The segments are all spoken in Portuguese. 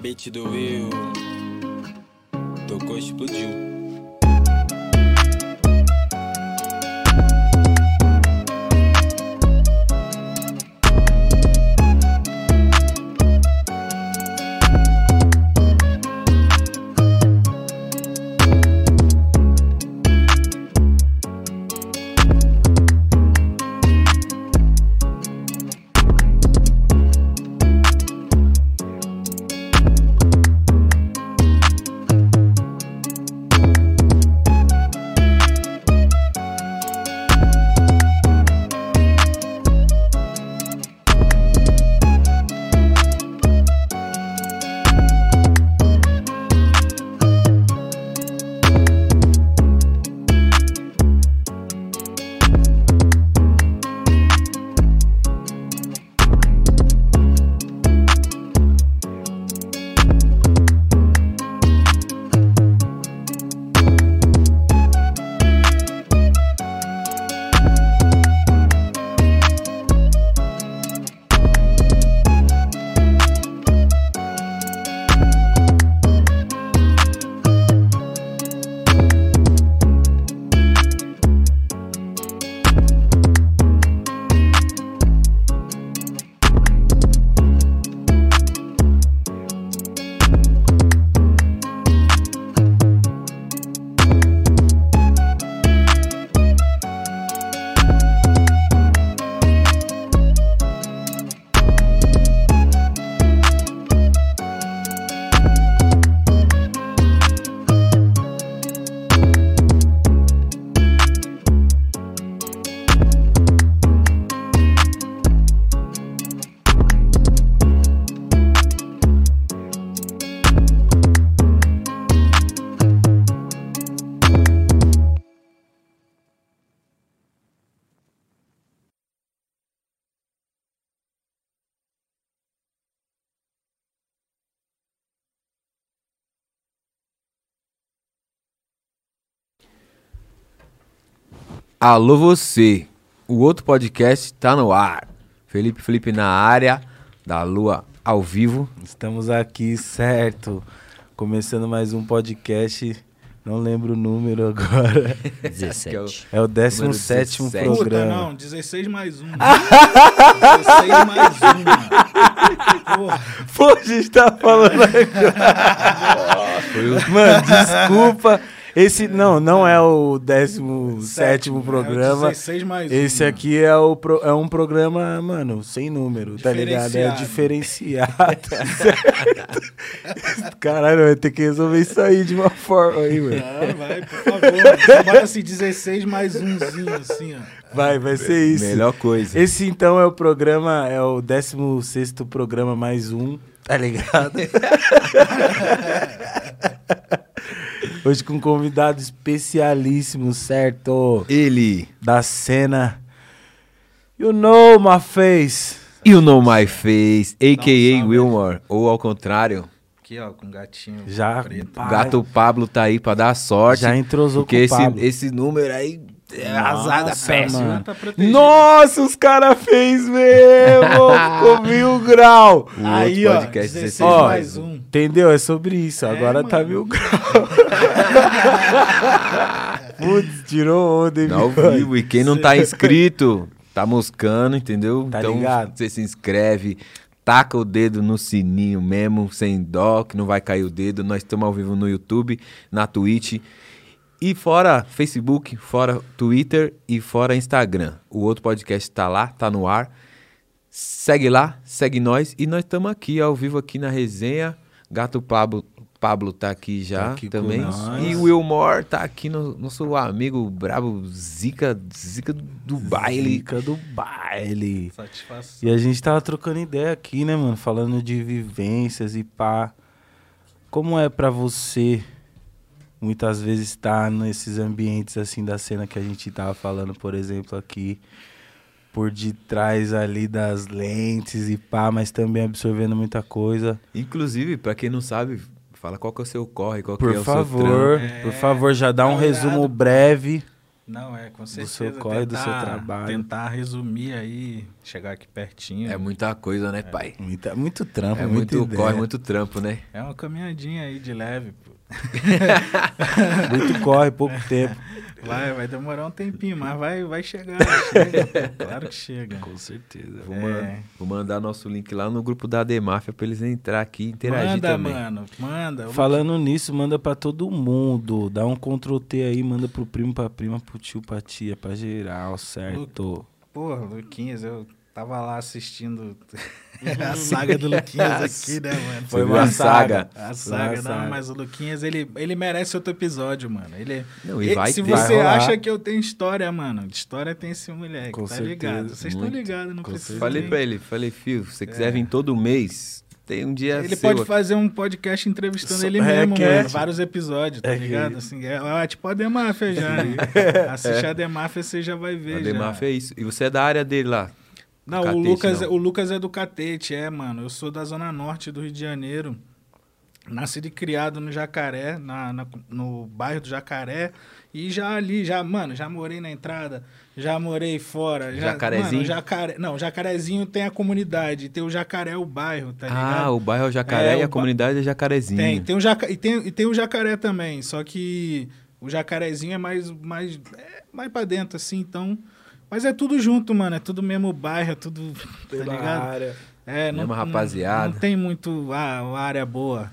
Beat do Will. Tocou, explodiu. Alô você, o outro podcast tá no ar. Felipe Felipe na área da Lua ao vivo. Estamos aqui, certo. Começando mais um podcast. Não lembro o número agora. 17. É o 17 17. programa. Puta, não, 16 mais um. 16 mais um, mano. Porra, Pô, a gente tá falando Mano, desculpa. Esse não, não é o 17 programa. É o 16 mais um. Esse mano. aqui é, o pro- é um programa, mano, sem número, tá ligado? É diferenciado. Caralho, vai ter que resolver isso aí de uma forma aí, mano. Não, vai, por favor. bota assim, 16 mais umzinho, assim, ó. Vai, vai ser isso. Melhor coisa. Esse então é o programa, é o 16 programa mais um, tá ligado? Hoje com um convidado especialíssimo, certo? Ele, Da cena. You know my face. You Know My Face, a.k.a. Wilmore, ou ao contrário, Aqui, ó, com gatinho Já, preto. gato Pablo tá aí pra dar sorte. já entrosou porque com o esse, Pablo. esse número aí azada péssima. Tá. Nossa, os caras fez mesmo! Ficou mil grau! O Aí, ó, podcast 16 16 Ó, mais um. Entendeu? É sobre isso. É, Agora tá mano. mil grau. Putz, tirou onda, hein, Ao bigode? vivo. E quem não tá inscrito, tá moscando, entendeu? Tá então ligado? você se inscreve, taca o dedo no sininho mesmo, sem dó, que não vai cair o dedo. Nós estamos ao vivo no YouTube, na Twitch. E fora Facebook, fora Twitter e fora Instagram. O outro podcast tá lá, tá no ar. Segue lá, segue nós. E nós estamos aqui, ao vivo, aqui na resenha. Gato Pablo, Pablo tá aqui já Tá aqui também. E o Wilmore tá aqui, no, nosso amigo brabo Zica, Zica do baile. Zica do baile. Satisfação. E a gente tava trocando ideia aqui, né, mano? Falando de vivências e pá. Como é pra você, muitas vezes, estar nesses ambientes, assim, da cena que a gente tava falando, por exemplo, aqui, por detrás ali das lentes e pá, mas também absorvendo muita coisa. Inclusive, pra quem não sabe, fala qual que é o seu corre, qual que Por é o seu favor, trampo. É, por favor, já dá um tá resumo ligado? breve. Não, é, com certeza. seu corre, do seu trabalho. Tentar resumir aí, chegar aqui pertinho. É muita coisa, né, pai? Muita, muito trampo, É muito ideia. corre, muito trampo, né? É uma caminhadinha aí de leve, pô. Muito corre, pouco tempo. Vai, vai demorar um tempinho, mas vai, vai chegar. Chega, claro que chega. Com certeza. Vou, É. man- vou mandar nosso link lá no grupo da Demáfia pra eles entrar aqui e interagir Manda, também. mano, manda. Falando nisso, manda pra todo mundo. Dá um Ctrl T aí, manda pro primo, pra prima, pro tio, pra tia, pra geral, certo? Porra, Luquinhas, eu tava lá assistindo a saga do Luquinhas aqui, né, mano? Foi uma saga. A Foi uma saga, não, saga. mas o Luquinhas, ele, ele merece outro episódio, mano. Ele, Não, e ele- vai se você Vai acha que eu tenho história, mano, história tem esse moleque, Com tá certeza, ligado? Vocês estão ligados, não Com precisa. Falei pra ele, falei, Fio, se você quiser vir todo mês, tem um dia Ele seu pode fazer um podcast entrevistando Só- ele mesmo, requete. mano. Vários episódios, tá É ligado? Assim, é, é tipo a Demáfia já, né? Assiste a Demáfia, você já vai ver. A. Demáfia é isso. E você é da área dele lá. Não, Catete, o, Lucas, não. o Lucas é do Catete, é, mano. Eu sou da Zona Norte do Rio de Janeiro. Nascido e criado no Jacaré, na, na- no bairro do Jacaré. E já ali, já, mano, já morei na entrada, já morei fora. Já, Jacarezinho? Mano, jacaré, não, Jacarezinho tem a comunidade, tem o Jacaré, o bairro, tá ligado? ah, o bairro é o Jacaré É, e a ba- comunidade é Jacarezinho. Tem, tem o jaca... e, tem, e tem o jacaré também, só que o jacarezinho é mais, mais, é mais pra dentro, assim, então. Mas é tudo junto, mano. É tudo mesmo bairro, é tudo. Tá Pela ligado? área. É, Mesma rapaziada. Não, não tem muito. Ah, uma área boa.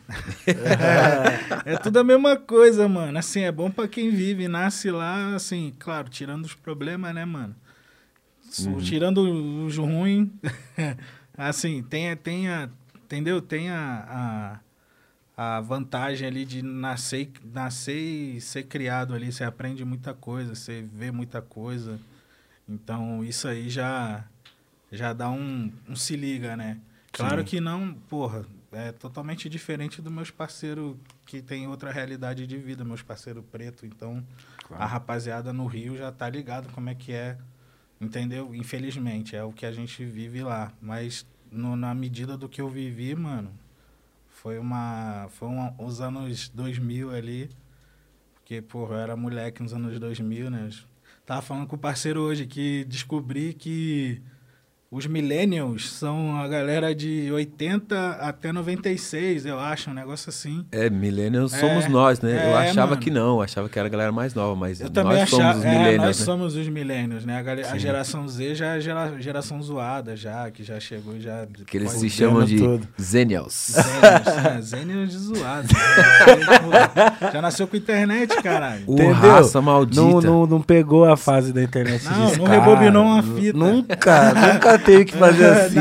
é, é tudo a mesma coisa, mano. Assim, é bom pra quem vive, nasce lá, assim, claro, tirando os problemas, né, mano? Uhum. Tirando os ruins. assim, tem, a- tem a. Entendeu? Tem a, a, a vantagem ali de nascer, nascer e ser criado ali. Você aprende muita coisa, você vê muita coisa. Então, isso aí já, já dá um, um se liga, né? Claro Sim. que não, porra, é totalmente diferente dos meus parceiros que tem outra realidade de vida, meus parceiros preto. Então, a rapaziada no Rio já tá ligado como é que é, entendeu? Infelizmente, é o que a gente vive lá. Mas no- na medida do que eu vivi, mano, foi uma. Foi uma, os anos 2000 ali. Porque, porra, eu era moleque nos anos 2000, né? Tava falando com o parceiro hoje que descobri que os millennials são a galera de 80 até 96, eu acho, um negócio assim. É, millennials É, somos nós, né? eu é, achava mano. que não, eu achava que era a galera mais nova, mas Eu nós também somos achava, os é, millennials, nós né? somos os millennials, né? A, galera- a geração Z já é a gera- geração zoada já, que já chegou e já... Que eles se chamam de todo. Zenials. Zênios, é, Zênios de zoado. já nasceu com internet, caralho. O Entendeu? raça maldita. Não, não, não pegou a fase da internet Não, não rebobinou uma fita. Nunca, nunca teve que fazer assim.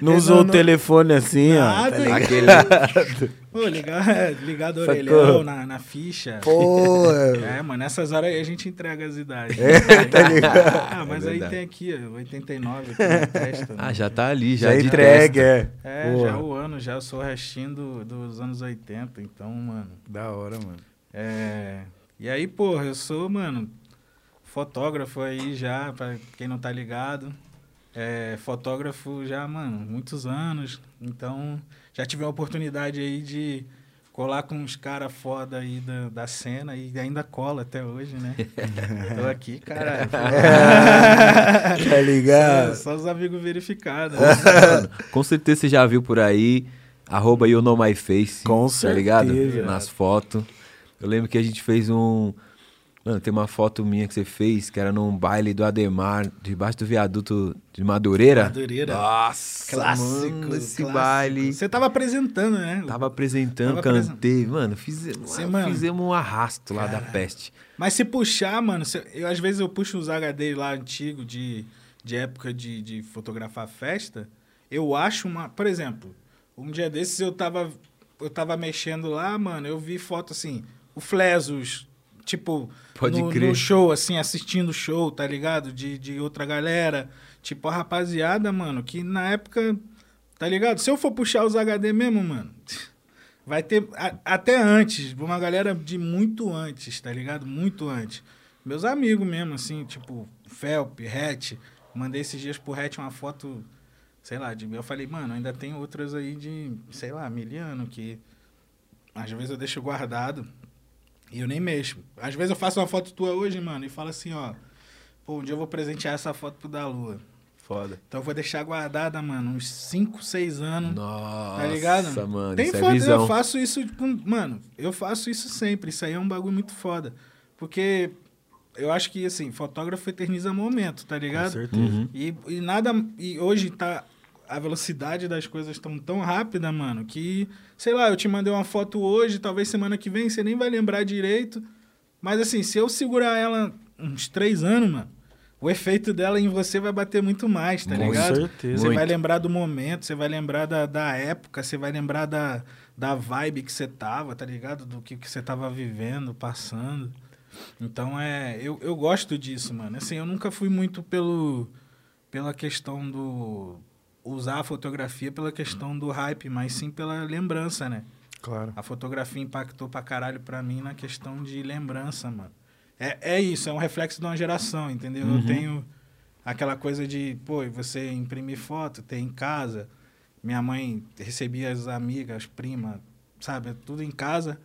Não, Não, usou não, o telefone assim, ó. Nada. tá ligado? Aquele... Pô, ligar, ligar do Sacou? orelhão na, na ficha. Pô, É, mano, nessas horas aí a gente entrega as idades. É, tá ligado? Ah, mas É aí tem aqui, ó, 89 aqui na testa. né? Ah, já tá ali, já, já de entregue, é. É, Pô, já é o ano, já eu sou o restinho do- dos anos 80, então, mano. Da hora, mano. É. E aí, porra, eu sou, mano, fotógrafo aí já, pra quem não tá ligado. É, fotógrafo já, mano, muitos anos. Então, já tive a oportunidade aí de colar com uns caras foda aí da, da cena e ainda cola até hoje, né? Tô aqui, caralho. Tá ligado? Só, só os amigos verificados. Mano, com certeza você já viu por aí, arroba you know my face, Com tá ligado? certeza. Nas fotos. Eu lembro que a gente fez um... Mano, tem uma foto minha que você fez, que era num baile do Ademar, debaixo do viaduto de Madureira. Madureira. Nossa, Clássico. mano, esse clássico. baile... Você tava apresentando, né? Tava apresentando, Tava cantei. Mano, fizemos, Sim, mano. fizemos um arrasto lá da peste. Mas se puxar, mano, se- eu, às vezes eu puxo os HD lá antigo de, de época de, de fotografar festa, eu acho uma. Por exemplo, um dia desses eu tava, eu tava mexendo lá, mano, eu vi foto assim, o Flesos, tipo, Pode no, crer. no show, assim, assistindo o show, tá ligado? De, de outra galera. Tipo, a rapaziada, mano, que na época, tá ligado? Se eu for puxar os HD mesmo, mano. Vai ter a- até antes, uma galera de muito antes, tá ligado? Muito antes. Meus amigos mesmo, assim, tipo, Felp, Hatch. Mandei esses dias pro Hatch uma foto, sei lá, de eu falei, mano, ainda tem outras aí de, sei lá, miliano, que às vezes eu deixo guardado. E eu nem mexo. Às vezes eu faço uma foto tua hoje, mano, e falo assim, ó. Pô, um dia eu vou presentear essa foto pro da Lua. Foda. Então eu vou deixar guardada, mano, uns 5, 6 anos. Nossa, Tá ligado? mano, Tem isso foto, é visão. eu faço isso com. Mano, eu faço isso sempre. Isso aí é um bagulho muito foda. Porque eu acho que, assim, fotógrafo eterniza momento, tá Com ligado? certeza. Uhum. E, e nada. E hoje tá. A velocidade das coisas tão tão rápida, mano, que. Sei lá, eu te mandei uma foto hoje, talvez semana que vem você nem vai lembrar direito. Mas assim, se eu segurar ela uns três anos, mano, o efeito dela em você vai bater muito mais, tá Com ligado? certeza. Você Muito. vai lembrar do momento, você vai lembrar da, da época, você vai lembrar da, da vibe que você tava, tá ligado? Do que, que você tava vivendo, passando. Então é. Eu, eu gosto disso, mano. Assim, eu nunca fui muito pelo. pela questão do. Usar a fotografia pela questão do hype, mas sim pela lembrança, né? Claro. A fotografia impactou pra caralho pra mim na questão de lembrança, mano. É, é isso, é um reflexo de uma geração, entendeu? Uhum. Eu tenho aquela coisa de, pô, você imprimir foto, ter em casa. Minha mãe recebia as amigas, as primas, sabe? Tudo em casa.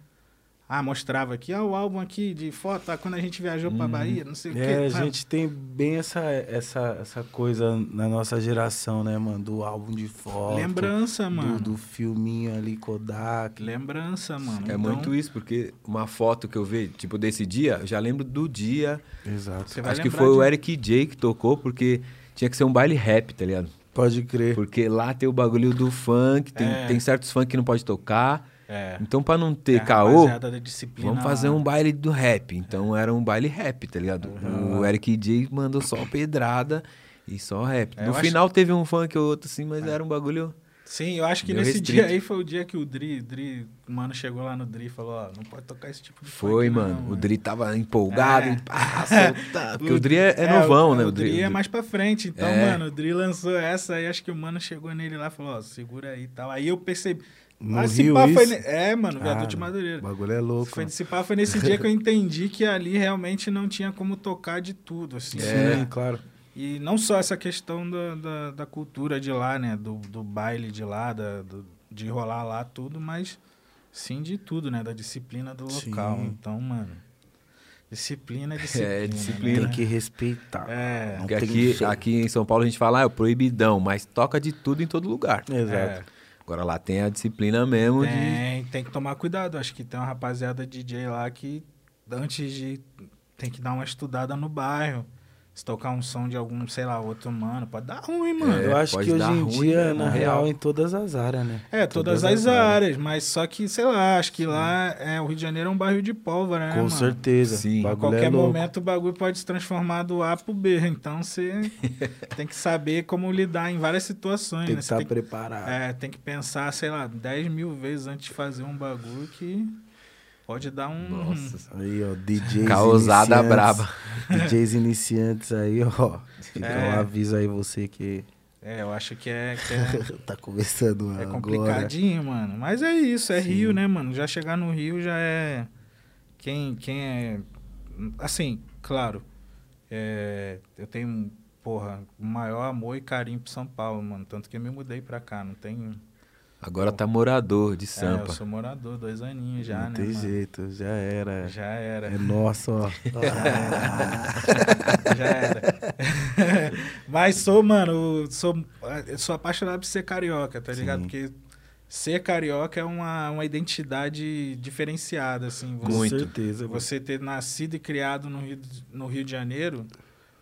Ah, mostrava aqui, ah, o álbum aqui de foto, ah, quando a gente viajou pra Bahia, não sei o É, quê. a sabe? gente tem bem essa, essa, essa coisa na nossa geração, né, mano? Do álbum de foto. Lembrança, mano. Do, do filminho ali, Kodak. Lembrança, mano. É Então, muito isso, porque uma foto que eu vi, tipo, desse dia, eu já lembro do dia. Exato. Acho que foi o de- Eric J que tocou, porque tinha que ser um baile rap, tá ligado? Pode crer. Porque lá tem o bagulho do funk, tem, É. tem certos funk que não pode tocar. É. Então, pra não ter É caô, vamos fazer um baile do rap. Então era um baile rap, tá ligado? O Eric J mandou só pedrada e só rap. É, no eu acho- final teve um funk ou outro, assim, mas era um bagulho. Sim, eu acho que Meio nesse restrito. dia aí foi o dia que o Dri, Dri, o mano chegou lá no Dri e falou, ó, não pode tocar esse tipo de Foi, funk, não, mano. O Dri tava empolgado É. e pá. Porque o Dri é, é novão, o, né? O Dri é mais pra frente. Então, É. mano, o Dri lançou essa aí, acho que o mano chegou nele lá e falou, ó, segura aí e tal. Aí eu percebi. No Ah, Rio, pá isso? ne- É, mano, viaduto Ah, de O Madureira. bagulho é louco. Foi, se pá, foi nesse dia que eu entendi que ali realmente não tinha como tocar de tudo, assim. É. Sim, claro. E não só essa questão da, da, da cultura de lá, né? Do, do baile de lá, da, do- de rolar lá tudo, mas sim de tudo, né? Da disciplina do Sim. local. Então, mano, disciplina é disciplina. É, disciplina. né? Tem que respeitar. É, Não Porque tem aqui, jeito. aqui em São Paulo a gente fala, ah, é o proibidão, mas toca de tudo em todo lugar. Exato. é. Agora lá tem a disciplina mesmo de. Tem, tem que tomar cuidado. Acho que tem uma rapaziada DJ lá que antes de. Tem que dar uma estudada no bairro. Se tocar um som de algum, sei lá, outro mano, pode dar ruim, mano. É, Eu acho pode que hoje dar em ruim, dia, né, na real, real. em todas as áreas, né? É, todas, as áreas, mas só que, sei lá, acho que lá é, o Rio de Janeiro é um bairro de pólvora, né? Com mano? certeza. Sim. A qualquer é momento o bagulho pode se transformar do A pro B. Então você tem que saber como lidar em várias situações. Tem né? que estar tem, preparado. é, tem que pensar, sei lá, 10 mil vezes antes de fazer um bagulho que pode dar um. Nossa. Aí, ó, DJs Causada iniciantes, braba. DJs iniciantes aí, ó. Fica É. um aviso aí você que É, eu acho que é, que é, tá começando é agora. complicadinho, mano. Mas é isso, é Sim. Rio, né, mano? Já chegar no Rio já é. Quem, quem é. Assim, claro. é, eu tenho, porra, o maior amor e carinho pro São Paulo, mano. Tanto que eu me mudei pra cá. Não tenho. Agora tá morador de É, Sampa. eu sou morador, dois aninhos já, Não né? tem mano? jeito, já era. Já era. É nosso, ó. Já era. Mas sou, mano, sou, sou apaixonado por ser carioca, tá ligado? Sim. Porque ser carioca é uma, uma identidade diferenciada, assim. Com Você, Muito. certeza. você ter nascido e criado no Rio, de- no Rio de Janeiro,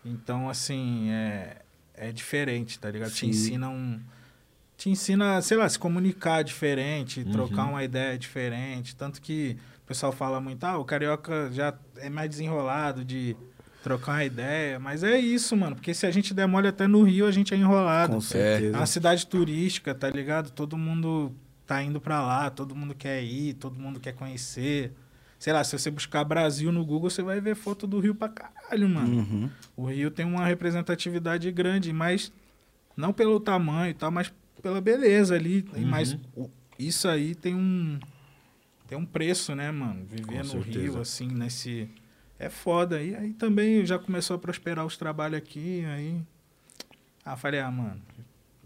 então, assim, é, é diferente, tá ligado? Te Sim. ensina um... Te ensina, sei lá, se comunicar diferente, Uhum. trocar uma ideia diferente. Tanto que o pessoal fala muito, ah, o carioca já é mais desenrolado de trocar uma ideia. Mas é isso, mano. Porque se a gente der mole até no Rio, a gente é enrolado. Com É certeza. uma cidade turística, tá ligado? Todo mundo tá indo pra lá, todo mundo quer ir, todo mundo quer conhecer. Sei lá, se você buscar Brasil no Google, você vai ver foto do Rio pra caralho, mano. Uhum. O Rio tem uma representatividade grande, mas não pelo tamanho e tal, mas pela beleza ali. E Uhum. Mas isso aí tem um tem um preço, né, mano? Viver Com no certeza. Rio assim nesse é foda. E aí também já começou a prosperar os trabalhos aqui, aí ah, falei, ah, mano,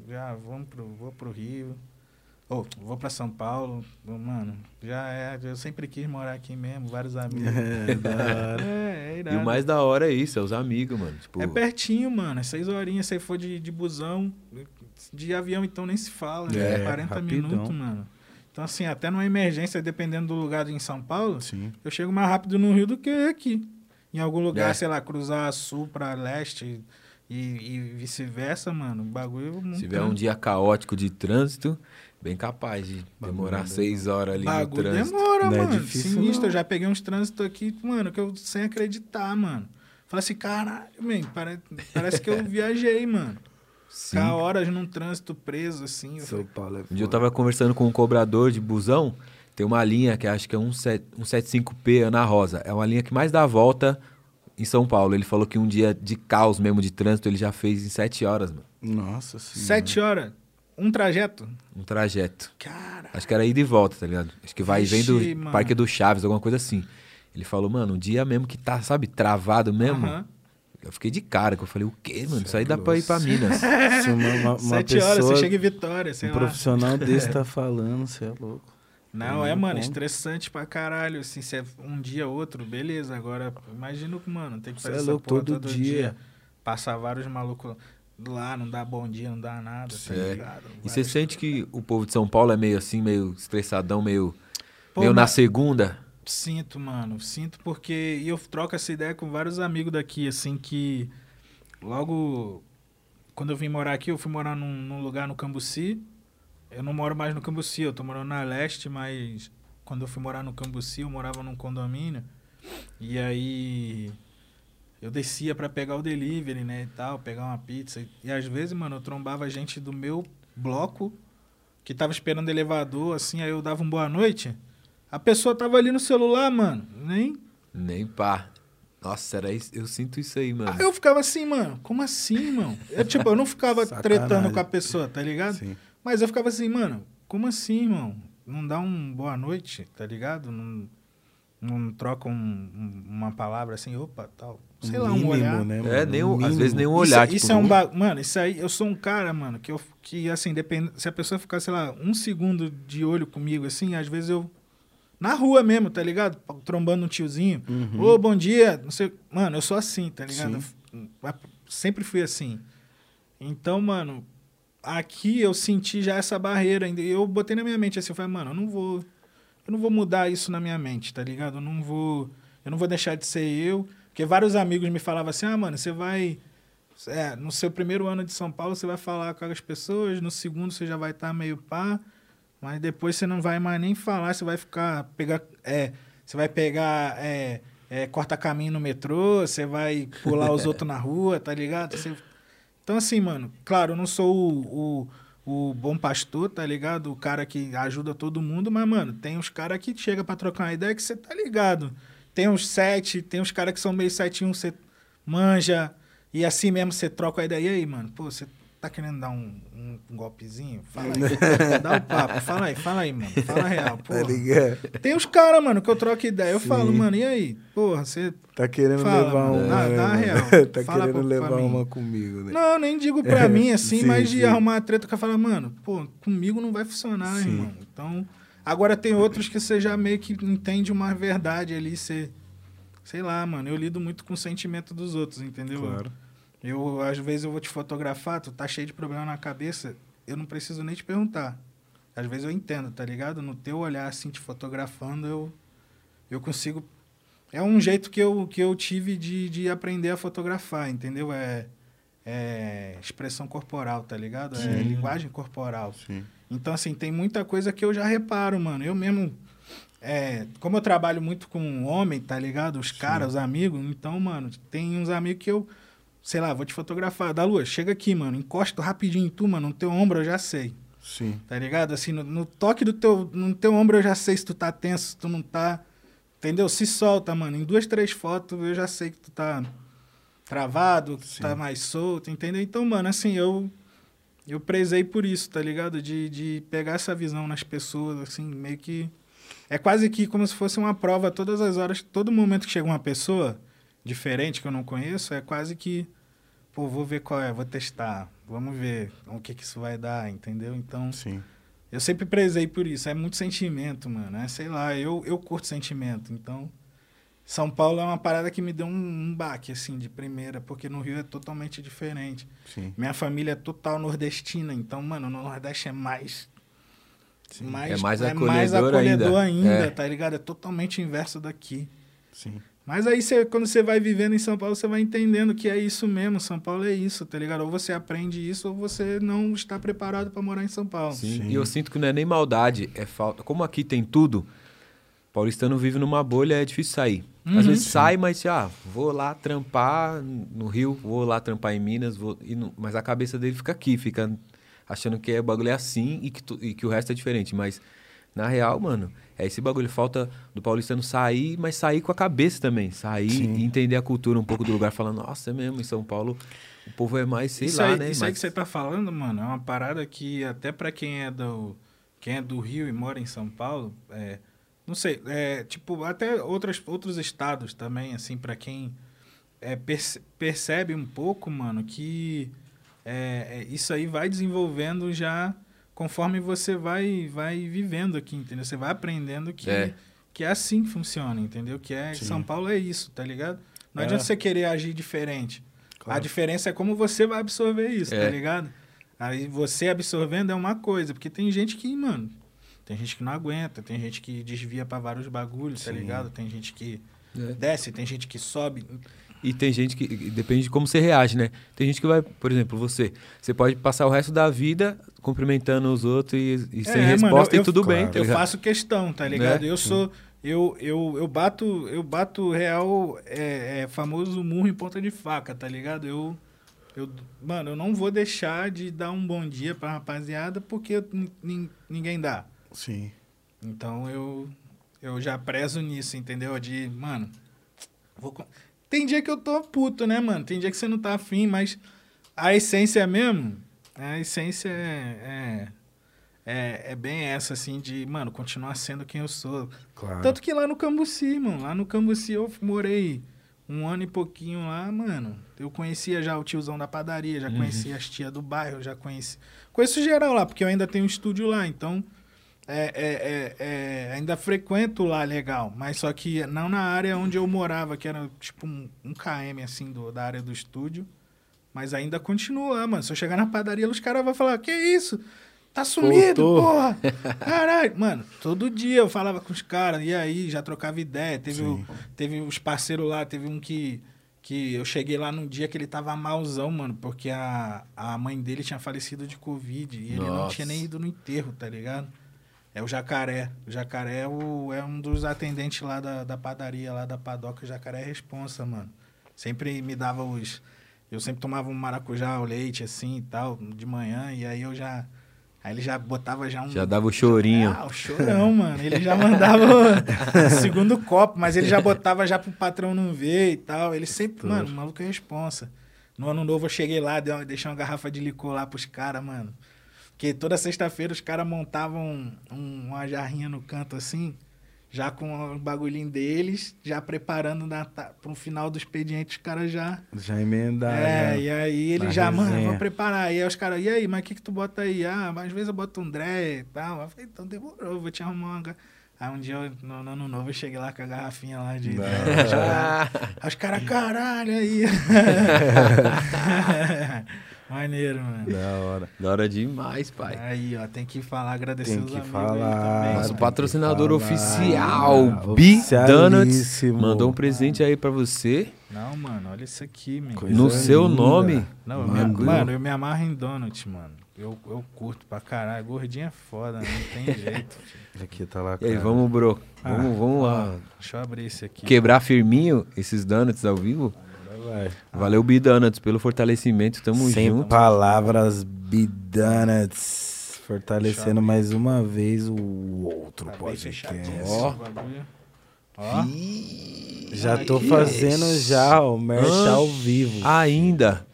já vamos pro vou pro Rio. Ô, vou pra São Paulo, mano, já é, eu sempre quis morar aqui mesmo, vários amigos. É, da hora. É, é E irado. o mais da hora é isso, é os amigos, mano. Tipo, É pertinho, mano, é seis horinhas, se for de, de busão, de avião então nem se fala, É, é, 40 rapidão. minutos, mano. Então assim, até numa emergência, dependendo do lugar em São Paulo, Sim. eu chego mais rápido no Rio do que aqui. Em algum lugar, É. sei lá, cruzar sul pra leste e, e vice-versa, mano, o bagulho não se tiver um dia caótico de trânsito, bem capaz de demorar Bagulho seis horas ali no trânsito. demora, Não é mano. difícil, Sinistro, não. eu já peguei uns trânsitos aqui, mano, que eu sem acreditar, mano. Falei assim, caralho, man, pare- parece que eu viajei, mano. Ficar horas num trânsito preso, assim. São Paulo é Um dia eu tava conversando com um cobrador de busão, tem uma linha que acho que é 17 175P Ana Rosa. É uma linha que mais dá a volta em São Paulo. Ele falou que um dia de caos mesmo de trânsito ele já fez em sete horas, mano. Nossa senhora. Sete horas, um trajeto. Um trajeto. Cara, Acho que era ida e volta, tá ligado? Acho que vai vem Vixe, do mano. Parque do Chaves, alguma coisa assim. Ele falou, mano, um dia mesmo que tá, sabe, travado mesmo. Aham. Eu fiquei de cara, que eu falei, o quê, mano? Isso aí dá pra ir pra Minas. Se uma, uma, uma sete pessoa, horas, você chega em Vitória, sei um lá. profissional desse tá falando, você é louco. Não, é, mano, como. estressante pra caralho. Assim, se é um dia outro, beleza. Agora, imagina, mano, tem que Cê fazer é essa louco, porra todo dia. Passar vários malucos lá, não dá bom dia, não dá nada, tá É. ligado? E você sente que o povo de São Paulo é meio assim, meio estressadão, meio, Pô, meio na mas- segunda? Sinto, mano. Sinto porque eu troco essa ideia com vários amigos daqui, assim, que logo quando eu vim morar aqui, eu fui morar num, num lugar no Cambuci. Eu não moro mais no Cambuci, eu tô morando na Leste, mas quando eu fui morar no Cambuci, eu morava num condomínio. E aí eu descia pra pegar o delivery, né, e tal, pegar uma pizza. E às vezes, mano, eu trombava gente do meu bloco que tava esperando o elevador, assim, aí eu dava um boa noite. A pessoa tava ali no celular, mano. Nem. Nem pá. Nossa, era isso, eu sinto isso aí, mano. Aí eu ficava assim, mano, como assim, irmão? Eu, tipo, eu não ficava tretando com a pessoa, tá ligado? Sim. Mas eu ficava assim, mano, como assim, irmão? Não dá um boa noite, tá ligado? Não, não troca um- um- uma palavra assim, opa, tal. Sei lá, um Mínimo, olhar. Né, É, mano? nem Um um- às vezes nem um Isso- olhar. Isso, tipo, é um não- ba... Mano, isso aí, eu sou um cara, mano, que, eu, que assim, depende. Se a pessoa ficar, sei lá, um segundo de olho comigo, assim, às vezes eu. Na rua mesmo, tá ligado? Trombando um tiozinho. Uhum. Ô, bom dia. Não sei. Mano, eu sou assim, tá ligado? Sempre fui assim. Então, mano, aqui eu senti já essa barreira. ainda. Eu botei na minha mente assim, eu falei, mano, eu não vou. Eu não vou mudar isso na minha mente, tá ligado? Eu não vou. Eu não vou deixar de ser eu. Porque vários amigos me falavam assim, ah, mano, você vai. É, no seu primeiro ano de São Paulo, você vai falar com as pessoas, no segundo você já vai estar meio pá, mas depois você não vai mais nem falar, você vai ficar. Pegar, é, você vai pegar. É, é, corta caminho no metrô, você vai pular os outros na rua, tá ligado? Você- então, assim, mano, claro, eu não sou o, o, o bom pastor, tá ligado? O cara que ajuda todo mundo, mas, mano, tem uns caras que chega pra trocar uma ideia que você tá ligado. Tem uns sete, tem uns caras que são meio sete um, você manja, e assim mesmo você troca a ideia. E aí, mano, pô, você tá querendo dar um, um, um golpezinho? Fala aí. Dá o papo, fala aí, fala aí, mano. Fala real, pô. Tá ligado? Tem os caras, mano, que eu troco ideia. Eu Sim. falo, mano, e aí? Porra, você. Tá querendo Fala, levar uma. Dá- né, dá mano? real. tá Fala querendo levar uma comigo, né? Não, nem digo pra mim assim, Sim, mas de arrumar uma treta que eu falo, mano, pô, comigo não vai funcionar, Sim. irmão. Então. Agora tem outros que você já meio que entende uma verdade ali, você. Sei lá, mano, eu lido muito com o sentimento dos outros, entendeu? Claro. Eu, às vezes, eu vou te fotografar, tu tá cheio de problema na cabeça, eu não preciso nem te perguntar. Às vezes eu entendo, tá ligado? No teu olhar, assim, te fotografando, eu, eu consigo... É um jeito que eu, que eu tive de, de aprender a fotografar, entendeu? É, é expressão corporal, tá ligado? É Sim. linguagem corporal. Sim. Então, assim, tem muita coisa que eu já reparo, mano. Eu mesmo. É, como eu trabalho muito com homem, tá ligado? Os caras, os amigos. Então, mano, tem uns amigos que eu. Sei lá, vou te fotografar. Da lua, chega aqui, mano. Encosta rapidinho em tu, mano. No teu ombro eu já sei. Sim. Tá ligado? Assim, no, no toque do teu. No teu ombro eu já sei se tu tá tenso, se tu não tá. Entendeu? Se solta, mano. Em duas, três fotos eu já sei que tu tá travado, que tu tá mais solto, entendeu? Então, mano, assim, eu. Eu prezei por isso, tá ligado? De, de pegar essa visão nas pessoas, assim, meio que. É quase que como se fosse uma prova todas as horas, todo momento que chega uma pessoa diferente que eu não conheço, é quase que. Pô, vou ver qual é, vou testar, vamos ver o que, que isso vai dar, entendeu? Então, Sim. Eu sempre prezei por isso. É muito sentimento, mano. É, sei lá, eu, eu curto sentimento. Então, São Paulo é uma parada que me deu um, um baque, assim, de primeira, porque no Rio é totalmente diferente. Sim. Minha família é total nordestina, então, mano, no Nordeste é mais. mais É mais mais acolhedor acolhedor ainda, ainda. É. tá ligado? É totalmente inverso daqui. Sim. Mas aí, você, quando você vai vivendo em São Paulo, você vai entendendo que é isso mesmo. São Paulo é isso, tá ligado? Ou você aprende isso, ou você não está preparado pra morar em São Paulo. Sim. Sim. E eu sinto que não é nem maldade, é falta. Como aqui tem tudo, paulistano vive numa bolha, é difícil sair. Uhum. Às vezes sai, mas ah, vou lá trampar no Rio, vou lá trampar em Minas, vou... e não- mas a cabeça dele fica aqui, fica achando que é, o bagulho é assim e que, tu- e que o resto é diferente. Mas na real, mano, é esse bagulho. Falta do paulistano sair, mas sair com a cabeça também. Sair Sim. e entender a cultura um pouco do lugar, falando, nossa, é mesmo, em São Paulo o povo é mais, sei isso lá, aí, né? Isso aí mais... que você tá falando, mano, é uma parada que até pra quem é do quem é do Rio e mora em São Paulo, é, não sei, é, tipo, até outros, outros estados também, assim, pra quem é, perce- percebe um pouco, mano, que é, é, isso aí vai desenvolvendo já conforme você vai, vai vivendo aqui, entendeu? Você vai aprendendo que É. que é assim que funciona, entendeu? Que é Sim. São Paulo é isso, tá ligado? Não É. adianta você querer agir diferente. A Claro. diferença é como você vai absorver isso, É. tá ligado? Aí você absorvendo é uma coisa, porque tem gente que, mano, tem gente que não aguenta, tem gente que desvia pra vários bagulhos, tá Sim. ligado? Tem gente que É. desce, tem gente que sobe. E tem gente que. Depende de como você reage, né? Tem gente que vai, por exemplo, você. Você pode passar o resto da vida cumprimentando os outros e, e sem É, mano, resposta eu- e tudo eu- bem. claro. tá Eu faço questão, tá ligado? Né? Eu sou. Eu, eu, eu bato eu bato real é, é, famoso murro em ponta de faca, tá ligado? Eu, eu mano, eu não vou deixar de dar um bom dia pra rapaziada porque nin- nin- ninguém dá. Sim. Então eu eu já prezo nisso, entendeu? De, mano, vou tem dia que eu tô puto, né, mano? Tem dia que você não tá afim, mas a essência mesmo, a essência é, é, é, é bem essa, assim, de, mano, continuar sendo quem eu sou. Claro. Tanto que lá no Cambuci, mano, lá no Cambuci eu morei um ano e pouquinho lá, mano. Eu conhecia já o tiozão da padaria, já conhecia as tias do bairro, já conheci. Conheço geral lá, porque eu ainda tenho um estúdio lá, então é, é, é, é, ainda frequento lá legal. Mas só que não na área onde eu morava, que era tipo um, um km assim do, da área do estúdio. Mas ainda continuo lá, mano. Se eu chegar na padaria, os caras vão falar: Que isso? Tá sumido, Voltou." porra! Caralho, mano, todo dia eu falava com os caras, e aí, já trocava ideia. Teve, o- teve os parceiros lá, teve um que, que eu cheguei lá num dia que ele tava malzão, mano, porque a, a mãe dele tinha falecido de Covid e ele não Nossa. tinha nem ido no enterro, tá ligado? É o Jacaré. O Jacaré é, o, é um dos atendentes lá da, da padaria, lá da padoca. O Jacaré é responsa, mano. Sempre me dava os. Eu sempre tomava um maracujá ao leite, assim e tal, de manhã, e aí eu já. Aí ele já botava já um. Já dava o chorinho. Ah, o chorão, mano. Ele já mandava o segundo copo, mas ele já botava já pro patrão não ver e tal. Ele sempre, mano, o maluco é responsa. No ano novo eu cheguei lá, dei uma- deixei uma garrafa de licor lá pros caras, mano. Porque toda sexta-feira os caras montavam um- uma jarrinha no canto assim, já com o bagulhinho deles, já preparando ta- pro final do expediente, os caras já. Já emendaram. É, e aí ele na já, mano, resenha. vou preparar. Aí os caras, e aí, mas o que que tu bota aí? Ah, mas às vezes eu boto um Dré e tal. Eu falei, então demorou, vou te arrumar uma... ga-" Aí um dia, eu, no, no ano novo, eu cheguei lá com a garrafinha lá de... Aí os caras, caralho, aí. Maneiro, mano. Da hora. Da hora demais, pai. Aí, ó, tem que falar, agradecer Tem os que amigos falar. Nosso tem que patrocinador falar. oficial, Bi Donuts, mandou um presente aí pra você. Não, mano, olha isso aqui, meu. Coisa no seu linda. nome. Não, eu me, mano, eu me amarro em donut, mano. Eu, eu curto pra caralho. Gordinho é foda, não tem jeito. Aqui tá lá, E aí, vamos, bro. Ah, Vamos, vamos lá. ó, Deixa eu abrir esse aqui. Quebrar firminho esses donuts ao vivo. Vai. Valeu, Bi Donuts, pelo fortalecimento. Tamo Sem junto. palavras, Bidonuts. Fortalecendo mais uma vez o outro Tá podcast. Ó. Ó. Já tô fazendo isso. já o merch ao vivo. Ainda.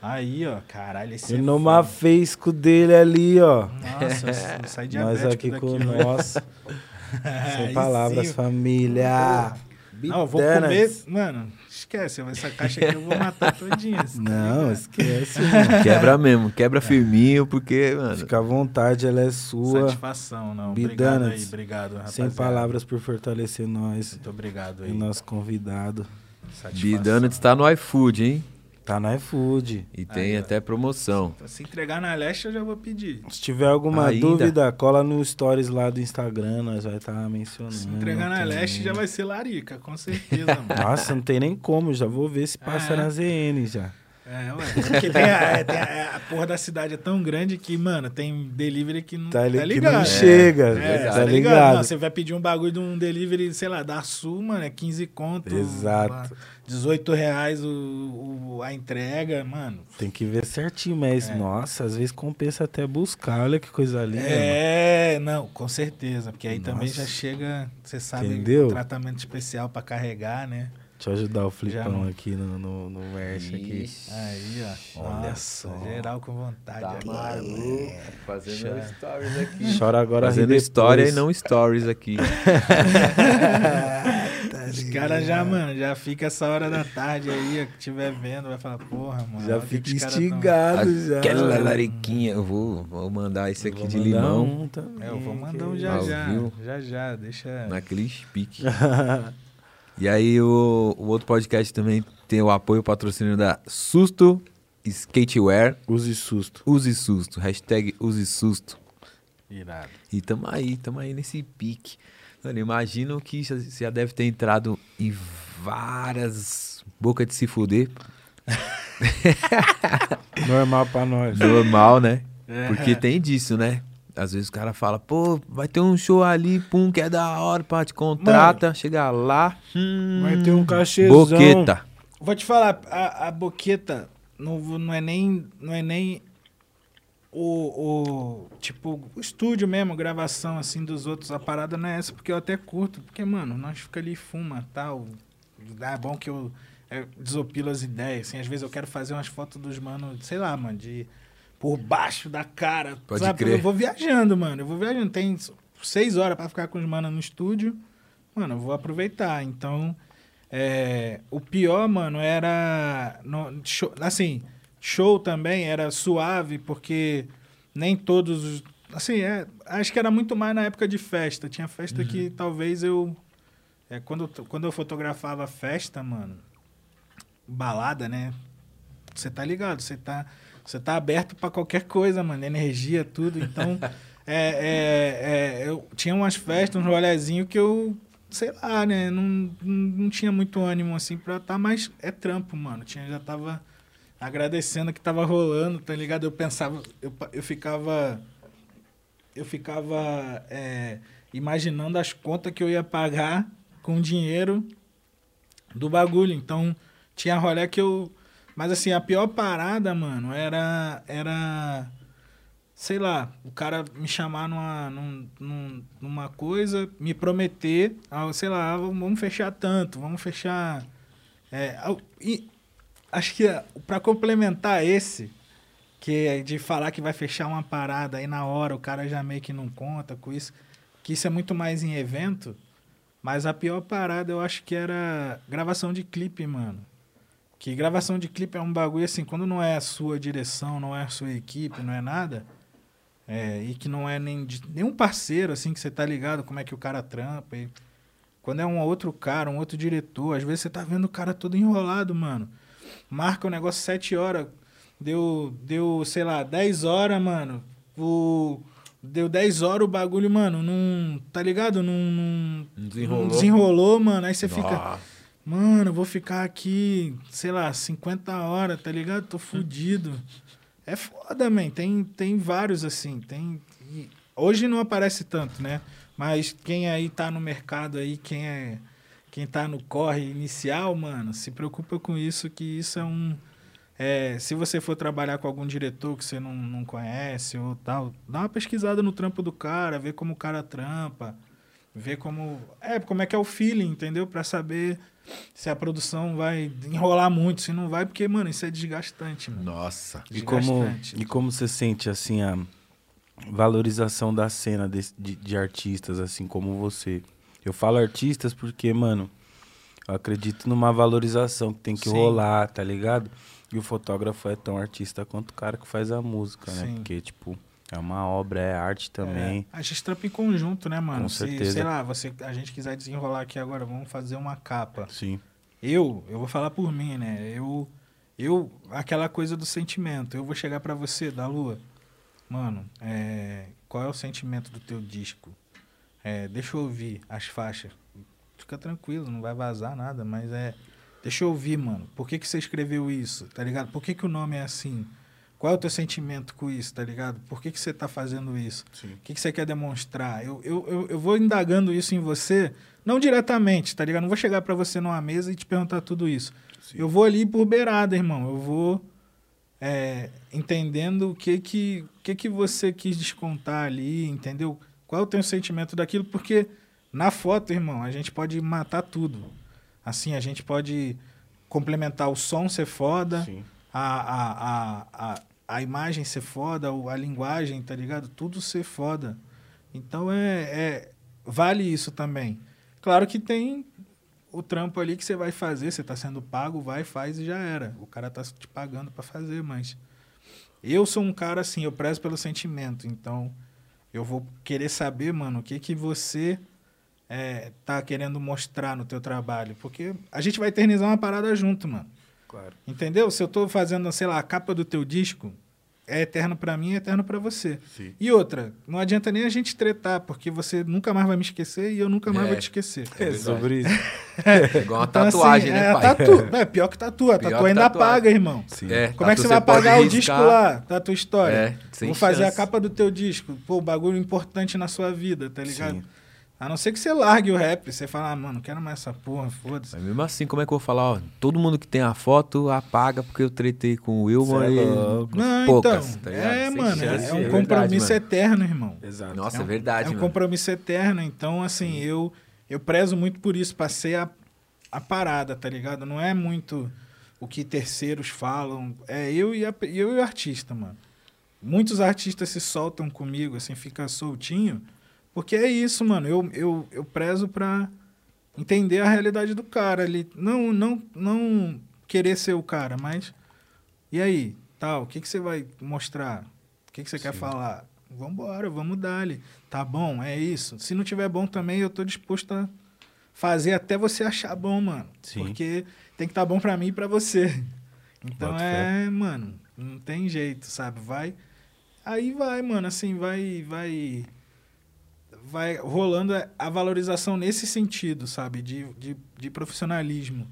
Aí, ó. Caralho, esse E é mafesco dele ali, ó. Nossa, eu saí Nós diabético aqui daqui, com mano. nós. Sem Aí palavras, sim. família. Não, eu vou comer. Mano, esquece. Essa caixa aqui eu vou matar todinha. Não, esquece, mano. Quebra mesmo, quebra firminho, porque, mano. Fica à vontade, ela é sua. Satisfação, não. Obrigado aí, obrigado, Sem rapaziada. palavras por fortalecer nós. Muito obrigado aí. E nosso convidado. Satisfação. Bidana está no iFood, hein? Tá no iFood. E tem Aí, até promoção. Se entregar na leste, eu já vou pedir. Se tiver alguma Ainda? dúvida, cola no stories lá do Instagram, nós vai estar mencionando. Se entregar na também. leste, já vai ser larica, com certeza, mano. Nossa, não tem nem como, já vou ver se passa É. na ZN já. É, ué. Porque tem a, é, tem a- a porra da cidade é tão grande que, mano, tem delivery que não Tá, tá, ali que ligado. não É. chega, É, tá tá ligado? ligado? Não, você vai pedir um bagulho de um delivery, sei lá, da Sul, mano, é 15 conto. Exato. lá, 18 reais o, o- a entrega, mano. Tem que ver certinho, mas, É. nossa, às vezes compensa até buscar, olha que coisa linda. mano. É, não, com certeza. Porque aí também Nossa. já chega, você sabe, Entendeu? um tratamento especial pra carregar, né? Deixa eu ajudar o Flipão aqui no, no, no merch aqui. Aí, ó. Olha Nossa, só. Geral com vontade Tá agora. maluco. Fazendo Chora. stories aqui. Chora agora, Fazendo história e não stories aqui. Os caras já, mano, já fica essa hora da tarde aí, ó, que tiver vendo, vai falar, porra, mano. Já fica caras tão- instigado já. Aquela lariquinha. Eu vou, vou mandar esse aqui de limão um também, É, eu vou mandar um já já. Já já, deixa. naquele pique. E aí o, o outro podcast também tem o apoio e o patrocínio da Susto Skatewear. Use susto. Use Susto. Hashtag Use Susto. Irado. E tamo aí, tamo aí nesse pique. Mano, imagino que você já deve ter entrado em várias bocas de se fuder. Normal pra nós. Normal, né? É. Porque tem disso, né? Às vezes o cara fala, pô, vai ter um show ali, pum, que é da hora, pá, te contrata, chega lá, hum, Vai ter um cachezão. boqueta. Vou te falar, a, a boqueta não, não é nem. Não é nem o, o. Tipo, o estúdio mesmo, gravação assim dos outros. A parada não é essa, porque eu até curto. Porque, mano, nós fica ali e fuma tal. É bom que eu é, desopilo as ideias. Assim, às vezes eu quero fazer umas fotos dos manos, sei lá, mano, de. Por baixo da cara. Pode sabe? crer. Eu vou viajando, mano. Eu vou viajando. Tem seis horas pra ficar com os manos no estúdio. Mano, eu vou aproveitar. Então. É, o pior, mano, era. no- show- assim, show também era suave, porque nem todos. os- Assim, é, acho que era muito mais na época de festa. Tinha festa que talvez eu. É, quando, eu- quando eu fotografava festa, mano, balada, né? Você tá ligado, você tá, você tá aberto pra qualquer coisa, mano. Energia, tudo. Então, é, é, é, eu tinha umas festas, uns rolezinhos que eu, sei lá, né? Não, não, tinha muito ânimo assim pra estar, mas é trampo, mano. Tinha, já tava agradecendo que tava rolando, tá ligado? Eu pensava, eu, eu ficava. Eu ficava é, imaginando as contas que eu ia pagar com o dinheiro do bagulho. Então, tinha rolê que eu. Mas assim, a pior parada, mano, era. Era. Sei lá, o cara me chamar numa, num- num- numa coisa, me prometer, ah, sei lá, ah, vamos fechar tanto, vamos fechar. É, e acho que pra complementar esse, que é de falar que vai fechar uma parada aí na hora, o cara já meio que não conta com isso, que isso é muito mais em evento, mas a pior parada eu acho que era gravação de clipe, mano. Que gravação de clipe é um bagulho assim, quando não é a sua direção, não é a sua equipe, não é nada, é, e que não é nem de, nenhum parceiro, assim, que você tá ligado como é que o cara trampa. E quando é um outro cara, um outro diretor, às vezes você tá vendo o cara todo enrolado, mano. Marca o negócio sete horas, deu, deu, sei lá, 10 horas, mano. O, deu 10 horas o bagulho, mano, não. Tá ligado? Não, não, Desenrolou. não desenrolou, mano. Aí você fica. Mano, eu vou ficar aqui, sei lá, 50 horas, tá ligado? Tô fudido. É foda, man. Tem, tem vários assim. Tem. Hoje não aparece tanto, né? Mas quem aí tá no mercado aí, quem é. Quem tá no corre inicial, mano, se preocupa com isso, que isso é um. é, se você for trabalhar com algum diretor que você não, não conhece ou tal, dá uma pesquisada no trampo do cara, vê como o cara trampa, vê como. É, como é que é o feeling, entendeu? Pra saber se a produção vai enrolar muito, se não vai, porque, mano, isso é desgastante, mano. Nossa. E como, Desgastante. e como você sente, assim, a valorização da cena desse- de, de artistas, assim como você? Eu falo artistas porque, mano, Eu acredito numa valorização que tem que Sim. rolar, tá ligado? E o fotógrafo é tão artista quanto o cara que faz a música, né? Sim. Porque, tipo, é uma obra, é arte também. É, a gente trampa em conjunto, né, mano? Com Se, certeza. sei lá, você, a gente quiser desenrolar aqui agora, vamos fazer uma capa. Sim. Eu, eu vou falar por mim, né? Eu, eu, aquela coisa do sentimento. Eu vou chegar pra você, da Lua. Mano, é, qual é o sentimento do teu disco? É, deixa eu ouvir as faixas. Fica tranquilo, não vai vazar nada, mas é. Deixa eu ouvir, mano. Por que, que você escreveu isso? Tá ligado? Por que, que o nome é assim? Qual é o teu sentimento com isso, tá ligado? Por que, que você tá fazendo isso? Sim. O que, que você quer demonstrar? Eu, eu, eu, eu vou indagando isso em você, não diretamente, tá ligado? Não vou chegar pra você numa mesa e te perguntar tudo isso. Sim. Eu vou ali por beirada, irmão. Eu vou é, entendendo o que que, o que que você quis descontar ali, entendeu? Qual é o teu sentimento daquilo? Porque na foto, irmão, a gente pode matar tudo. Assim, a gente pode complementar o som ser foda, Sim. A, a, a, a, imagem ser foda, a linguagem, tá ligado? Tudo ser foda. Então é, é vale isso também. Claro que tem o trampo ali que você vai fazer, você tá sendo pago, vai, faz e já era. O cara tá te pagando pra fazer, mas eu sou um cara assim, eu prezo pelo sentimento, então eu vou querer saber, mano, o que que você é, tá querendo mostrar no teu trabalho, porque a gente vai eternizar uma parada junto, mano. Claro. Entendeu? Se eu tô fazendo, sei lá, a capa do teu disco, é eterno pra mim, é eterno pra você. Sim. E outra, não adianta nem a gente tretar, porque você nunca mais vai me esquecer e eu nunca mais É. vou te esquecer. É verdade. sobre isso. É igual uma Então, tatuagem, assim, né, é, pai? Tatu, é pior que tatu, a Pior tatu que ainda tatuagem. paga, irmão. Sim. É, Como é que você vai pagar o riscar. disco lá da tua história? É, sem Vou fazer a chance. capa do teu disco. Pô, bagulho importante na sua vida, tá ligado? Sim. A não ser que você largue o rap, você fala, ah, mano, não quero mais essa porra, foda-se. Mas mesmo assim, como é que eu vou falar? Ó, todo mundo que tem a foto apaga porque eu tretei com o Wilman Cê é e. Não, poucas, então, tá é, Sem mano, é, chance, é é um verdade, compromisso mano. eterno, irmão. Exato. Nossa, é é um, verdade, É um mano. compromisso eterno. Então, assim, eu, eu prezo muito por isso. Passei a, a parada, tá ligado? Não é muito o que terceiros falam. É eu e, a, eu e o artista, mano. Muitos artistas se soltam comigo, assim, fica soltinho. Porque é isso, mano. Eu, eu, eu prezo pra entender a realidade do cara ali. Não, não, não querer ser o cara, mas... E aí? Tal, o que, que você vai mostrar? O que, que você quer Sim. falar? Vambora, vamos dar ali. Tá bom, é isso. Se não tiver bom também, eu tô disposto a fazer até você achar bom, mano. Sim. Porque tem que estar bom pra mim e pra você. Então Boto é, mano, não tem jeito, sabe? Vai. Aí vai, mano, assim, vai. Vai vai rolando a valorização nesse sentido, sabe? De, de, de profissionalismo.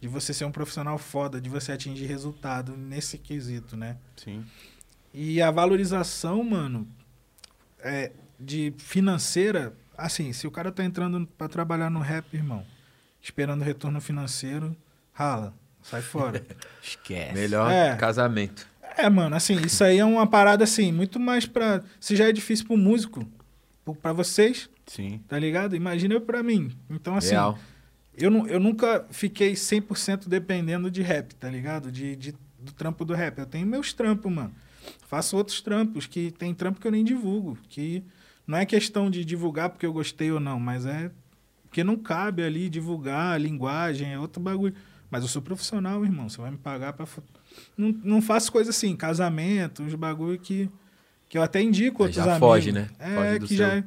De você ser um profissional foda, de você atingir resultado nesse quesito, né? Sim. E a valorização, mano, é, de financeira, assim, se o cara tá entrando pra trabalhar no rap, irmão, esperando retorno financeiro, rala, sai fora. Esquece. Melhor É. casamento. é, mano, assim, isso aí é uma parada, assim, muito mais pra... Se já é difícil pro músico, pra vocês, Sim. tá ligado? Imagina eu pra mim. Então, assim, Real. eu, nu- eu nunca fiquei 100% dependendo de rap, tá ligado? De, de- do trampo do rap. Eu tenho meus trampos, mano. Faço outros trampos, que tem trampo que eu nem divulgo. Que não é questão de divulgar porque eu gostei ou não, mas é porque não cabe ali divulgar a linguagem, é outro bagulho. Mas eu sou profissional, irmão. Você vai me pagar pra. fo- Não, não faço coisa assim, casamento, uns bagulho que, que eu até indico Aí outros já amigos. foge, né? É, Foge do que seu- já.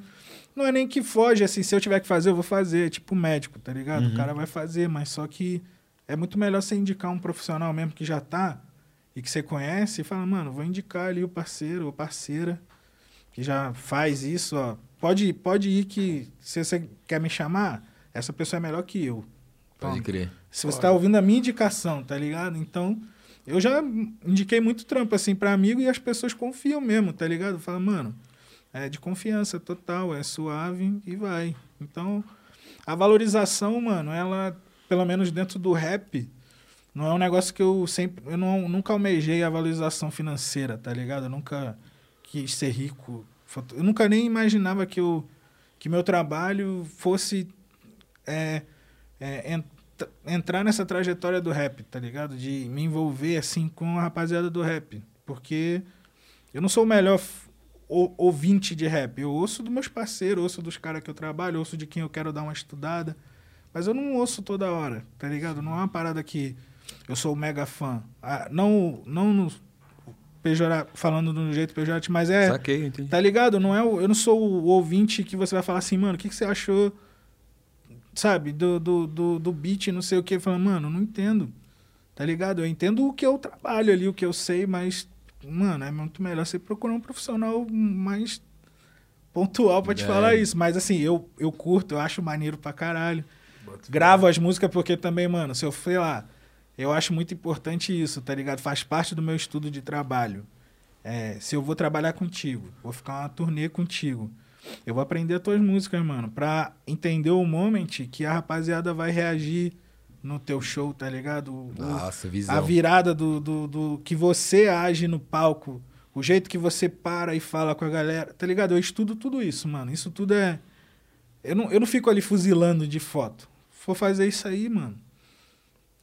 Não é nem que foge, assim, se eu tiver que fazer, eu vou fazer, tipo médico, tá ligado? Uhum. O cara vai fazer, mas só que é muito melhor você indicar um profissional mesmo que já tá e que você conhece e fala, mano, vou indicar ali o parceiro ou parceira que já faz isso, ó. Pode, pode ir que se você quer me chamar, essa pessoa é melhor que eu. Pode crer. Se você tá ouvindo a minha indicação, tá ligado? Então, eu já indiquei muito trampo, assim, pra amigo e as pessoas confiam mesmo, tá ligado? Fala, mano, é de confiança total, é suave e vai. Então, a valorização, mano, ela, pelo menos dentro do rap, não é um negócio que eu sempre. Eu não, nunca almejei a valorização financeira, tá ligado? Eu nunca quis ser rico. Eu nunca nem imaginava que, eu, que meu trabalho fosse. é, é, entrar nessa trajetória do rap, tá ligado? De me envolver assim com a rapaziada do rap. Porque eu não sou o melhor ouvinte de rap. Eu ouço dos meus parceiros, ouço dos caras que eu trabalho, ouço de quem eu quero dar uma estudada. Mas eu não ouço toda hora, tá ligado? Não é uma parada que eu sou mega fã. Ah, não, não no pejorar, falando de um jeito pejorativo, mas é. Saquei, entendi. Tá ligado? Não é o, eu não sou o ouvinte que você vai falar assim, mano, o que, que você achou, sabe, do, do, do, do beat, não sei o que. Falando, mano, não entendo. Tá ligado? Eu entendo o que eu trabalho ali, o que eu sei, mas, mano, é muito melhor você procurar um profissional mais pontual pra te É. falar isso. Mas assim, eu, eu curto, eu acho maneiro pra caralho. Gravo as músicas porque também, mano, se eu sei lá, eu acho muito importante isso, tá ligado? Faz parte do meu estudo de trabalho. É, se eu vou trabalhar contigo, vou ficar uma turnê contigo, eu vou aprender as tuas músicas, mano, pra entender o moment que a rapaziada vai reagir no teu show, tá ligado? O- Nossa, a visão. virada do, do, do que você age no palco, o jeito que você para e fala com a galera, tá ligado? Eu estudo tudo isso, mano. Isso tudo é. Eu não, eu não fico ali fuzilando de foto. For fazer isso aí, mano.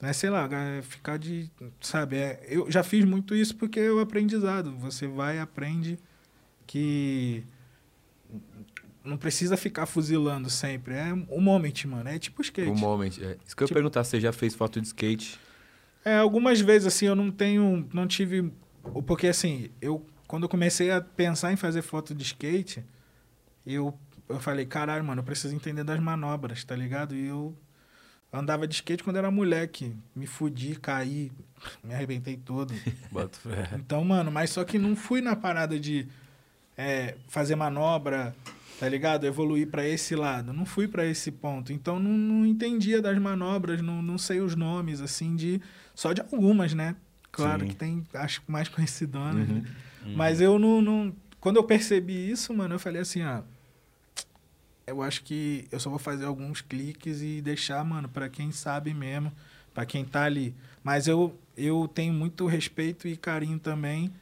É, sei lá, é ficar de. Sabe? É, eu já fiz muito isso porque é o aprendizado. Você vai e aprende que. Não precisa ficar fuzilando sempre. É um moment, mano. É tipo skate. O moment. É. Isso que eu ia Tipo- perguntar, você já fez foto de skate? É, algumas vezes, assim, eu não tenho. Não tive. Porque, assim, eu. Quando eu comecei a pensar em fazer foto de skate, eu, eu falei, caralho, mano, eu preciso entender das manobras, tá ligado? E eu andava de skate quando era moleque. Me fudi, caí, me arrebentei todo. Então, mano, mas só que não fui na parada de é, fazer manobra, tá ligado? Evoluir pra esse lado. Não fui pra esse ponto. Então, não, não entendia das manobras, não, não sei os nomes, assim, de. Só de algumas, né? Claro Sim. que tem, acho que mais conhecidonas, Uhum. né? Mas eu não, não. Quando eu percebi isso, mano, eu falei assim, ah. Eu acho que eu só vou fazer alguns cliques e deixar, mano, pra quem sabe mesmo, pra quem tá ali. Mas eu, eu tenho muito respeito e carinho também.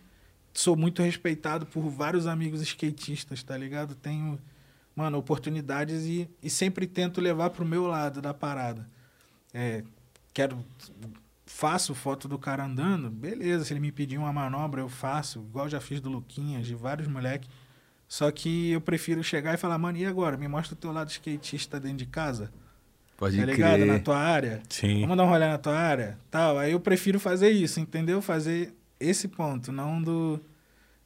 Sou muito respeitado por vários amigos skatistas, tá ligado? Tenho, mano, oportunidades e, e sempre tento levar pro meu lado da parada. É, quero faço foto do cara andando, beleza, se ele me pedir uma manobra, eu faço, igual já fiz do Luquinhas, de vários moleques. Só que eu prefiro chegar e falar, mano, e agora? Me mostra o teu lado skatista dentro de casa. Pode tá ligado? crer. Na tua área. Sim. Vamos dar um rolê na tua área? Tal. Aí eu prefiro fazer isso, entendeu? Fazer esse ponto, não do.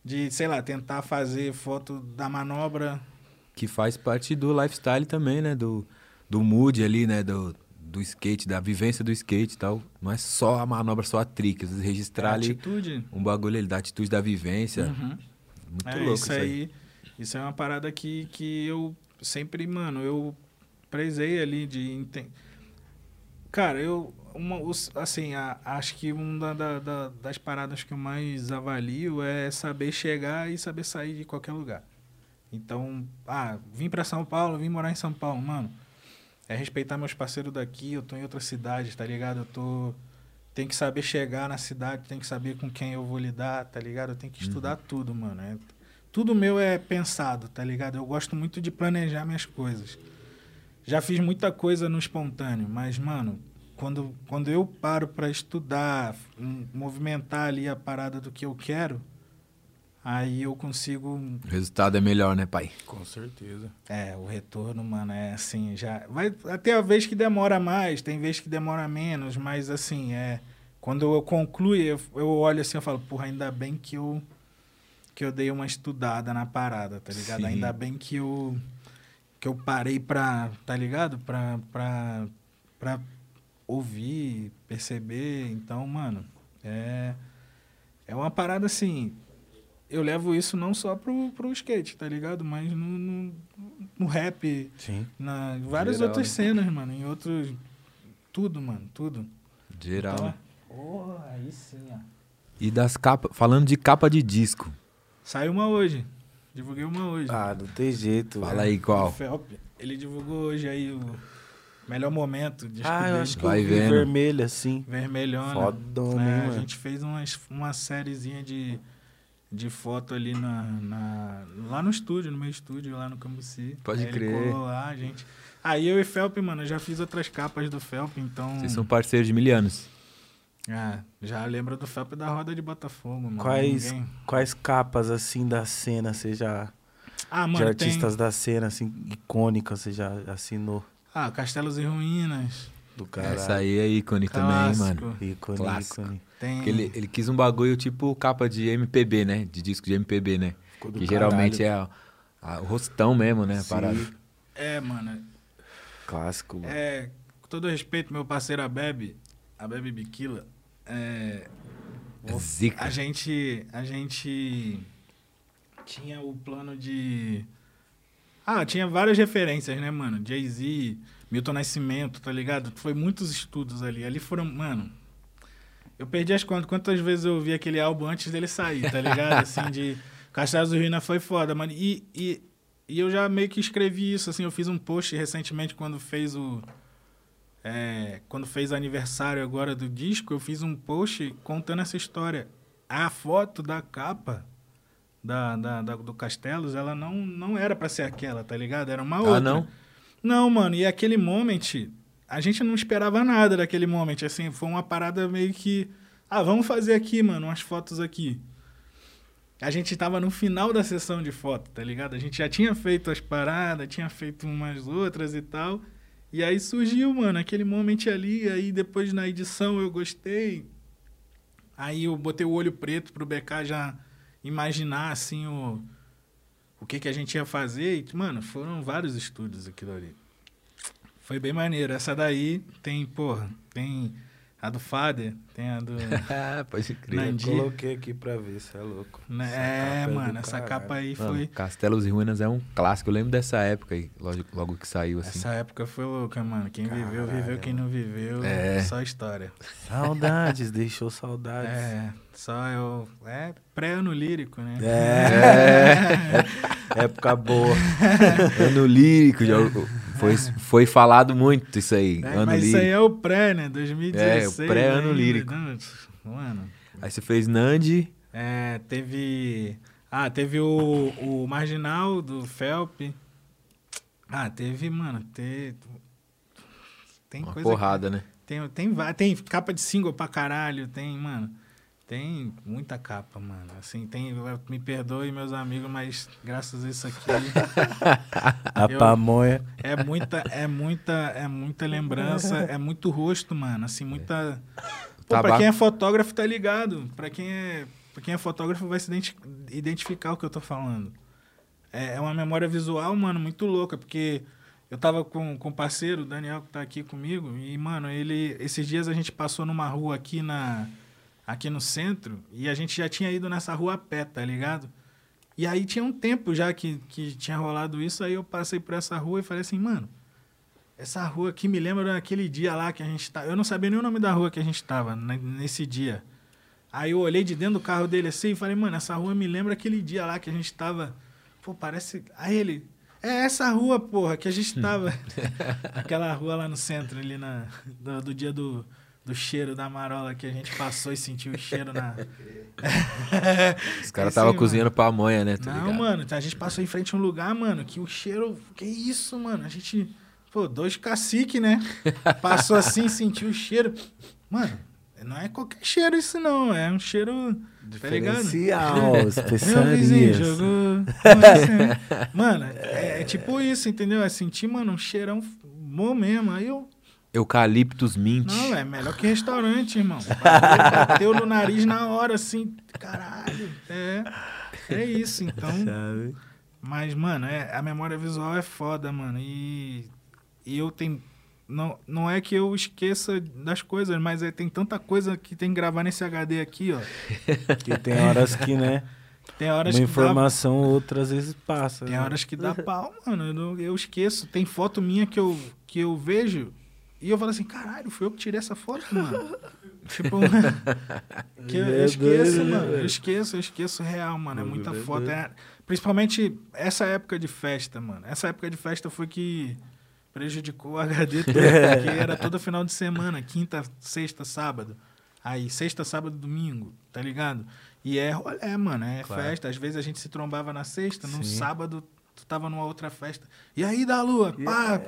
De, sei lá, tentar fazer foto da manobra. Que faz parte do lifestyle também, né? Do, do mood ali, né? Do, do skate, da vivência do skate e tal. Não é só a manobra, só a trick. Às vezes registrar a ali atitude. um bagulho ali, da atitude da vivência. Uhum. Muito É, louco isso aí. Isso é uma parada que, que eu sempre, mano, eu prezei ali de. Cara, eu. Uma, assim, a- acho que uma da, da- das paradas que eu mais avalio é saber chegar e saber sair de qualquer lugar. Então, ah, vim pra São Paulo, vim morar em São Paulo, mano. É respeitar meus parceiros daqui, eu tô em outra cidade, tá ligado? Eu tô. Tem que saber chegar na cidade, tem que saber com quem eu vou lidar, tá ligado? Eu tenho que estudar tudo, mano. É- tudo meu é pensado, tá ligado? Eu gosto muito de planejar minhas coisas. Já fiz muita coisa no espontâneo, mas, mano, quando, quando eu paro pra estudar, m- movimentar ali a parada do que eu quero, aí eu consigo O resultado é melhor, né, pai? Com certeza. é, o retorno, mano, é assim, já. Vai até a vez que demora mais, tem vez que demora menos, mas assim, é. Quando eu concluo, eu, eu olho assim e falo, porra, ainda bem que eu. Que eu dei uma estudada na parada, tá ligado? Sim. Ainda bem que eu. Que eu parei pra. Tá ligado? Pra. pra, pra ouvir, perceber. Então, mano, é. É uma parada assim. Eu levo isso não só pro, pro skate, tá ligado? Mas no, no, no rap, Sim. na em várias Geral, outras né? cenas, mano. Em outros. Tudo, mano, tudo. Geral. Então, né? Porra, aí sim, ó. E das capas, falando de capa de disco. Saiu uma hoje. Divulguei uma hoje. Ah, não tem jeito. Fala velho. aí O qual. Felp, ele divulgou hoje aí o melhor momento de Ah, eu acho que Vai eu vi vendo. vermelho assim. vermelhona. Fodona, É, hein, a mano? gente fez umas, uma sériezinha de, de foto ali na, na- lá no estúdio, no meu estúdio, lá no Cambuci. Pode Aí crer. Ele colou lá, a gente. Aí eu e Felp, mano, eu já fiz outras capas do Felp, então. Vocês são parceiros de milianos. Ah, já lembro do Felp da roda de Botafogo, mano. Quais, Ninguém- quais capas assim da cena você já. Ah, de mano, artistas da cena, assim, icônicas, você já assinou? Ah, Castelos e Ruínas. Do caralho. Essa aí é ícone também, Clássico. mano. Ícone, Clássico. ícone. Tem. Porque ele, ele quis um bagulho tipo capa de MPB, né? De disco de MPB, né? Ficou do Que geralmente caralho. é a- a- o rostão mesmo, né? Sim. Parada. É, mano. Clássico, mano. É, com todo respeito, meu parceiro a Bebe, a Bebe Biquila, é, Zica. a gente, a gente tinha o plano de... Ah, tinha várias referências, né, mano? Jay-Z, Milton Nascimento, tá ligado? Foi muitos estudos ali. Ali foram, mano... Eu perdi as contas. Quantas vezes eu ouvi aquele álbum antes dele sair, tá ligado? Assim, de... Cachaça do Ruína foi foda, mano. E, e, e eu já meio que escrevi isso, assim. Eu fiz um post recentemente quando fez o... é, quando fez aniversário agora do disco, eu fiz um post contando essa história. A foto da capa da, da, da- do Castelos, ela não, não era pra ser aquela, tá ligado? Era uma outra. Ah, não? Não, mano, e aquele moment, a gente não esperava nada daquele moment, assim, foi uma parada meio que, ah, vamos fazer aqui, mano, umas fotos aqui. A gente tava no final da sessão de foto, tá ligado? A gente já tinha feito as paradas, tinha feito umas outras e tal. E aí surgiu, mano, aquele moment ali, aí depois na edição eu gostei. Aí eu botei o olho preto pro BK já imaginar, assim, o, o que, que a gente ia fazer. E, mano, foram vários estúdios aquilo ali. Foi bem maneiro. Essa daí tem, porra, tem a do Fader, tem a do. Ah, pode crer. Nandi. Coloquei aqui pra ver, você é louco. Né, é, do mano, essa caralho. capa aí Mano, foi. Castelos e Ruínas é um clássico. Eu lembro dessa época aí, logo, logo que saiu, assim. Essa época foi louca, mano. Quem viveu, viveu. Caralho, Quem não viveu, É. só história. Saudades, deixou saudades. É, só eu. É pré-ano lírico, né? É. Época boa. Ano lírico, já, foi, foi falado muito isso aí. É, ano mas isso lírico. aí é o pré, né? 2016. É, o pré-ano lírico. Mano. Aí você fez Nandi. É, teve. Ah, teve o, o Marginal do Felp. Ah, teve, mano, te- tem Uma coisa. porrada, né? Tem, tem, tem capa de single pra caralho, tem, mano. Tem muita capa, mano. Assim, tem. Me perdoe, meus amigos, mas graças a isso aqui. A Eu- pamonha. É muita, é muita, é muita lembrança, é muito rosto, mano. Assim, muita. Pô, pra quem é fotógrafo, tá ligado. Pra quem é, pra quem é fotógrafo, vai se identi- identificar o que eu tô falando. É, é uma memória visual, mano, muito louca, porque eu tava com, com o parceiro, o Daniel, que tá aqui comigo, e, mano, ele. Esses dias a gente passou numa rua aqui na. Aqui no centro, e a gente já tinha ido nessa rua a pé, tá ligado? E aí tinha um tempo já que, que tinha rolado isso, aí eu passei por essa rua e falei assim, mano, essa rua aqui me lembra daquele dia lá que a gente tá. Eu não sabia nem o nome da rua que a gente tava né, nesse dia. Aí eu olhei de dentro do carro dele assim e falei, mano, essa rua me lembra aquele dia lá que a gente tava. Pô, parece. Aí ele. É essa rua, porra, que a gente tava. Aquela rua lá no centro, ali na, do, do dia do, do cheiro da marola que a gente passou e sentiu o cheiro na. Os caras Esse, tava mano. cozinhando pamonha, né? Tá Não, ligado? mano, a gente passou em frente a um lugar, mano, que o cheiro. Que isso, mano? A gente. Pô, dois cacique, né? Passou assim, sentiu o cheiro. Mano, não é qualquer cheiro isso, não. É um cheiro. Tá? Diferencial, Meu vizinho jogou. assim. Mano, é, é tipo isso, entendeu? É sentir, mano, um cheirão bom mesmo. Aí eu. Eucaliptus mint. Não, é melhor que restaurante, irmão. Bateu, bateu no nariz na hora, assim. Caralho. É. É isso, então. Sabe? Mas, mano, é, a memória visual é foda, mano. E, e eu tenho. Não, não é que eu esqueça das coisas, mas é, tem tanta coisa que tem que gravar nesse HD aqui, ó. Que tem horas que, né? Tem horas Uma que dá, informação, outras vezes passa. tem né? horas que dá pau, mano. Eu, eu esqueço. Tem foto minha que eu, que eu vejo e eu falo assim, caralho, fui eu que tirei essa foto, mano. tipo, que eu, eu esqueço, doido, mano. Eu esqueço, eu esqueço real, mano. É muita foto. É, principalmente essa época de festa, mano. Essa época de festa foi que prejudicou o HD todo, porque era todo final de semana, quinta, sexta, sábado. Aí, sexta, sábado, domingo, tá ligado? E é rolê, mano, é Claro. festa. Às vezes a gente se trombava na sexta, no Sim. sábado tu tava numa outra festa. E aí, da lua, pá,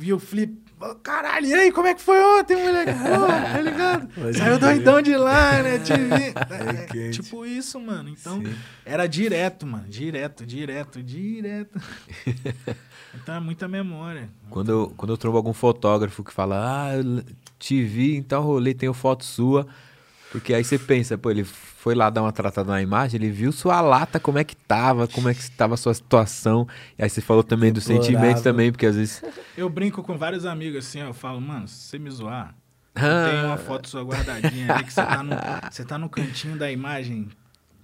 viu o flip. Ô, Caralho, e aí, como é que foi ontem, moleque? Pô, tá ligado? Saiu doidão de lá, né? Te vi. É, quente. tipo isso, mano. Então, Sim. era direto, mano. Direto, direto, direto. então é muita memória. Quando eu, quando eu trombo algum fotógrafo que fala, ah, eu te vi em tal rolê, tenho foto sua. Porque aí você pensa, pô, ele foi lá dar uma tratada na imagem, ele viu sua lata, como é que tava, como é que estava a sua situação. E aí você falou também do Deplorável. sentimento também, porque às vezes. Eu brinco com vários amigos assim, ó, eu falo, mano, se você me zoar, Ah. tem uma foto sua guardadinha ali que você tá no, você tá no cantinho da imagem,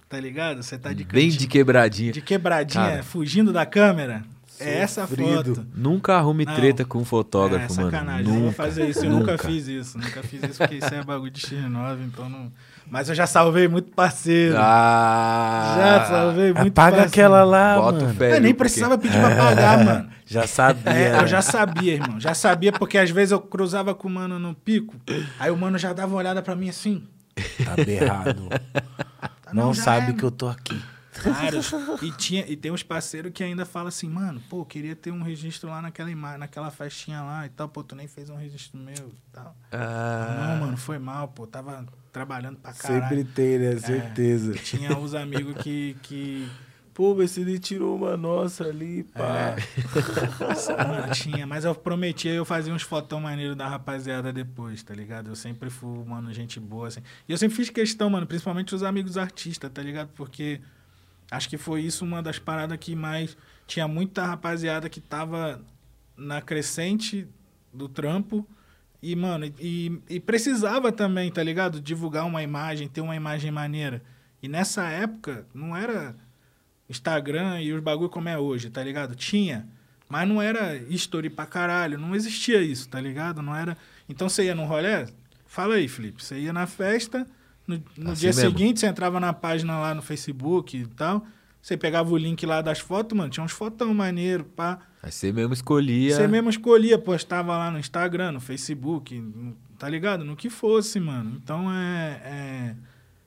tá ligado? Você tá de bem cantinho, de quebradinha. de quebradinha, Cara. fugindo da câmera. É essa foto. Nunca arrume Não. treta com um fotógrafo, é, mano. sacanagem. Nunca, não vou fazer isso. Eu nunca. nunca. fiz isso. Nunca fiz isso porque isso é bagulho de X9, então não. Mas eu já salvei muito parceiro. Ah! já salvei muito Apaga parceiro. aquela lá, Bota mano. fé. Eu nem porque- precisava pedir pra pagar, mano. Já sabia. É, eu já sabia, irmão. Já sabia, porque às vezes eu cruzava com o mano no pico, aí o mano já dava uma olhada pra mim assim. Tá berrado. Não, já sabe é, que eu tô aqui. Vários. E, tinha, e tem uns parceiros que ainda falam assim, mano, pô, queria ter um registro lá naquela, ima- naquela festinha lá e tal, pô, tu nem fez um registro meu e tal. Ah, Não, mano, foi mal, pô, tava trabalhando pra caralho. Sempre tem, né? Certeza. Tinha uns amigos que, que Pô, mas ele tirou uma nossa ali, pá. Mano, tinha, mas eu prometia eu fazia uns fotão maneiro da rapaziada depois, tá ligado? Eu sempre fui, mano, gente boa, assim. E eu sempre fiz questão, mano, principalmente os amigos artistas, tá ligado? Porque acho que foi isso uma das paradas que mais. Tinha muita rapaziada que tava na crescente do trampo. E, mano, e, e precisava também, tá ligado? Divulgar uma imagem, ter uma imagem maneira. E nessa época, não era Instagram e os bagulho como é hoje, tá ligado? Tinha, mas não era history pra caralho, não existia isso, tá ligado? Não era. Então você ia no rolê? Fala aí, Felipe. Você ia na festa, no, no Assim dia mesmo. seguinte você entrava na página lá no Facebook e tal. Você pegava o link lá das fotos, mano, tinha uns fotão maneiro, pá. Aí você mesmo escolhia. Você mesmo escolhia, postava lá no Instagram, no Facebook, tá ligado? No que fosse, mano. Então é, é,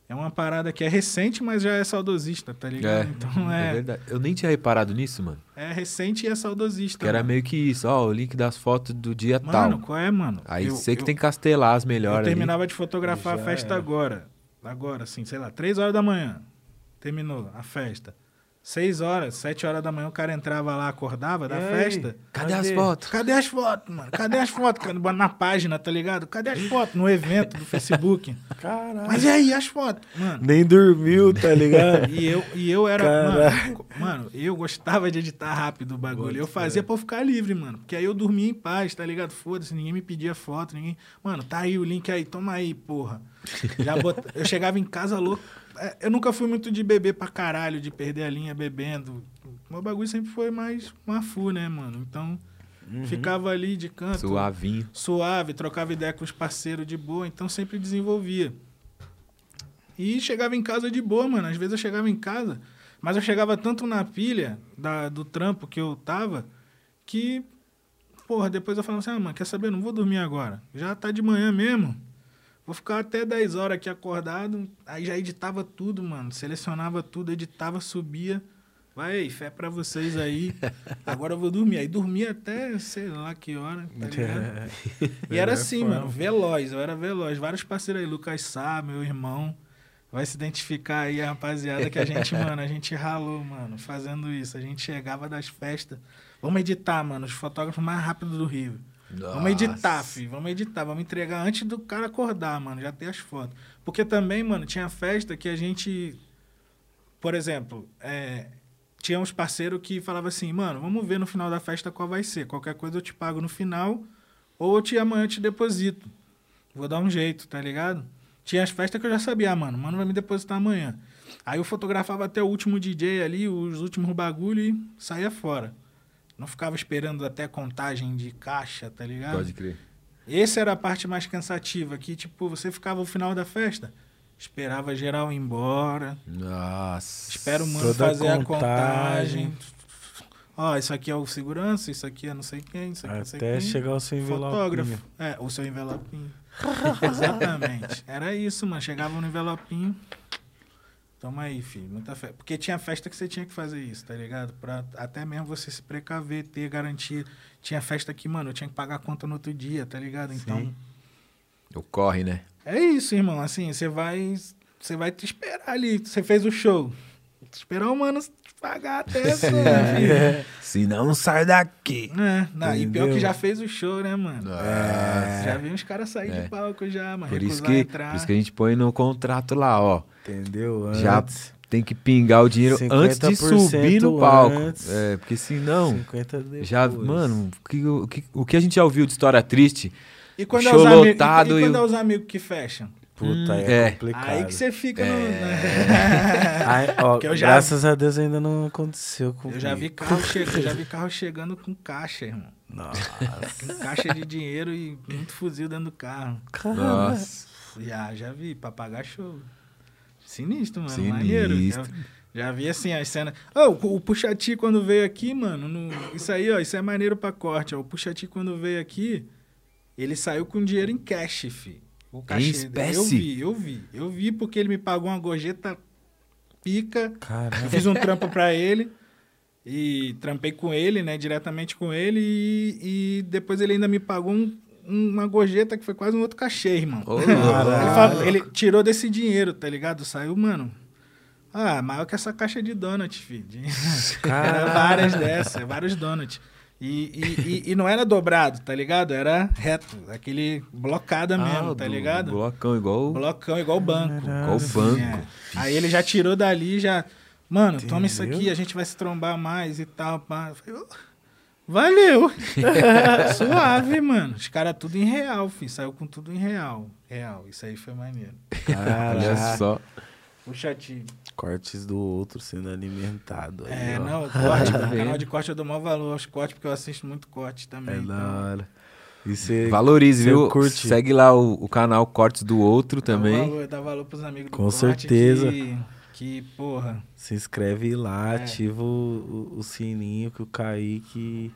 é uma parada que é recente, mas já é saudosista, tá ligado? É, então é é, verdade. Eu nem tinha reparado nisso, mano. é recente e é saudosista. Que era mano. meio que isso, ó, o link das fotos do dia Mano, tal. qual é, mano? Aí Eu- você que eu- tem que castelar as Eu melhores ali. terminava de fotografar Já a festa era. agora. Agora, assim, sei lá, três horas da manhã. Terminou a festa. Seis horas, sete horas da manhã, o cara entrava lá, acordava da festa. Cadê, Cadê? as fotos? Cadê as fotos, mano? Cadê as fotos? Na página, tá ligado? Cadê as fotos? No evento do Facebook. Caralho. Mas e aí, as fotos? Mano. Nem dormiu, tá ligado? E eu, e eu era. Mano, mano, eu gostava de editar rápido o bagulho. Eu fazia pra eu ficar livre, mano. Porque aí eu dormia em paz, tá ligado? Foda-se, ninguém me pedia foto, ninguém. Mano, tá aí o link aí, toma aí, porra. Já bot... Eu chegava em casa louco. É, Eu nunca fui muito de beber pra caralho, de perder a linha bebendo. Meu bagulho sempre foi mais mafu, né, mano? Então, ficava ali de canto Suavinho. suave, trocava ideia com os parceiros de boa, então sempre desenvolvia. E chegava em casa de boa, mano. Às vezes eu chegava em casa, mas eu chegava tanto na pilha da, do trampo que eu tava, que, porra, depois eu falava assim, ah, mano, quer saber? Não vou dormir agora. Já tá de manhã mesmo. Vou ficar até 10 horas aqui acordado. Aí já editava tudo, mano. Selecionava tudo, editava, subia. Vai aí, fé pra vocês aí. Agora eu vou dormir. Aí dormia até sei lá que hora, tá ligado? E era assim, mano, veloz, eu era veloz. Vários parceiros aí, Lucas Sá, meu irmão, vai se identificar aí, a rapaziada, que a gente, mano, a gente ralou, mano, fazendo isso. A gente chegava das festas. Vamos editar, mano, os fotógrafos mais rápidos do Rio. Vamos editar, Nossa. filho. Vamos editar, vamos entregar antes do cara acordar, mano. Já ter as fotos. Porque também, mano, tinha festa que a gente. Por exemplo, é, tinha uns parceiros que falavam assim, mano, vamos ver no final da festa qual vai ser. Qualquer coisa eu te pago no final, ou eu te amanhã eu te deposito. Vou dar um jeito, tá ligado? Tinha as festas que eu já sabia, ah, mano, mano vai me depositar amanhã. Aí eu fotografava até o último DJ ali, os últimos bagulho e saía fora. Não ficava esperando até contagem de caixa, tá ligado? Pode crer. Essa era a parte mais cansativa, que tipo, você ficava no final da festa, esperava geral ir embora, Nossa. espera o mano fazer a contagem. contagem. Ó, isso aqui é o segurança, isso aqui é não sei quem, isso aqui é não sei Até quem. chegar o seu envelope. Fotógrafo. É, o seu envelopinho. Exatamente. Era isso, mano. Chegava no envelopinho. Toma aí, filho. Muita festa. Porque tinha festa que você tinha que fazer isso, tá ligado? Pra até mesmo você se precaver, ter garantia. Tinha festa que, mano, eu tinha que pagar a conta no outro dia, tá ligado? Então. Sim. Ocorre, né? É isso, irmão. Assim, você vai. Você vai te esperar ali. Você fez o show. Esperar o mano te pagar até essa, filho. Se não, sai daqui. É, não, e pior que já fez o show, né, mano? É. Já vi uns caras sair É. de palco já, mano. Por isso, que, entrar. por isso que a gente põe no contrato lá, ó. Entendeu? Já Antes, tem que pingar o dinheiro antes de 50% subir no palco. antes. É, porque senão. 50 depois. Já, mano, o que, o, que, o que a gente já ouviu de história triste? E quando, show é os, e- lotado e, e quando é os amigos que fecham? Puta, Hum, é, é. complicado. Aí que você fica no. Ai, ó, já- Graças a Deus ainda não aconteceu comigo. Eu já vi carro, che... eu já vi carro chegando com caixa, irmão. Nossa. Com caixa de dinheiro e muito fuzil dentro do carro. Nossa. Já, já vi, pra pagar show. Sinistro, mano. Sinistro. Maneiro. Já, já vi assim as cenas. Ô, o, o Puxati quando veio aqui, mano. no- Isso aí, ó, isso é maneiro pra corte. Ó. O Puxati quando veio aqui, ele saiu com dinheiro em cash, fi. O cachê. Eu espécie? vi, eu vi. Eu vi porque ele me pagou uma gorjeta pica. Eu Caramba. fiz um trampo pra ele e trampei com ele, né, diretamente com ele e, e depois ele ainda me pagou um- uma gorjeta que foi quase um outro cachê, irmão. Ele, louco. fa- ele tirou desse dinheiro, tá ligado? Saiu, mano. Ah, maior que essa caixa de donut, filho. Era várias dessas, vários donuts. E, e, e, não era dobrado, tá ligado? Era reto, aquele blocada mesmo, Ah, tá do- ligado? Blocão, igual, Blocão igual banco. igual Assim, banco. é. Aí ele já tirou dali, já. Mano, toma isso Entendeu? aqui, a gente vai se trombar mais e tal. Pá. Falei, "Ô, Valeu! Suave, mano. Os caras tudo em real, filho. Saiu com tudo em real. Real. Isso aí foi maneiro. Olha só. Puxa, tio. Cortes do outro sendo alimentado. Aí, É, ó. não, corte. No canal de corte eu dou maior valor aos cortes, porque eu assisto muito corte também. É então. da hora. E você Valorize, você viu? curte? Segue lá o, o canal Cortes do Outro Dá também. valor, dá valor pros amigos do Com certeza. Que, que, porra. se inscreve lá, É. ativa o, o- o sininho que o Kaique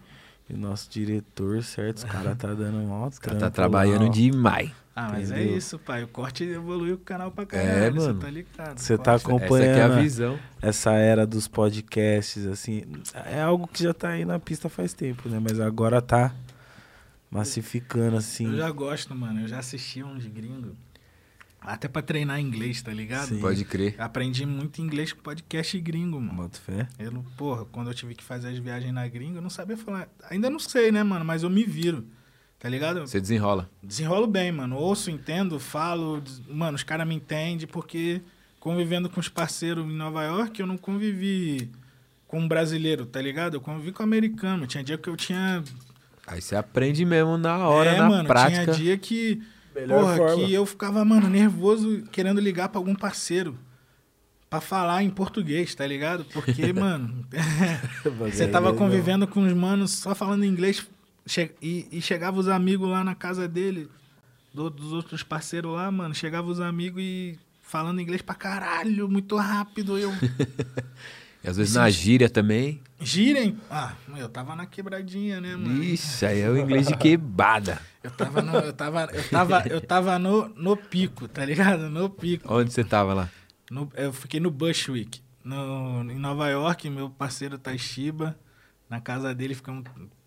e o nosso diretor, certo? Os caras tá dando um ó, O cara tá trabalhando demais. Ah, mas é Entendeu? isso, pai. O corte evoluiu o canal pra É, caralho. Você mano. tá ligado. Você tá com- Essa aqui é a Acompanhando. visão. essa era dos podcasts, assim, é algo que já tá aí na pista faz tempo, né? Mas agora tá massificando, assim. Eu já gosto, mano. Eu já assisti uns gringos. Até pra treinar inglês, tá ligado? Sim. Pode crer. Aprendi muito inglês com podcast gringo, mano. Boto fé. Eu, não- porra, quando eu tive que fazer as viagens na gringa, eu não sabia falar. Ainda não sei, né, mano? Mas eu me viro. Tá ligado? Você desenrola. Desenrolo bem, mano. Ouço, entendo, falo. Mano, os caras me entendem porque convivendo com os parceiros em Nova York, eu não convivi com um brasileiro, tá ligado? Eu convivi com um americano. Tinha dia que eu tinha. Aí você aprende mesmo na hora, é, na mano, prática. tinha dia que. Melhor porra, forma. que eu ficava, mano, nervoso querendo ligar pra algum parceiro. Pra falar em português, tá ligado? Porque, mano, você tava convivendo com os manos só falando inglês che- e, e chegava os amigos lá na casa dele, do- dos outros parceiros lá, mano. Chegava os amigos e falando inglês pra caralho, muito rápido. Eu. E às vezes na gíria também. Girem. Ah, eu tava na quebradinha, né, mano? Ixi, aí é o inglês de quebrada. Eu tava no, eu tava, eu tava, eu tava no, no pico, tá ligado? No pico. Onde você tava lá? No- eu fiquei no Bushwick, no, em Nova York, meu parceiro Taishiba, na casa dele, ficamos,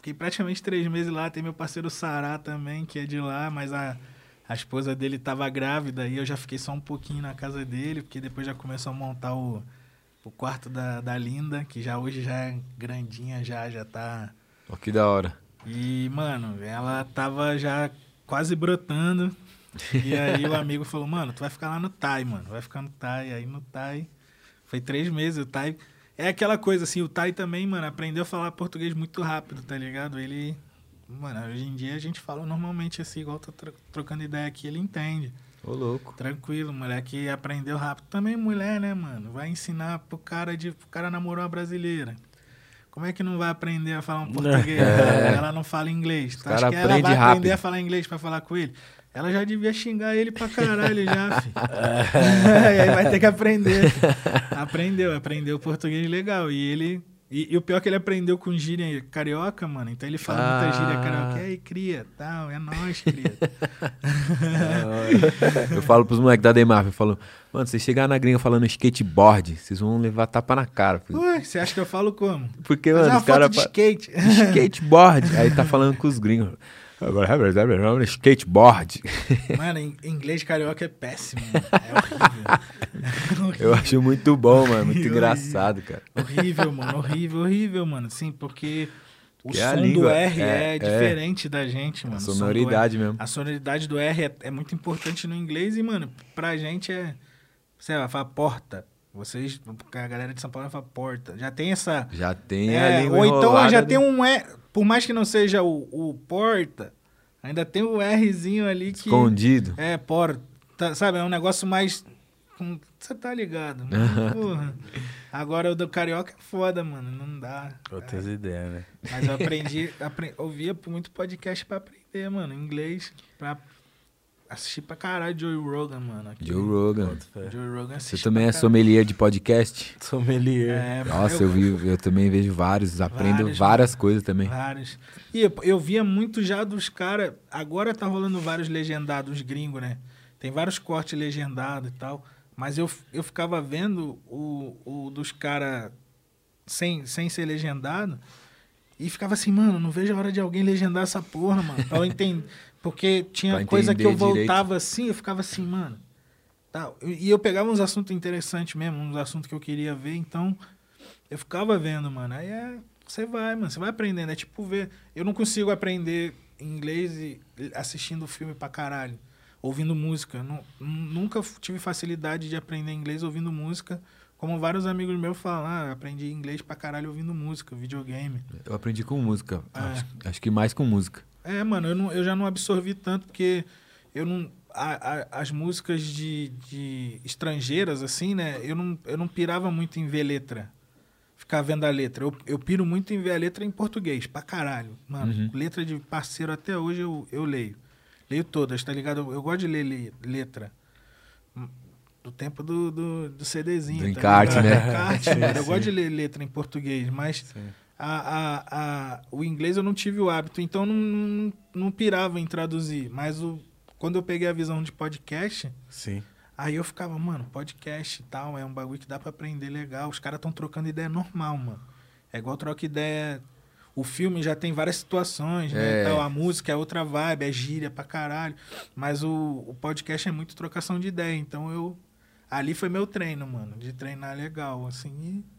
fiquei praticamente três meses lá. Tem meu parceiro Sará também, que é de lá, mas a, a esposa dele tava grávida e eu já fiquei só um pouquinho na casa dele, porque depois já começou a montar o, o quarto da, da Linda, que já hoje já é grandinha, já, já tá... Ó, que da hora. E, mano, ela tava já quase brotando. E aí o amigo falou, mano, tu vai ficar lá no Thai, mano. Vai ficar no Thai. Aí no Thai. Foi três meses. O Thai. É aquela coisa, assim, o Thai também, mano, aprendeu a falar português muito rápido, tá ligado? Ele. Mano, hoje em dia a gente fala normalmente assim, igual tô tro- trocando ideia aqui, ele entende. Ô, louco. Tranquilo, moleque aprendeu rápido. Também mulher, né, mano? Vai ensinar pro cara de. Pro cara namorar uma brasileira. Como é que não vai aprender a falar um português? Ela não fala inglês. Tu É. Os acha cara que ela vai aprende aprender rápido. a falar inglês pra falar com ele? Ela já devia xingar ele pra caralho já, filho. e aí vai ter que aprender. Aprendeu, aprendeu português legal. E ele E, e o pior é que ele aprendeu com gíria carioca, mano. Então ele fala Ah. muita gíria carioca. E aí, cria, tal, é nóis, cria. eu falo pros moleques da Demar, eu falo, mano, vocês chegar na gringa falando skateboard, vocês vão levar tapa na cara. filho. Ué, você acha que eu falo como? Porque, mano, uma os caras. skate. Skateboard. Aí tá falando com os gringos. Agora, é skateboard. Mano, em- inglês carioca é péssimo. mano. É horrível. Eu acho muito bom, mano. Muito Horrível. engraçado, cara. Horrível, mano. Horrível, horrível, mano. Sim, porque o Que é som do língua, R é, é, é. diferente da gente, mano. A do sonoridade R. mesmo. A sonoridade do R é, é muito importante no inglês e, mano, pra gente é. Você vai falar porta. Vocês, a galera de São Paulo vai falar porta. Já tem essa. Já tem É, a língua ou então já do- tem um E. Por mais que não seja o, o porta, ainda tem o Rzinho ali que. Escondido. É, porta. Sabe? É um negócio mais. Você tá ligado? né? Porra. Agora o do carioca é foda, mano. Não dá. Outras ideias, né? Mas eu aprendi, apre- ouvia muito podcast pra aprender, mano, inglês. Pra assistir pra caralho Joe Rogan, mano. aqui. Joe Rogan. Joe Rogan Você também é sommelier de podcast? Sommelier. É, Nossa, eu, vi, eu também vejo vários, aprendo Vários, várias coisas também. Vários. E eu, eu via muito já dos caras. Agora tá rolando vários legendados gringos, né? Tem vários cortes legendados e tal. Mas eu, eu ficava vendo o, o dos caras sem, sem ser legendado. E ficava assim, mano, não vejo a hora de alguém legendar essa porra, mano. Pra eu entender. Porque tinha coisa que eu entender direito. voltava assim, eu ficava assim, mano. Tá. E eu pegava uns assuntos interessantes mesmo, uns assuntos que eu queria ver, então eu ficava vendo, mano. Aí é. Você vai, mano. Você vai aprendendo. É tipo ver. Eu não consigo aprender inglês assistindo filme pra caralho. Ouvindo música. Nu- nunca tive facilidade de aprender inglês ouvindo música. Como vários amigos meus falam, ah, aprendi inglês pra caralho ouvindo música, videogame. Eu aprendi com música. É. Acho, acho que mais com música. É, mano, eu, não, eu já não absorvi tanto porque eu não. a- a- as músicas de, de estrangeiras, assim, né? Eu não, eu não pirava muito em ver letra. Ficar vendo a letra. Eu, eu piro muito em ver a letra em português, pra caralho. Mano, Uhum. letra de parceiro até hoje eu, eu leio. Leio todas, tá ligado? Eu, eu gosto de ler le- letra. Hum, Do tempo do, do, do CDzinho. Do tá encarte, né? Do encarte. Eu gosto de ler letra em português, mas Sim. A, a, a, o inglês eu não tive o hábito, então não, não, não pirava em traduzir. Mas o, quando eu peguei a visão de podcast, Sim. aí eu ficava, mano, podcast e tal, é um bagulho que dá pra aprender legal. Os caras estão trocando ideia normal, mano. É igual troca ideia. O filme já tem várias situações, né? É. Então, a música é outra vibe, é gíria pra caralho. Mas o, o podcast é muito trocação de ideia. Então eu. Ali foi meu treino, mano. De treinar legal, assim. E,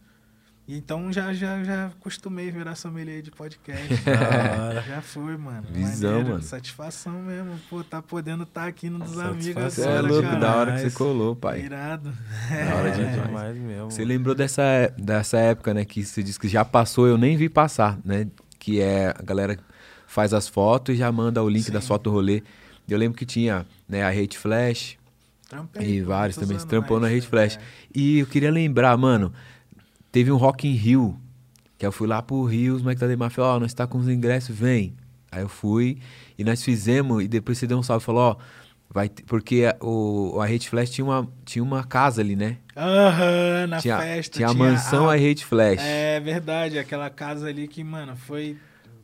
e então já, já, já acostumei virar sommelier de podcast. Da hora. já foi, mano. Visão, Maneiro, mano. Satisfação mesmo, pô, tá podendo estar aqui no dos Satisfação. amigos Você é louco, cara. da hora que você colou, pai. Irado. Da hora É, demais. demais mesmo. Você lembrou dessa, dessa época, né? Que você disse que já passou, eu nem vi passar, né? Que é a galera faz as fotos e já manda o link Sim. das fotos rolê. Eu lembro que tinha né, a Hate Flash Trampei, e vários também. Você trampou na Hate né? Flash. É. E eu queria lembrar, mano, teve um Rock in Rio, que eu fui lá pro Rio, os moleques da Demar falaram, ó, nós tá com os ingressos, vem. Aí eu fui e nós fizemos, e depois você deu um salve e falou, ó, vai ter- porque a- o, a Hate Flash tinha uma, tinha uma casa ali, né? Aham, na tinha, festa. tinha a mansão a Hate Flash. É verdade, aquela casa ali que, mano, foi.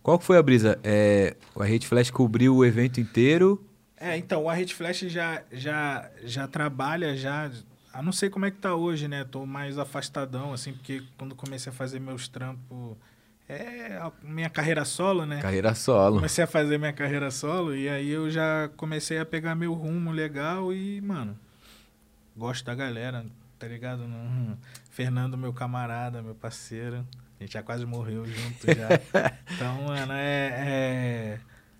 Qual que foi a brisa? É, a Hate Flash cobriu o evento inteiro. É, então, a Rede Flash já, já, já trabalha, já. Ah, não sei como é que tá hoje, né? Tô mais afastadão, assim, porque quando comecei a fazer meus trampos. É a minha carreira solo, né? Carreira solo. Comecei a fazer minha carreira solo e aí eu já comecei a pegar meu rumo legal e, mano, gosto da galera, tá ligado? Não- Fernando, meu camarada, meu parceiro. A gente já quase morreu junto já. Então, mano, é. é-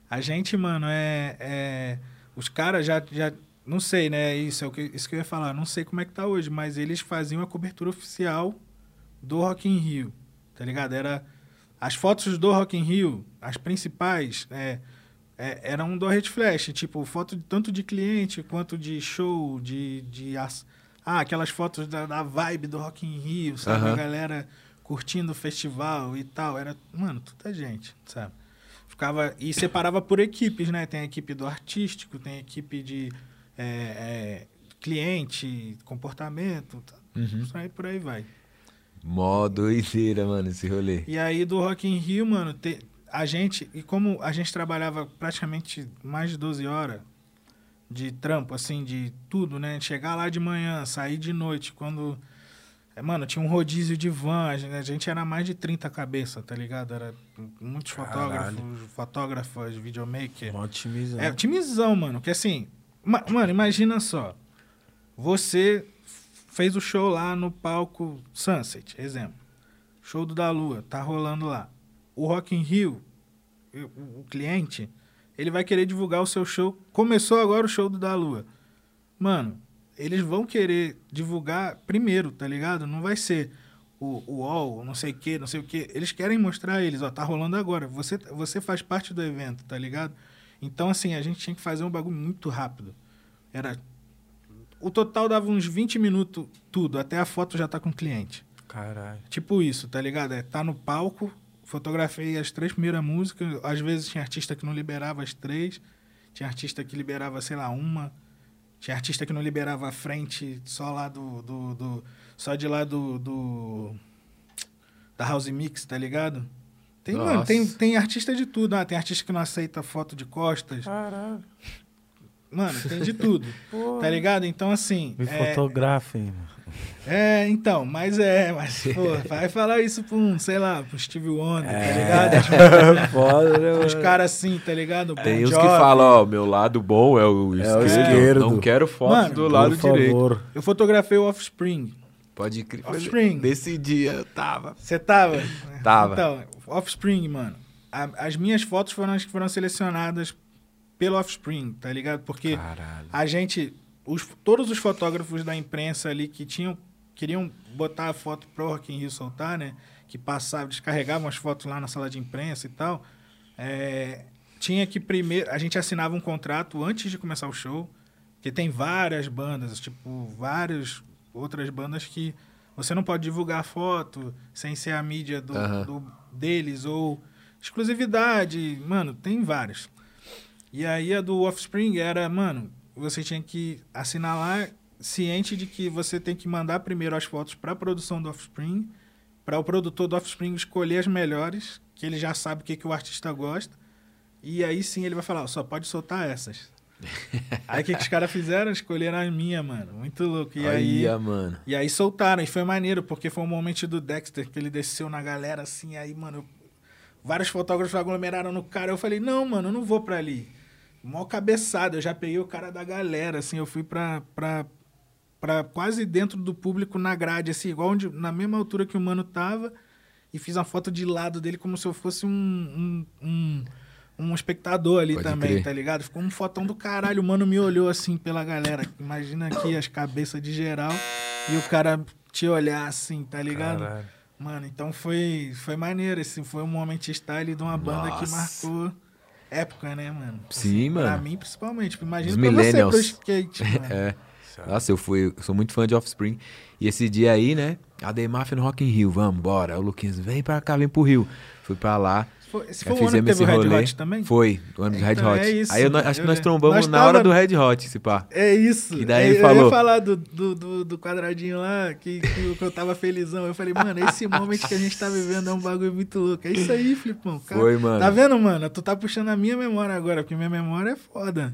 a gente, mano, é. é- os caras já, já. Não sei, né? Isso é o que, isso que eu ia falar. Não sei como é que tá hoje, mas eles faziam a cobertura oficial do Rock in Rio. Tá ligado? Era. As fotos do Rock in Rio, as principais, é, é, eram do Red Flash. Tipo, foto de- tanto de cliente quanto de show, de. de as- ah, aquelas fotos da, da vibe do Rock in Rio, sabe? A Aham. galera curtindo o festival e tal. Era, mano, toda gente, sabe? Ficava. E separava por equipes, né? Tem a equipe do artístico, tem a equipe de é, é, cliente, comportamento, tá? Uhum. Isso aí por aí vai. Mó doideira, mano, esse rolê. E aí do Rock in Rio, mano, te- a gente, e como a gente trabalhava praticamente mais de 12 horas de trampo, assim, de tudo, né? Chegar lá de manhã, sair de noite, quando... é, Mano, tinha um rodízio de van, a gente, a gente era mais de 30 cabeça, tá ligado? Era muitos Caralho. fotógrafos, fotógrafas, videomaker. Mó timizão. É, timizão, mano. Que assim, mano, imagina só. Você fez o show lá no palco Sunset, exemplo. Show do da Lua, tá rolando lá. O Rock in Rio, o, cliente, ele vai querer divulgar o seu show. Começou agora o show do da Lua. Mano, eles vão querer divulgar primeiro, tá ligado? Não vai ser o, o UOL, não sei o que, não sei o que. Eles querem mostrar eles, ó, tá rolando agora. Você, você faz parte do evento, tá ligado? Então, assim, a gente tinha que fazer um bagulho muito rápido. Era. O total dava uns 20 minutos, tudo, até a foto já tá com o cliente. Caralho. Tipo isso, tá ligado? É, tá no palco, fotografei as três primeiras músicas. Às vezes tinha artista que não liberava as três, tinha artista que liberava, sei lá, uma. Tinha artista que não liberava a frente só lá do. do, do- só de lá do, do. Da House Mix, tá ligado? Tem, mano, tem, tem artista de tudo. Ah, tem artista que não aceita foto de costas. Caralho. Mano, tem de tudo. tá ligado? Então, assim. Me é- fotografem, mano. é, então, mas é, mas, pô, vai falar isso pra um, sei lá, pro Steve Wonder, É. tá ligado? Foda, né, Os caras assim, tá ligado? Tem Bon uns que falam, ó, meu lado bom é o É o esquerdo. esquerdo. Não quero foto Mano, do lado Por direito. favor. Eu fotografei o Offspring. Pode crer. Offspring. Desse dia eu tava. Você tava? Tava. Então, Offspring, mano. A- as minhas fotos foram as que foram selecionadas pelo Offspring, tá ligado? Porque Caralho. a gente, os, todos os fotógrafos da imprensa ali que tinham, queriam botar a foto pro Rock in Rio soltar, né? Que passavam, descarregavam as fotos lá na sala de imprensa e tal. é, tinha que primeiro, a gente assinava um contrato antes de começar o show, que tem várias bandas, tipo, várias outras bandas que você não pode divulgar a foto sem ser a mídia do, do- deles ou exclusividade, mano, tem várias. E aí a do Offspring era, mano, você tinha que assinar lá ciente de que você tem que mandar primeiro as fotos para a produção do Offspring, para o produtor do Offspring escolher as melhores, que ele já sabe o que, que o artista gosta. E aí sim ele vai falar, só pode soltar essas. aí o que, que os caras fizeram? Escolheram a minha, mano. Muito louco. E aí, Olha, mano. e aí soltaram, e foi maneiro, porque foi um momento do Dexter que ele desceu na galera assim, aí, mano, vários fotógrafos aglomeraram no cara. Eu falei, não, mano, eu não vou pra ali. Mó cabeçada, eu já peguei o cara da galera, assim, eu fui pra, pra, pra quase dentro do público na grade, assim, igual onde, na mesma altura que o mano tava, e fiz uma foto de lado dele como se eu fosse um, um, um, um espectador ali Pode também, crer. tá ligado? Ficou um fotão do caralho, o mano me olhou assim pela galera. Imagina aqui as cabeças de geral e o cara te olhar assim, tá ligado? Caralho. Mano, então foi, foi maneiro. Esse foi um moment style de uma banda que marcou época, né, mano? Sim, Pra mano. mim, principalmente. Imagina Os pra você, pro millennials. skate, mano. É. Nossa, eu fui, eu sou muito fã de Offspring. E esse dia aí, né? A Demafia no Rock in Rio, vamos, bora. O Luquinhas, vem pra cá, vem pro Rio. Fui pra lá. Foi, esse aí foi o ano que teve o Red rolê. Hot também? Foi, o ano do Red Então, Hot. é isso, aí eu, acho eu que nós trombamos Nós na hora do Red Hot, esse pá. É isso. E daí eu, ele Eu falou- ia falar do, do, do, do quadradinho lá, que, que eu tava felizão. Eu falei, mano, esse momento que a gente tá vivendo é um bagulho muito louco. É isso aí, Flipão. Cara, Foi, mano. Tá vendo, mano? Tu tá puxando a minha memória agora, porque minha memória é foda.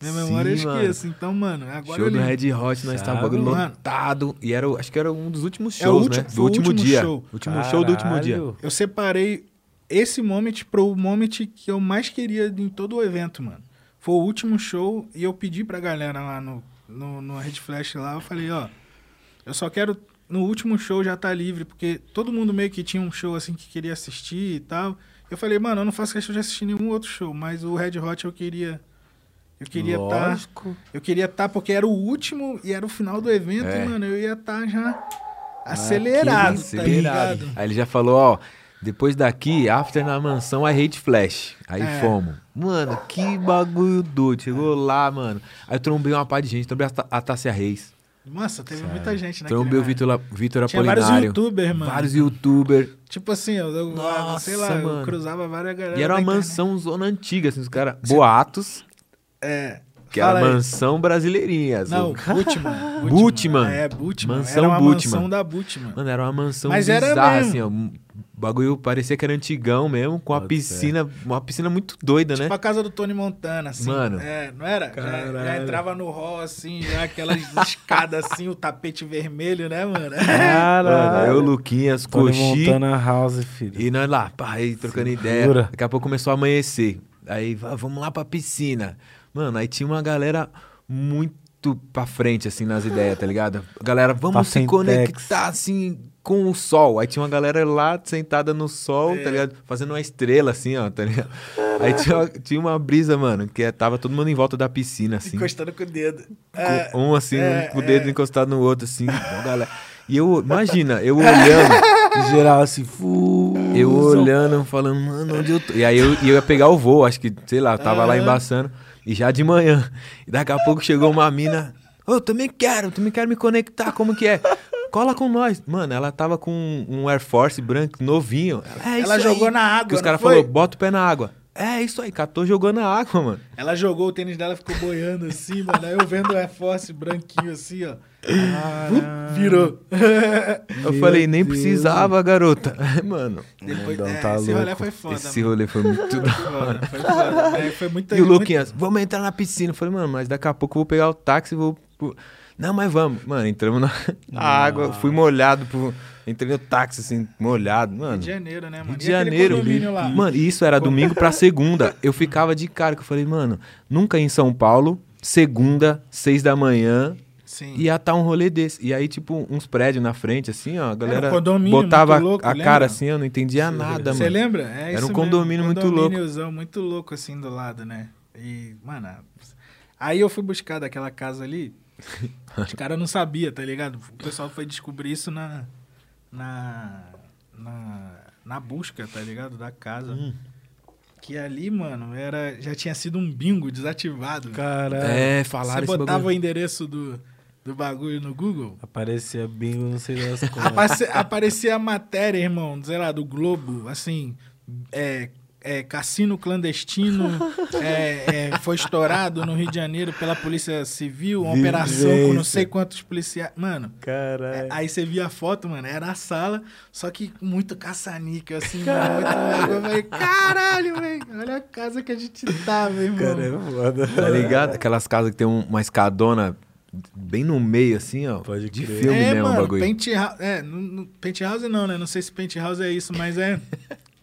Minha Sim, memória eu mano. esqueço. Então, mano, agora Show eu do. Red Hot, nós tava Sabe, bagulho mano? lotado. E era, acho que era um dos últimos É o shows, último- né? Do último, último dia. show. Último show do último dia. Caralho. Eu separei esse moment pro moment que eu mais queria em todo o evento, mano. Foi o último show e eu pedi pra galera lá no, no, no Red Flash lá, eu falei, ó, eu só quero no último show já tá livre, porque todo mundo meio que tinha um show assim que queria assistir e tal. Eu falei, mano, eu não faço questão de assistir nenhum outro show, mas o Red Hot eu queria eu queria estar Lógico. eu queria estar porque era o último e era o final do evento, É. mano, eu ia estar já acelerado, tá ligado? Aí ele já falou, ó, depois daqui, after na mansão, I hate flash. Aí É. fomos. Mano, que bagulho doido. Chegou lá, mano. Aí eu trombei uma par de gente, trombei a, a Tássia Reis. Nossa, teve muita gente naquele Trombei o. Vitor, Vitor Tinha vários Apolinário. youtubers, mano. Vários youtubers. Tipo assim, eu, eu- Nossa, sei lá, eu mano. cruzava várias galera. E era uma internet. mansão zona antiga, assim, os caras. Boatos. É. Que era aí. mansão brasileirinhas. Não, Butman. Butman. É, Butman. Mansão era uma Butman. mansão da Butman. Mano, era uma mansão Mas era bizarra, mesmo. assim, ó. Um bagulho parecia que era antigão mesmo, com uma Pode piscina, uma piscina muito doida, Tipo né? a casa do Tony Montana, assim. Mano. É, não era? Já, já entrava no hall, assim, já aquelas escadas, assim, o tapete vermelho, né, mano? Caralho. eu, Luquinhas, Tony Coxi. Montana House, filho. E nós lá, pá, aí trocando Segura. ideia. Daqui a pouco começou a amanhecer. Aí, "Vá, vamos lá pra piscina. Mano, aí tinha uma galera muito pra frente, assim, nas ideias, tá ligado? Galera, vamos se conectar, assim, com o sol. Aí tinha uma galera lá sentada no sol, É. tá ligado? Fazendo uma estrela, assim, ó, tá ligado? Aí tinha, uma- tinha uma brisa, mano, que é- tava todo mundo em volta da piscina, assim. Encostando com o dedo. É, Com- um assim, é, um com o dedo é. encostado no outro, assim, galera. E eu, imagina, eu olhando. Geral, assim, fu. Eu olhando, falando, mano, onde eu tô? E aí eu, eu ia pegar o voo, acho que, sei lá, eu tava lá embaçando. E já de manhã. E daqui a pouco chegou uma mina. Ô, eu também quero, também quero me conectar, como que é? Cola com nós. Mano, ela tava com um Air Force branco, novinho. É Ela isso aí. jogou na água, Que os caras falaram, bota o pé na água. É isso aí, catou, jogou na água, mano. Ela jogou o tênis dela, ficou boiando assim, mano. Aí eu vendo o Air Force branquinho assim, ó. Virou. Eu falei, nem Deus. precisava, garota. Mano, Depois, é, tá esse rolê louco. foi foda, esse mano. rolê foi muito da Foi foda, foi foda. É, foi muito, E o muito- Luquinhas, vamos entrar na piscina. Eu falei, mano, mas daqui a pouco eu vou pegar o táxi e vou. Não, mas vamos. Mano, entramos na, na água, fui molhado. Pro... Entrei no táxi, assim, molhado. Mano, Rio de Janeiro, né, mano? Rio de Janeiro. lá? Mano, isso era domingo pra segunda. Eu ficava de cara, que eu falei, mano, nunca em São Paulo, segunda, seis da manhã, Sim. ia estar um rolê desse. E aí, tipo, uns prédios na frente, assim, ó, a galera um botava louco, a lembra? cara assim, eu não entendia nada, Você lembra? É Era um mesmo, condomínio muito louco. condomíniozão muito louco assim do lado, né? E, mano, aí eu fui buscar daquela casa ali. Os caras não sabiam, tá ligado? O pessoal foi descobrir isso na. Na. Na, na busca, tá ligado? Da casa. Hum. Que ali, mano, era, já tinha sido um bingo desativado. Caralho. É, Você falaram esse botava o bagulho. endereço do, do bagulho no Google. Aparecia bingo, não sei das coisas. Aparecia, aparecia a matéria, irmão, sei lá, do Globo, assim, é, é, cassino clandestino é, é, foi estourado no Rio de Janeiro pela Polícia Civil, uma operação com não sei quantos policiais. Mano, é, Caralho. aí você via a foto, mano, era a sala, só que muito caça-níquel, assim, mano, muito louco. Eu falei, caralho, velho, olha a casa que a gente tava, irmão. Cara, é foda. Tá ligado? Aquelas casas que tem um- uma escadona bem no meio, assim, ó. Pode de crer. filme é, mesmo o mano, bagulho. penthouse, é, no, no- penthouse não, né? Não sei se penthouse é isso, mas é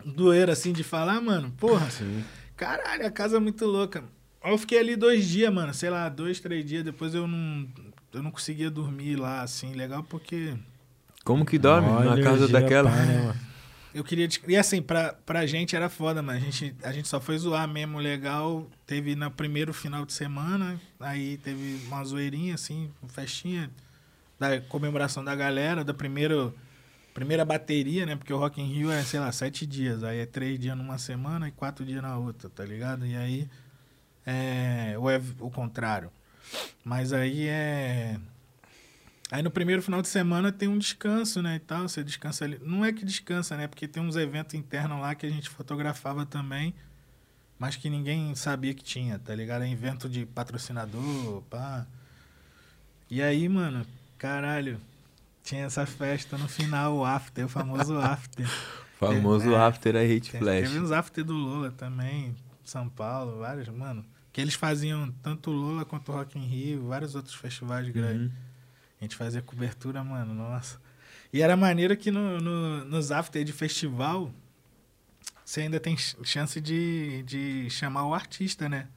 doer assim de falar, mano. Porra, Sim. caralho, a casa é muito louca. Eu fiquei ali dois dias, mano, sei lá, dois, três dias. Depois eu não, eu não conseguia dormir lá, assim, legal, porque Como que dorme Ó, na casa daquela? pá, né, eu queria. E assim, pra, pra gente era foda, mano. A gente, a gente só foi zoar mesmo legal. Teve no primeiro final de semana, aí teve uma zoeirinha, assim, uma festinha da comemoração da galera, da primeira, primeira bateria, né? Porque o Rock in Rio é, sei lá, sete dias. Aí é três dias numa semana e quatro dias na outra, tá ligado? E aí. É, ou é o contrário. Mas aí é. Aí no primeiro final de semana tem um descanso, né, e tal, você descansa ali. Não é que descansa, né, porque tem uns eventos internos lá que a gente fotografava também, mas que ninguém sabia que tinha, tá ligado? É evento de patrocinador, pá. E aí, mano, caralho, tinha essa festa no final, o after, o famoso after. Famoso É, After I Hate Tem- Flash. Teve uns after do Lola também, São Paulo, vários, mano. Que eles faziam tanto o Lola quanto o Rock in Rio, vários outros festivais grandes. Uhum. A gente fazia cobertura, mano, nossa. E era maneiro que no, no- nos after de festival, você ainda tem ch- chance de, de chamar o artista, né?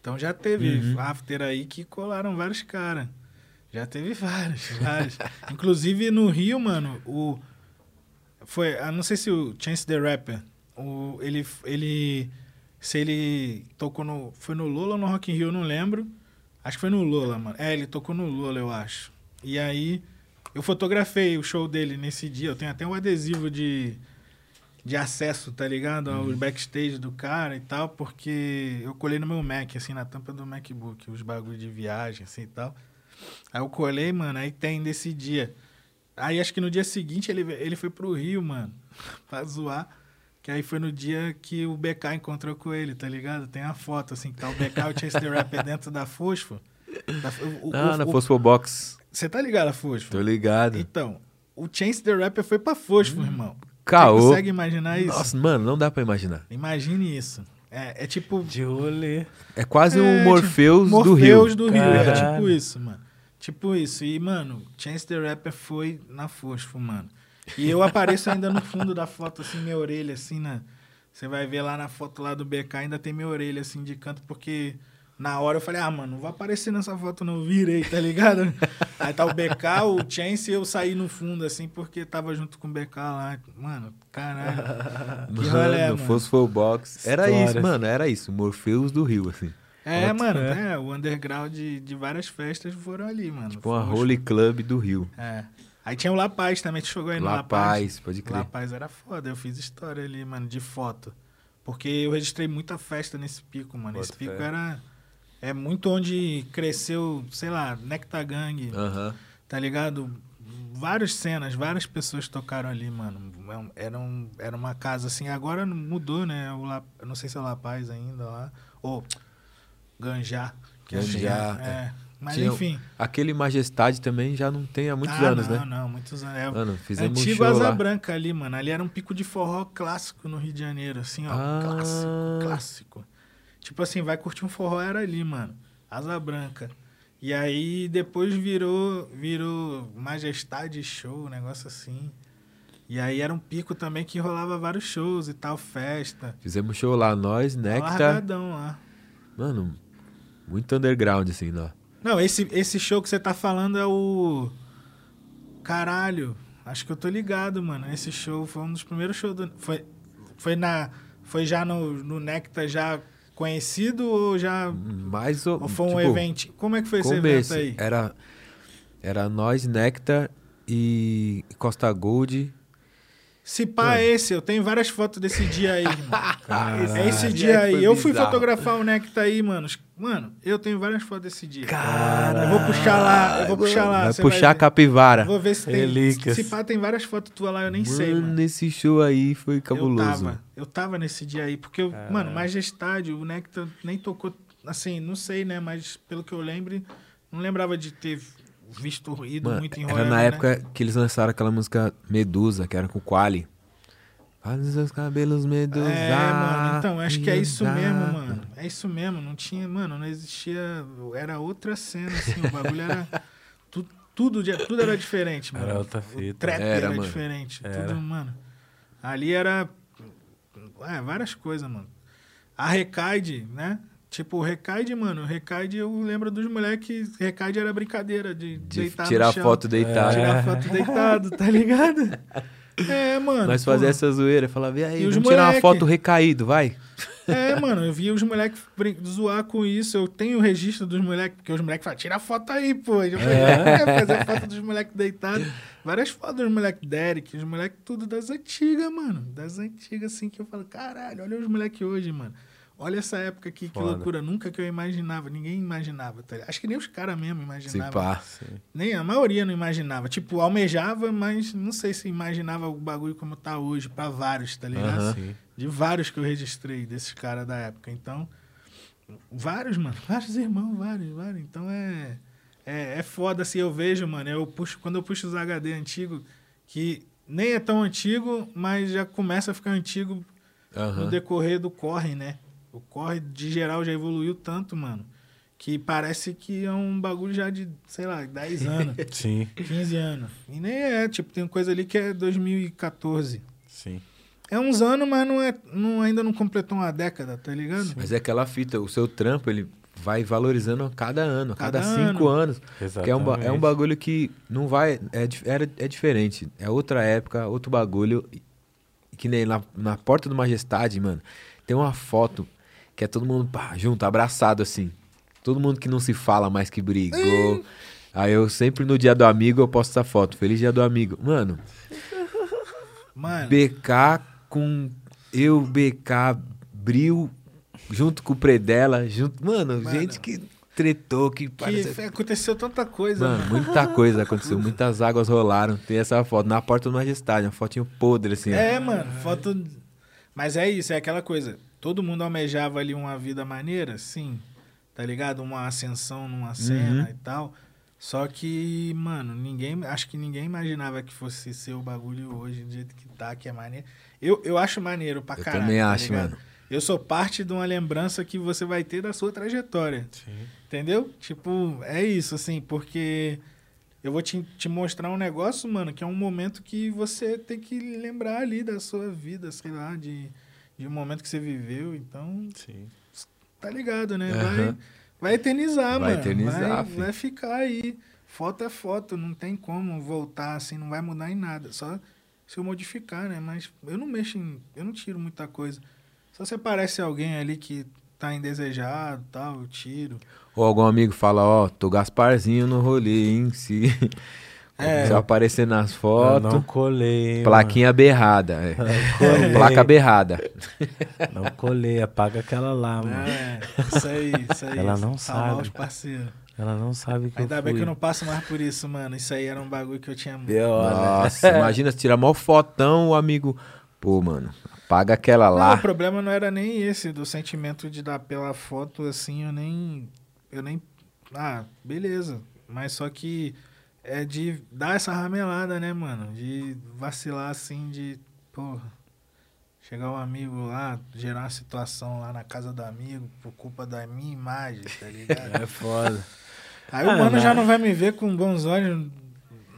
Então já teve Uhum. after aí que colaram vários caras. Já teve vários, vários. Inclusive no Rio, mano, o. Foi. Eu não sei se o Chance the Rapper. O, ele, ele. Se ele tocou no. Foi no Lola ou no Rock in Rio, não lembro. Acho que foi no Lola, mano. É, ele tocou no Lola, eu acho. E aí, eu fotografei o show dele nesse dia. Eu tenho até um adesivo de, de acesso, tá ligado? Ao backstage do cara e tal, porque eu colei no meu Mac, assim, na tampa do MacBook, os bagulho de viagem, assim e tal. Aí eu colei, mano, aí tem desse dia. Aí acho que no dia seguinte ele, ele foi pro Rio, mano, pra zoar. Que aí foi no dia que o BK encontrou com ele, tá ligado? Tem a foto, assim, que tá o BK e o Chance the Rapper dentro da Fosfo. Da- o- o- Ah, na o- Fosfo Box. Você tá ligado a Fosfo? Tô ligado. Então, o Chance the Rapper foi pra Fosfo, irmão. Caô. Você consegue imaginar isso? Nossa, mano, não dá pra imaginar. Imagine isso. É, é tipo... De rolê. É quase É, um tipo, Morpheus, do Rio. Morpheus do Rio. É tipo isso, mano. Tipo isso. E, mano, Chance the Rapper foi na Fosfo, mano. E eu apareço ainda no fundo da foto, assim, minha orelha, assim, na... Você vai ver lá na foto lá do BK, ainda tem minha orelha, assim, de canto, porque... Na hora eu falei, ah, mano, não vou aparecer nessa foto, não. Virei, tá ligado? Aí tá o BK, o Chance e eu saí no fundo, assim, porque tava junto com o BK lá. Mano, caralho. Que rolê, Mano. Fosfo Box. Era Histórias. isso, mano, era isso. Morpheus do Rio, assim. É, Bota mano, é, o underground de, de várias festas foram ali, mano. Tipo Fosfo. Holy Club do Rio. É. Aí tinha o La Paz também, tu jogou aí no La La Paz. Paz, pode crer. La Paz era foda, eu fiz história ali, mano, de foto. Porque eu registrei muita festa nesse pico, mano. Bota Esse pico fé. era. É muito onde cresceu, sei lá, Nectar Gang, Aham. tá ligado? Várias cenas, várias pessoas tocaram ali, mano. É Era, um, era uma casa assim, agora mudou, né? O La, eu não sei se é La Paz ainda lá. Ou Ganjá. que que Ganjá, é. É. Mas Tinha- enfim. Aquele Majestade também já não tem há muitos Ah, anos, não, né? Não, muitos anos. É, Mano, fizemos Antigo um Asa lá. Branca ali, mano. Ali era um pico de forró clássico no Rio de Janeiro, assim, ó. Ah. Clássico, clássico. Tipo assim, vai curtir um forró, era ali, mano. Asa Branca. E aí depois virou, virou Majestade Show, um negócio assim. E aí era um pico também que rolava vários shows e tal, festa. Fizemos show lá, nós, Nectar. Largadão lá. Mano, muito underground, assim, lá. Não, esse, esse show que você tá falando é o. Caralho, acho que eu tô ligado, mano. Esse show foi um dos primeiros shows do. Foi, foi, na, foi já no, no Nectar já conhecido ou já. Mais ou, Ou foi um tipo, evento? Como é que foi esse evento aí? Era, era nós, Nectar e Costa Gold. Se pá, é esse, eu tenho várias fotos desse dia aí. Caralho. É esse dia aí. Eu fui bizarro. fotografar o Nectar aí, mano. Mano, eu tenho várias fotos desse dia. Caralho. Eu vou puxar lá, eu vou puxar lá. Vai puxar a ver. capivara. Vou ver se tem. Relíquias. Se pá, tem várias fotos tuas lá, eu nem sei, mano. esse show aí foi cabuloso. Eu tava, eu tava nesse dia aí, porque, eu, mano, Majestade, o Nectar nem tocou, assim, não sei, né, mas pelo que eu lembro, não lembrava de ter visto ido Mano, muito em era na né? época que eles lançaram aquela música Medusa, que era com o Quali. Faz seus cabelos Medusa. É, mano, então, acho que é isso mesmo, mano. É isso mesmo, não tinha, mano, não existia, era outra cena, assim, o bagulho era, tu, tudo, de- tudo era diferente, mano. Era outra O fita. trap Era, era, mano. diferente, Era. tudo, mano. Ali era, é, várias coisas, mano. A Recaide, né? Tipo, o Recaide, mano, Recaide eu lembro dos moleques, Recaide era brincadeira de, De deitar tirar foto deitado. Tirar É. foto deitado, tá ligado? É, mano. Nós fazia essa zoeira, falava, e aí, E os vamos tirar uma foto recaído, vai. É, mano, eu via os moleques brin- zoar com isso. Eu tenho o registro dos moleques, porque os moleques falam, tira foto aí, pô. Eu falei, é, fazer foto dos moleques deitados. Várias fotos dos moleques Derek, os moleques tudo das antigas, mano. Das antigas, assim, que eu falo, caralho, olha os moleques hoje, mano. Olha essa época aqui, que Foda. loucura. Nunca que eu imaginava, ninguém imaginava. Tá ligado? Acho que nem os caras mesmo Se imaginavam. pá. Nem a maioria não imaginava. Tipo, almejava, mas não sei se imaginava o bagulho como tá hoje, pra vários, tá ligado? Sim. De vários que eu registrei desses caras da época. Então, vários, mano. Vários irmãos, vários, vários. Então é. É, é foda assim, eu vejo, mano. Eu puxo, quando eu puxo os HD antigos, que nem é tão antigo, mas já começa a ficar antigo no Aham. decorrer do corre, né? O corre de geral já evoluiu tanto, mano. Que parece que é um bagulho já de, sei lá, 10 anos, Sim, 15 anos. E nem é, tipo, tem coisa ali que é 2014. sim. É uns anos, mas não é, não, ainda não completou uma década, tá ligado? Mas é aquela fita, o seu trampo, ele vai valorizando a cada ano, a cada, Cada cinco ano. anos. Que é um, Exatamente. é um bagulho que não vai. É, era, é diferente. É outra época, outro bagulho. Que nem na, na porta do Majestade, mano, tem uma foto que é todo mundo pá, junto, abraçado assim. Todo mundo que não se fala mais que brigou. Aí eu sempre no dia do amigo eu posto essa foto. Feliz dia do amigo. Mano, Mano, BK com eu, BK, Bril, junto com o Predela, junto. Mano, Mano, gente que tretou, que, que parece- aconteceu tanta coisa, Mano, mano. muita coisa aconteceu, muitas águas rolaram. Tem essa foto na porta do Majestade, uma fotinho podre assim. ó. É, mano, foto. Mas é isso, é aquela coisa. Todo mundo almejava ali uma vida maneira, sim. Tá ligado? Uma ascensão numa cena e tal. Só que, mano, ninguém. Acho que ninguém imaginava que fosse ser o bagulho hoje, do jeito que tá, que é maneiro. Eu, eu acho maneiro pra Eu caralho. também tá acho, ligado? mano. Eu sou parte de uma lembrança que você vai ter da sua trajetória. Entendeu? Tipo, é isso, assim, porque eu vou te, te mostrar um negócio, mano, que é um momento que você tem que lembrar ali da sua vida, sei lá, de, de um momento que você viveu. Então, Sim. tá ligado, né? Vai, Aham. vai eternizar, Vai mano. eternizar, vai, filho. vai ficar aí. Foto é foto, não tem como voltar assim, não vai mudar em nada. Só se eu modificar, né? Mas eu não mexo em. Eu não tiro muita coisa. Só se aparece alguém ali que tá indesejado tal, eu tiro. Ou algum amigo fala, ó, tô Gasparzinho no rolê, hein? Se, É. eu aparecer nas Eu fotos, não colei, hein, plaquinha berrada. É. Colei. Placa berrada. mano. Não colei, apaga aquela lá, mano. É, isso aí, isso aí. Ela não Salvar sabe. os parceiros. Ela não sabe que Ainda eu bem fui. que eu não passo mais por isso, mano. Isso aí era um bagulho que eu tinha muito. Nossa, imagina se tirar mó fotão, o amigo. Pô, mano, apaga aquela Não, lá. o problema não era nem esse, do sentimento de dar pela foto, assim, eu nem. Eu nem. Ah, beleza. Mas só que é de dar essa ramelada, né, mano? De vacilar assim, de. Porra. Chegar um amigo lá, gerar uma situação lá na casa do amigo por culpa da minha imagem, tá ligado? É foda. Aí o Ah, mano não. já não vai me ver com bons olhos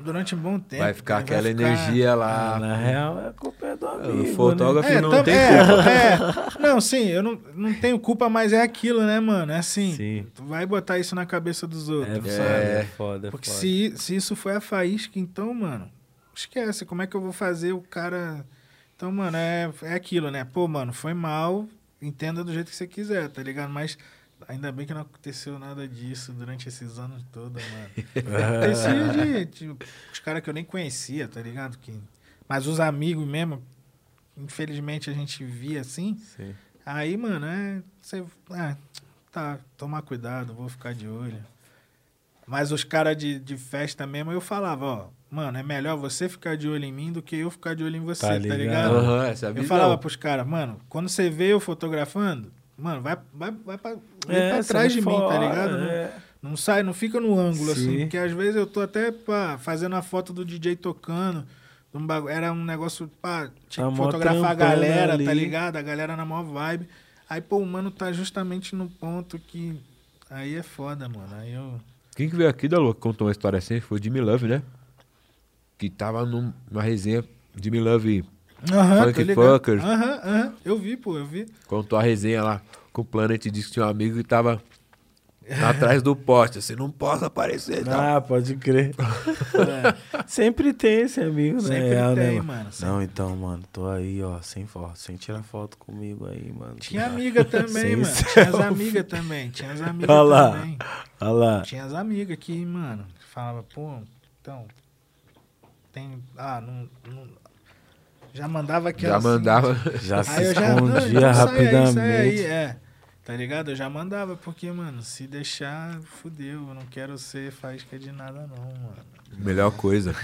durante um bom tempo. Vai ficar né? aquela ficar- energia Ah, lá. na real, é culpa é do amigo, O fotógrafo É, não tam- tem é, culpa. é. Não, sim, eu não, não tenho culpa, mas é aquilo, né, mano? É assim. Sim. Tu vai botar isso na cabeça dos É outros, foda, sabe? é foda, é Porque foda. se, se isso foi a faísca, então, mano, esquece. Como é que eu vou fazer o cara. Então, mano, é, é aquilo, né? Pô, mano, foi mal, entenda do jeito que você quiser, tá ligado? Mas ainda bem que não aconteceu nada disso durante esses anos todos, mano. Acontecia de, de os caras que eu nem conhecia, tá ligado? Que, mas os amigos mesmo, infelizmente a gente via assim. Sim. Aí, mano, é. Você. É, tá, tomar cuidado, vou ficar de olho. Mas os caras de, de festa mesmo, eu falava, ó, mano, é melhor você ficar de olho em mim do que eu ficar de olho em você, Tá tá, ligado? ligado? Essa é a Eu falava pros caras, mano, quando você vê eu fotografando, mano, vai, vai, vai pra, É, pra trás de mim, tá fora, ligado? Não- é. Não sai, não fica no ângulo, assim. Sim. Porque às vezes eu tô até pá, fazendo a foto do DJ tocando. um bagu- Era um negócio, pá, tinha Tá que fotografar a galera, ali. tá ligado? A galera na maior vibe. Aí, pô, o mano tá justamente no ponto que. Aí é foda, mano. Aí eu. Quem que veio aqui, Dalu, que contou uma história assim? Foi o Jimmy Love, né? Que tava num- numa resenha. Jimmy Love Aham, Funk tô ligado. Fuckers. Aham, aham. Eu vi, pô, eu vi. contou a resenha lá com o Planet. Disse que tinha um amigo que tava atrás do poste. Você não pode aparecer. Tá? Ah, pode crer. É, Sempre tem esse amigo, né? sempre Real, né, tem, mano? mano. sempre Não, então, mano, tô aí, ó, sem foto, sem tirar foto comigo aí, mano. Tinha amiga também, Sem mano. Tinha as selfie. amigas também. Tinha as amigas Olha lá. também. Olha lá. Tinha as amigas que, mano, falava, pô, então. Tem. Ah, não. não- já mandava aquela. Já assim, mandava. Já se já. escondia então sai aí, rapidamente. sai aí, é. Tá ligado? Eu já mandava, porque, mano, se deixar, fudeu. Eu não quero ser faísca de nada, não, mano. Melhor coisa.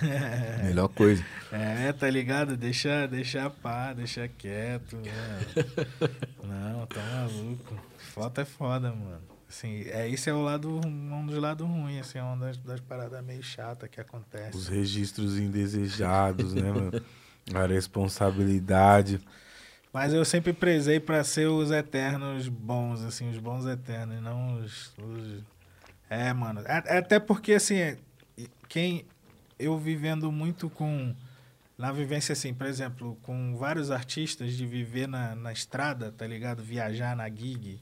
Melhor coisa. É, tá ligado? Deixa, deixa pá, deixa quieto, mano. Não, tá maluco. Foto é foda, mano. Assim, é, esse é o lado, um dos lados ruins, assim, é uma das, das paradas meio chatas que acontece. Os registros indesejados, né, mano? A responsabilidade. Mas eu sempre prezei pra ser os eternos bons, assim, os bons eternos, não os, os- É, mano. Até porque, assim, quem. Eu vivendo muito com. Na vivência, assim, por exemplo, com vários artistas de viver na, na estrada, tá ligado? Viajar na gig,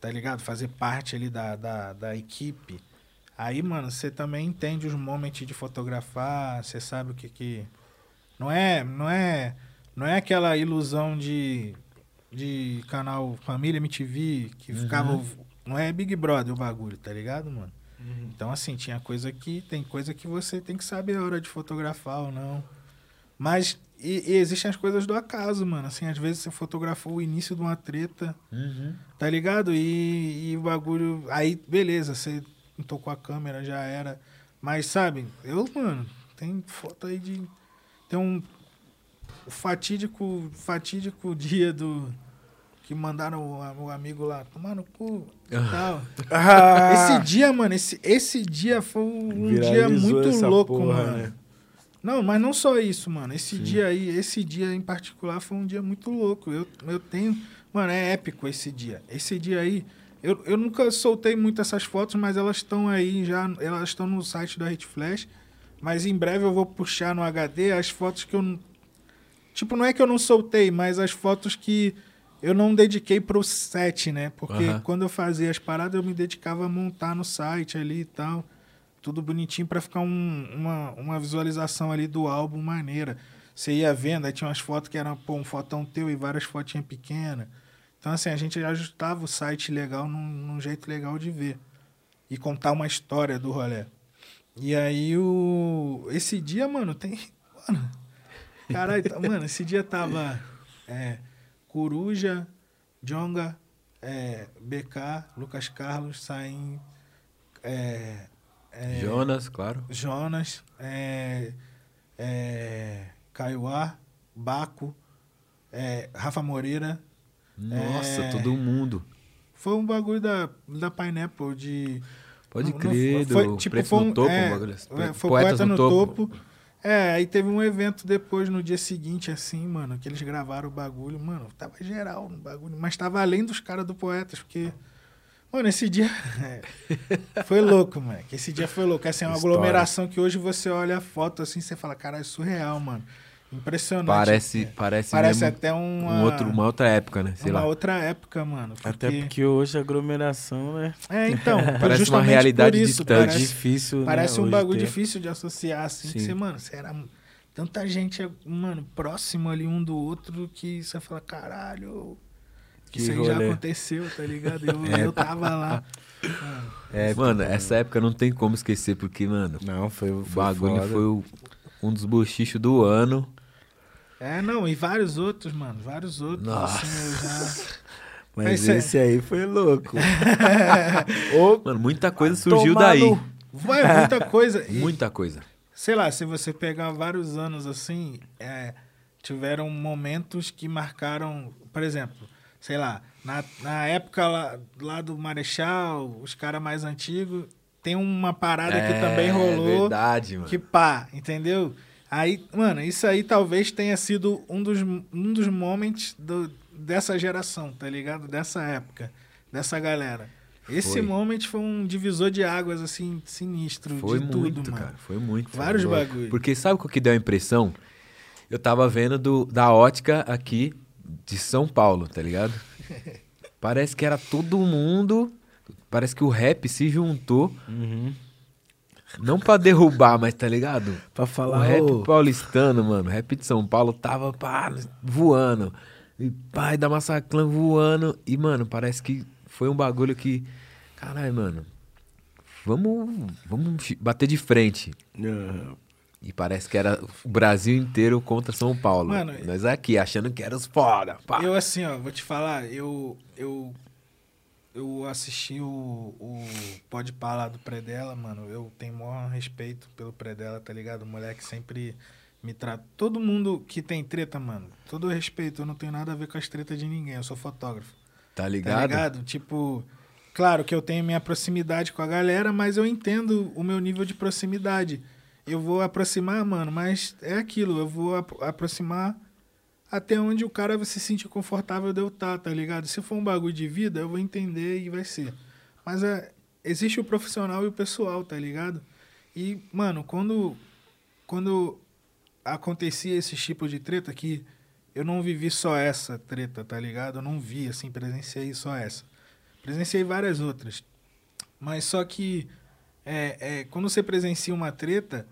tá ligado? Fazer parte ali da, da, da equipe. Aí, mano, você também entende os momentos de fotografar, você sabe o que que. Não é. Não é. Não é aquela ilusão de, de canal Família MTV que ficava. Não é Big Brother o bagulho, tá ligado, mano? Então, assim, tinha coisa que. Tem coisa que você tem que saber a hora de fotografar ou não. Mas. E, e existem as coisas do acaso, mano. Assim, às vezes você fotografou o início de uma treta, tá ligado? E, e o bagulho. Aí, beleza, você tocou a câmera, já era. Mas, sabe, eu, mano, tem foto aí de. Tem um. fatídico, fatídico dia do. Que mandaram o, o amigo lá tomar no cu e tal. Ah, Esse dia, mano, esse, esse dia foi um dia viralizou muito essa louco, porra, mano. né? Não, mas não só isso, mano. Esse dia aí, esse dia em particular foi um dia muito louco. Eu, eu tenho. Mano, é épico esse dia. Esse dia aí. Eu, eu nunca soltei muito essas fotos, mas elas estão aí já. Elas estão no site da Hit Flash. Mas em breve eu vou puxar no HD as fotos que eu. Tipo, não é que eu não soltei, mas as fotos que eu não dediquei pro set, né? Porque Aham. quando eu fazia as paradas, eu me dedicava a montar no site ali e tal tudo bonitinho pra ficar um- uma, uma visualização ali do álbum maneira. Você ia vendo, aí tinha umas fotos que eram pô, um fotão teu e várias fotinhas pequenas. Então, assim, a gente ajustava o site legal num, num jeito legal de ver. E contar uma história do rolê. E aí, o... esse dia, mano, tem. Mano. Caralho, tá- mano, esse dia tava. É, Coruja, Jonga, é, BK, Lucas Carlos, Saim. É, é, Jonas, claro. Jonas, é, é, Kaiowá, Baco, é, Rafa Moreira. Nossa, É. todo mundo. Foi um bagulho da, da Pineapple de. Pode não- crer, não- foi, tipo, foi um- no Topo, é, um bagulho assim. é, foi Poetas Poeta no, topo. É, aí teve um evento depois, no dia seguinte, assim, mano, que eles gravaram o bagulho. Mano, tava geral no bagulho, mas tava além dos caras do Poetas, porque. Mano, esse dia é, foi louco, mano. que Esse dia foi louco. Assim, é uma História. aglomeração que hoje você olha a foto assim, você fala, caralho, surreal, mano. Impressionante. Parece, É, parece, parece mesmo até uma, um outro, uma outra época, né? Sei uma lá. outra época, mano. Até porque hoje a aglomeração, né? É, então. Parece uma realidade isso, distante. Parece, difícil, parece né, um bagulho ter. difícil de associar, assim. que Sim. Você, mano, você era tanta gente, mano, próximo ali um do outro que você fala, caralho. Que isso aí já rolê. aconteceu, tá ligado? Eu, É. eu tava lá. Mano, É, mano, essa época não tem como esquecer, porque, mano, Não, foi, o foi bagulho foda. foi o- um dos bochichos do ano. É, não, e vários outros, mano. Vários outros. Nossa. Assim, já. Mas Mas é- esse aí foi louco. Mano, muita coisa surgiu daí. no- Vai, muita coisa. E, Muita coisa. sei lá, se você pegar vários anos assim, é, tiveram momentos que marcaram, por exemplo, sei lá, na, na época lá, lá do Marechal, os caras mais antigos, tem uma parada que também rolou. É verdade, mano. Que pá, entendeu? Aí, mano, isso aí talvez tenha sido um dos, um dos momentos do, dessa geração, tá ligado? Dessa época, dessa galera. Esse Foi. moment foi um divisor de águas, assim, sinistro Foi de muito, tudo, mano. cara. Foi muito. Vários Foi bagulho. Porque sabe o que deu a impressão? Eu tava vendo do, da ótica aqui de São Paulo, tá ligado? Parece que era todo mundo. Parece que o rap se juntou. Uhum. Não pra derrubar, mas tá ligado? Pra O falar, rap ô, paulistano, mano, o rap de São Paulo tava pá, voando. E pai da Massaclan voando. E, mano, parece que foi um bagulho que. Caralho, mano. Vamos, vamos bater de frente. ah, E parece que era o Brasil inteiro contra São Paulo. Mano, Nós aqui, achando que era os foda. Pá. Eu, assim, ó, vou te falar, eu. Eu, eu assisti o, o Pode Pá do Predela, mano. Eu tenho o maior respeito pelo Predela, tá ligado? O moleque sempre me trata. Todo mundo que tem treta, mano, todo respeito, eu não tenho nada a ver com as tretas de ninguém, eu sou fotógrafo. Tá Tá ligado? ligado? Tipo, claro que eu tenho minha proximidade com a galera, mas eu entendo o meu nível de proximidade. Eu vou aproximar, mano, mas é aquilo, eu vou apro- aproximar até onde o cara se sentir confortável de eu estar, tá ligado? Se for um bagulho de vida, eu vou entender e vai ser. Mas é, existe o profissional e o pessoal, tá ligado? E, mano, quando, quando acontecia esse tipo de treta que eu não vivi só essa treta, tá ligado? Eu não vi, assim, presenciei só essa. Presenciei várias outras. Mas só que é, é, quando você presencia uma treta,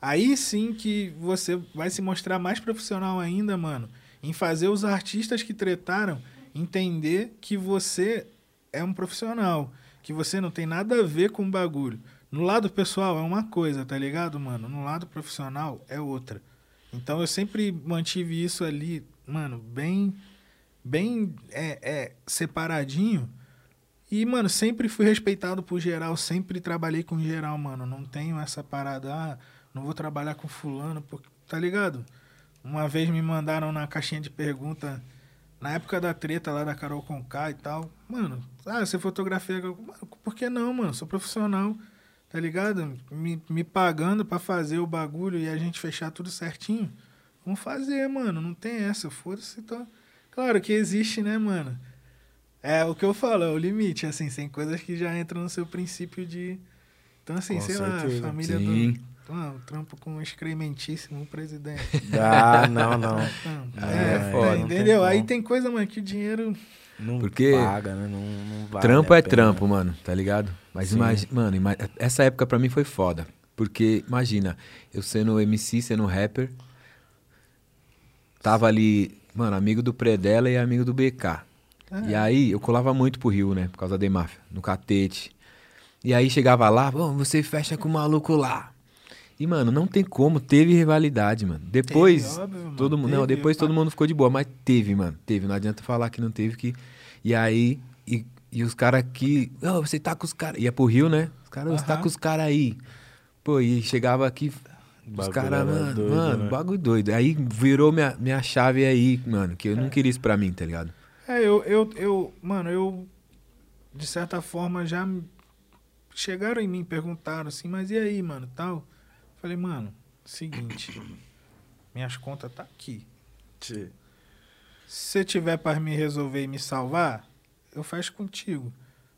aí sim que você vai se mostrar mais profissional ainda, mano, em fazer os artistas que tretaram entender que você é um profissional, que você não tem nada a ver com o bagulho. No lado pessoal é uma coisa, tá ligado, mano? No lado profissional é outra. Então eu sempre mantive isso ali, mano, bem, bem é, é, separadinho. E, mano, sempre fui respeitado por geral, sempre trabalhei com geral, mano. Não tenho essa parada, ah, não vou trabalhar com fulano, porque, tá ligado? Uma vez me mandaram na caixinha de pergunta, na época da treta lá da Carol Conká e tal. Mano, ah, você fotografia. Mano, por que não, mano? Sou profissional, tá ligado? Me, me pagando pra fazer o bagulho e a gente fechar tudo certinho. Vamos fazer, mano. Não tem essa. Foda-se. Então... Claro que existe, né, mano? É o que eu falo, é o limite, assim, tem coisas que já entram no seu princípio de. Então, assim, Com sei lá, certeza. a família Sim. do. Ah, o trampo com um excrementíssimo presidente. Ah, não, não. Não, Ah, é, é, é, não tem entendeu? Aí como. tem coisa, mano, que o dinheiro. Não Porque paga, né? Não, não vale trampo é pena. trampo, mano, tá ligado? Mas imagina, mano, essa época pra mim foi foda. Porque, imagina, eu sendo MC, sendo rapper, tava ali, mano, amigo do Predela e amigo do BK. E aí eu colava muito pro Rio, né? Por causa da Demáfia, no catete. E aí chegava lá, bom, você fecha com o maluco lá. E, mano, não tem como, teve rivalidade, mano. Depois, Teve, óbvio, todo mundo. Não, depois todo mundo ficou de boa, mas teve, mano. Teve. Não adianta falar que não teve que. E aí, e, e os caras que. Ô, você tá com os caras. Ia pro Rio, né? Os caras, você tá com os caras aí. Pô, e chegava aqui. Os caras, mano, doido, mano, né? bagulho doido. Aí virou minha, minha chave aí, mano, que eu não queria isso pra mim, tá ligado? É, eu, eu, eu, mano, eu, de certa forma, já chegaram em mim perguntaram assim, mas e aí, mano, tal? Falei, mano, seguinte, minhas contas tá aqui. Se você tiver para me resolver e me salvar, eu fecho contigo.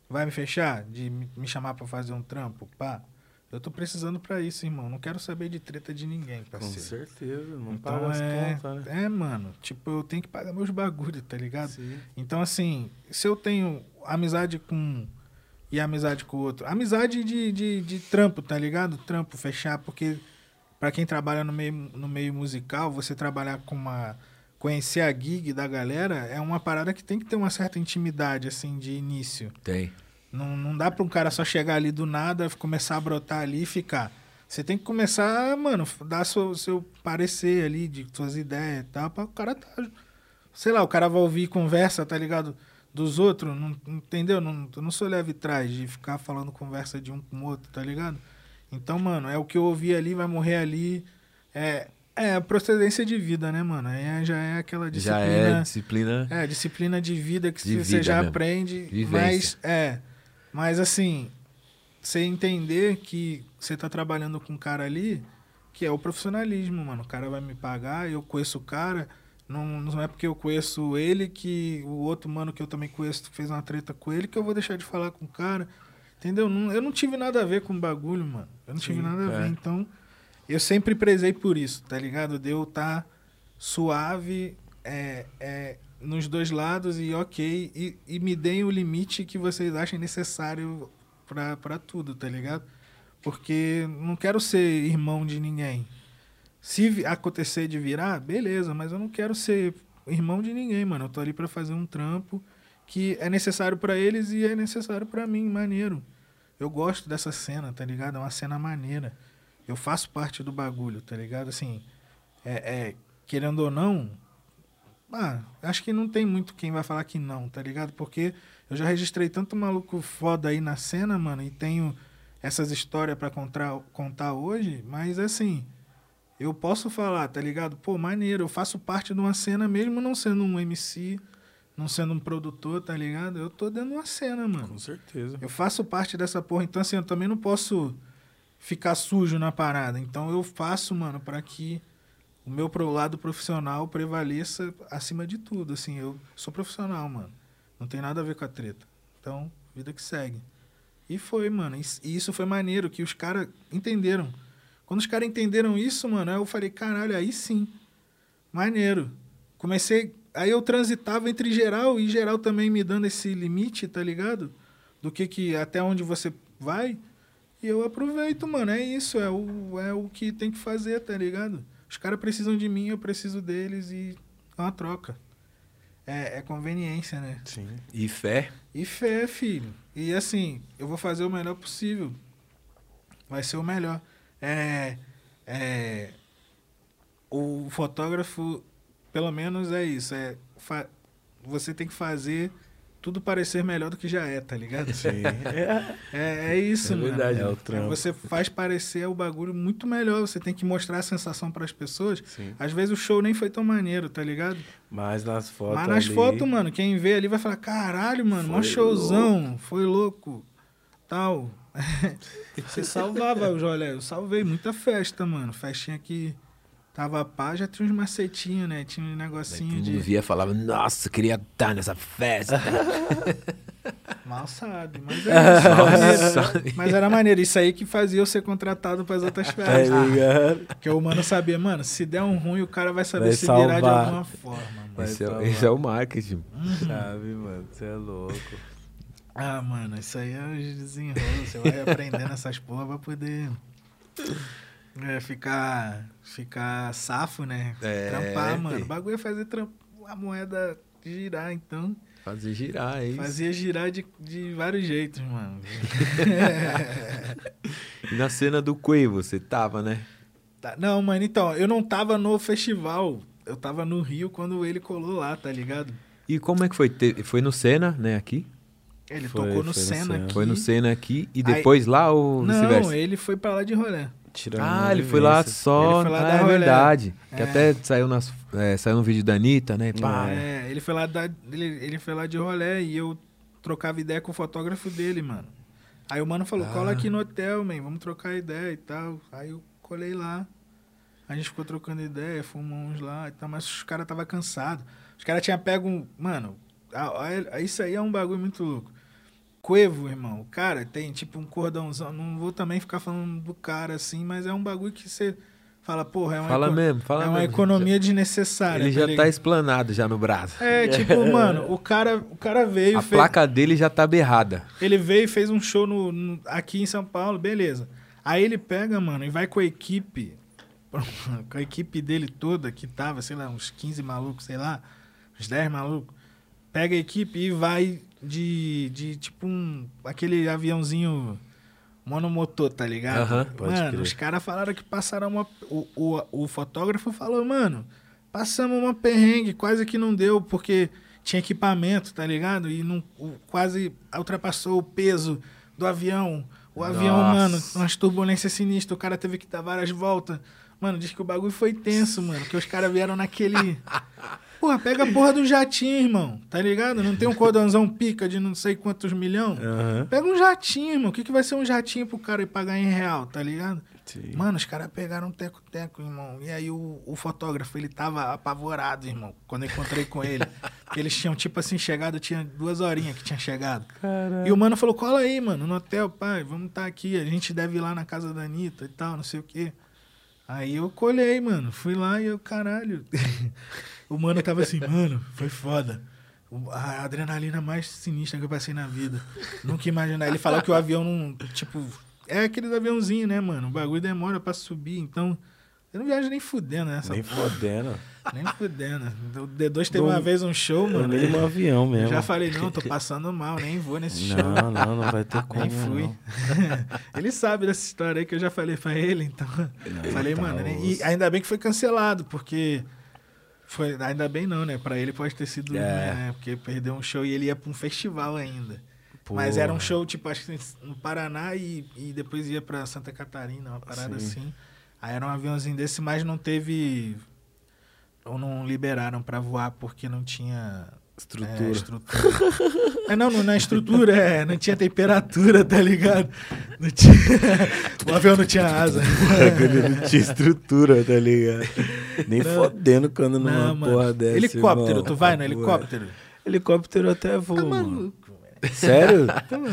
Vai me fechar? De me chamar para fazer um trampo? Pá. Eu tô precisando para isso, irmão. Não quero saber de treta de ninguém, Com parceiro. certeza, não Então paga as é, contas, né? é, mano. Tipo, eu tenho que pagar meus bagulhos, tá ligado? Sim. Então, assim, se eu tenho amizade com e amizade com o outro, amizade de, de, de trampo, tá ligado? Trampo, fechar, porque pra quem trabalha no meio, no meio musical, você trabalhar com uma. Conhecer a gig da galera é uma parada que tem que ter uma certa intimidade, assim, de início. Tem. Não, não dá pra um cara só chegar ali do nada, começar a brotar ali e ficar. Você tem que começar, mano, dar seu, seu parecer ali, de suas ideias e tal, pra o cara tá. Sei lá, o cara vai ouvir conversa, tá ligado? Dos outros, não, entendeu? Não, eu não sou leve trás de ficar falando conversa de um com o outro, tá ligado? Então, mano, é o que eu ouvi ali, vai morrer ali. É, é procedência de vida, né, mano? Aí já é aquela Já disciplina. é disciplina. É, disciplina de vida que De você vida já mesmo. aprende. Vivência. Mas, é. Mas assim, você entender que você tá trabalhando com um cara ali, que é o profissionalismo, mano. O cara vai me pagar, eu conheço o cara. Não, não é porque eu conheço ele que o outro mano que eu também conheço fez uma treta com ele que eu vou deixar de falar com o cara. Entendeu? Não- eu não tive nada a ver com o bagulho, mano. Eu não tive Sim, nada a é. ver. Então, eu sempre prezei por isso, tá ligado? De eu estar suave é, é, nos dois lados e ok. E, e me deem o limite que vocês achem necessário pra, pra tudo, tá ligado? Porque não quero ser irmão de ninguém. Se acontecer de virar, beleza, mas eu não quero ser irmão de ninguém, mano. Eu tô ali pra fazer um trampo que é necessário pra eles e é necessário pra mim, maneiro. Eu gosto dessa cena, tá ligado? É uma cena maneira. Eu faço parte do bagulho, tá ligado? Assim, é, é, querendo ou não, ah, acho que não tem muito quem vai falar que não, tá ligado? Porque eu já registrei tanto maluco foda aí na cena, mano, e tenho essas histórias pra contar, contar hoje, mas assim, eu posso falar, tá ligado? Pô, maneiro, eu faço parte de uma cena mesmo não sendo um MC, não sendo um produtor, tá ligado? Eu tô dentro de uma cena, mano. Com certeza. Eu faço parte dessa porra, então assim, eu também não posso ficar sujo na parada. Então eu faço, mano, pra que o meu pro lado profissional prevaleça acima de tudo. Assim, eu sou profissional, mano. Não tem nada a ver com a treta. Então, vida que segue. E foi, mano. E isso foi maneiro, que os caras entenderam. Quando os caras entenderam isso, mano, aí eu falei, caralho, aí sim. Maneiro. Comecei. Aí eu transitava entre geral e geral também me dando esse limite, tá ligado? Do que que até onde você vai. E eu aproveito, mano. É isso, é o, é o que tem que fazer, tá ligado? Os caras precisam de mim, eu preciso deles e é uma troca. É, é conveniência, né? Sim. E fé. E fé, filho. E assim, eu vou fazer o melhor possível. Vai ser o melhor. É, é, o fotógrafo, pelo menos é isso. É, você tem que fazer tudo parecer melhor do que já é, tá ligado? Sim. É, É, é isso, É mano. verdade, é o É, trampo. Você faz parecer o bagulho muito melhor. Você tem que mostrar a sensação pras pessoas. Sim. Às vezes o show nem foi tão maneiro, tá ligado? Mas nas fotos. Mas nas ali- fotos, mano, quem vê ali vai falar: caralho, mano, mó Foi showzão, foi louco, tal. Você salvava rolê. Eu salvei muita festa, mano. Festinha que tava pá, já tinha uns macetinhos, né? Tinha um Todo negocinho mundo de. via e falava, nossa, queria estar nessa festa. Mal sabe, mas era, isso, maneiro. mas era maneiro. Isso aí que fazia eu ser contratado pras outras Tá festas. ligado? Que o mano sabia, mano, se der um ruim, o cara vai saber Vai se virar de salvar. alguma forma, mano. Esse, é, salvar. esse é o marketing. Sabe, mano? Você é louco. Ah, mano, isso aí é os desenrolos. Você vai aprendendo essas porra pra poder é, ficar, ficar safo, né? É, Trampar, mano. O bagulho é fazer a moeda girar, então. Fazer girar, é isso. Fazia girar de, de vários jeitos, mano. E na cena do Quavo, você tava, né? Tá, Não, mano, então, eu não tava no festival. Eu tava no Rio quando ele colou lá, tá ligado? E como é que foi? Foi no Senna, né, aqui? Ele Foi, tocou no Senna aqui. Foi no Senna aqui e Aí- depois lá ou Não, vice-versa? ele foi pra lá de rolê. Tirando Ah, ele foi lá só. Foi lá ah, é rolê. verdade. Que É. até saiu, nas, é, saiu no vídeo da Anitta, né? Pá. É, ele foi lá da, ele, ele foi lá de rolê e eu trocava ideia com o fotógrafo dele, mano. Aí o mano falou, Ah. cola aqui no hotel, man, vamos trocar ideia e tal. Aí eu colei lá. A gente ficou trocando ideia, fumamos lá e tal, mas os caras tava cansado. Os caras tinham pego um. Mano, a- a- isso aí é um bagulho muito louco. Cuevo, irmão. Cara, tem tipo um cordãozão. Não vou também ficar falando do cara assim, mas é um bagulho que você fala, porra, é uma, Fala mesmo, fala é uma mesmo. economia desnecessária. Ele já ligado? tá explanado já no braço. É, tipo, mano, o cara, o cara veio, A fez- placa dele já tá berrada. ele veio e fez um show no, no- aqui em São Paulo, beleza. Aí ele pega, mano, e vai com a equipe, com a equipe dele toda, que tava, sei lá, uns 15 malucos, sei lá, uns 10 malucos. Pega a equipe e vai de, de tipo um, aquele aviãozinho monomotor, tá ligado? Mano, os caras falaram que passaram uma. O, o, o fotógrafo falou, mano, passamos uma perrengue, quase que não deu, porque tinha equipamento, tá ligado? E não, o- quase ultrapassou o peso do avião. O avião, Nossa. mano, umas turbulências sinistras, o cara teve que dar várias voltas. Mano, diz que o bagulho foi tenso, mano, que os caras vieram naquele. Porra, pega a porra do jatinho, irmão, tá ligado? Não tem um cordãozão pica de não sei quantos milhão. Aham. Pega um jatinho, irmão. O que, que vai ser um jatinho pro cara ir pagar em real, tá ligado? Sim. Mano, os caras pegaram um teco-teco, irmão. E aí o, o fotógrafo, ele tava apavorado, irmão, quando eu encontrei com ele. Porque eles tinham, tipo assim, chegado, tinha duas horinhas que tinha chegado. Caralho. E o mano falou, cola aí, mano, no hotel, pai, vamos estar aqui. A gente deve ir lá na casa da Anitta e tal, não sei o quê. Aí eu colhei, mano. Fui lá e eu, caralho. o mano tava assim, mano, foi foda. A adrenalina mais sinistra que eu passei na vida. Nunca imaginar. Ele falou que o avião não. Tipo, é aqueles aviãozinhos, né, mano? O bagulho demora pra subir, então. Eu não viajo nem fudendo nessa Nem porra. fodendo. Nem fudendo. O D2 teve Do- uma vez um show, No mano. mínimo um avião Eu mesmo. já falei, não, tô passando mal, nem vou nesse show. Não, não, não vai ter como. Nem fui. não. ele sabe dessa história aí que eu já falei pra ele, então. falei, tá mano, nem- e ainda bem que foi cancelado, porque. Foi, ainda bem não, né? Pra ele pode ter sido. É. né, porque perdeu um show e ele ia pra um festival ainda. Mas era um show, tipo, acho que no Paraná e, e depois ia pra Santa Catarina, uma parada Sim. assim. Aí era um aviãozinho desse, mas não teve. Ou não liberaram pra voar porque não tinha Estrutura. é, estrutura. É, não, não, na estrutura, é, não tinha temperatura, tá ligado? Não tinha, o avião não tinha asa. Ele não tinha estrutura, tá ligado? Nem Não. fodendo quando numa Não, mano. porra dessa. helicóptero, irmão. tu vai no helicóptero? Helicóptero até Tá voa, mano. maluco, velho. Sério?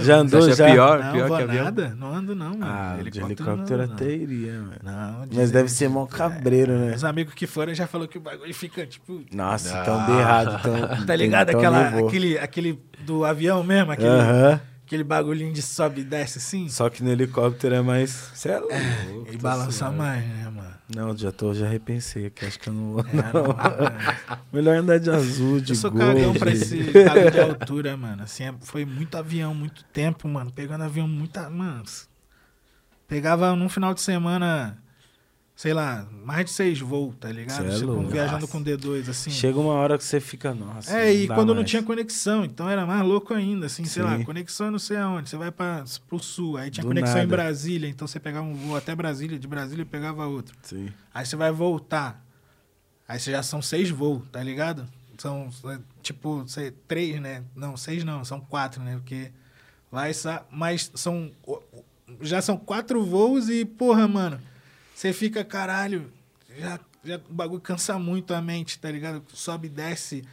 Já andou já? pior, Não, pior que avião? nada, não ando não, mano. Ah, de helicóptero não, até iria, mano. Não, Mas deve ser mó cabreiro, né? Os amigos que foram já falou que o bagulho fica, tipo... Nossa, Ah. tão de errado. Tão, Tá ligado? tão Aquela, nervoso. aquele, aquele do avião mesmo, aquele, Aham. aquele bagulhinho de sobe e desce assim. Só que no helicóptero é mais. Cê é louco. E tá balança mais, né, mano? Não, já tô, já repensei aqui. Acho que eu não vou. É, não, Melhor andar de azul, de Eu sou gold. cagão pra esse cargo de altura, mano. Assim, é- foi muito avião, muito tempo, mano. Pegando avião muita. Mano. Pegava num final de semana sei lá, mais de seis voos, tá ligado? Cê é louco. viajando com D2, assim. Chega uma hora que você fica, nossa. É, e quando não mais. tinha conexão, então era mais louco ainda, assim, sei Sim. lá, conexão não sei aonde, você vai para pro sul, aí tinha Do conexão em nada. Brasília, então você pegava um voo até Brasília, de Brasília pegava outro. Sim. Aí você vai voltar, aí você já são seis voos, tá ligado? São, é, tipo, sei, três, né? Não, seis não, são quatro, né? Porque lá essa, mas são, já são quatro voos e, porra, mano, você fica, caralho, já, já o bagulho cansa muito a mente, tá ligado? Sobe e desce,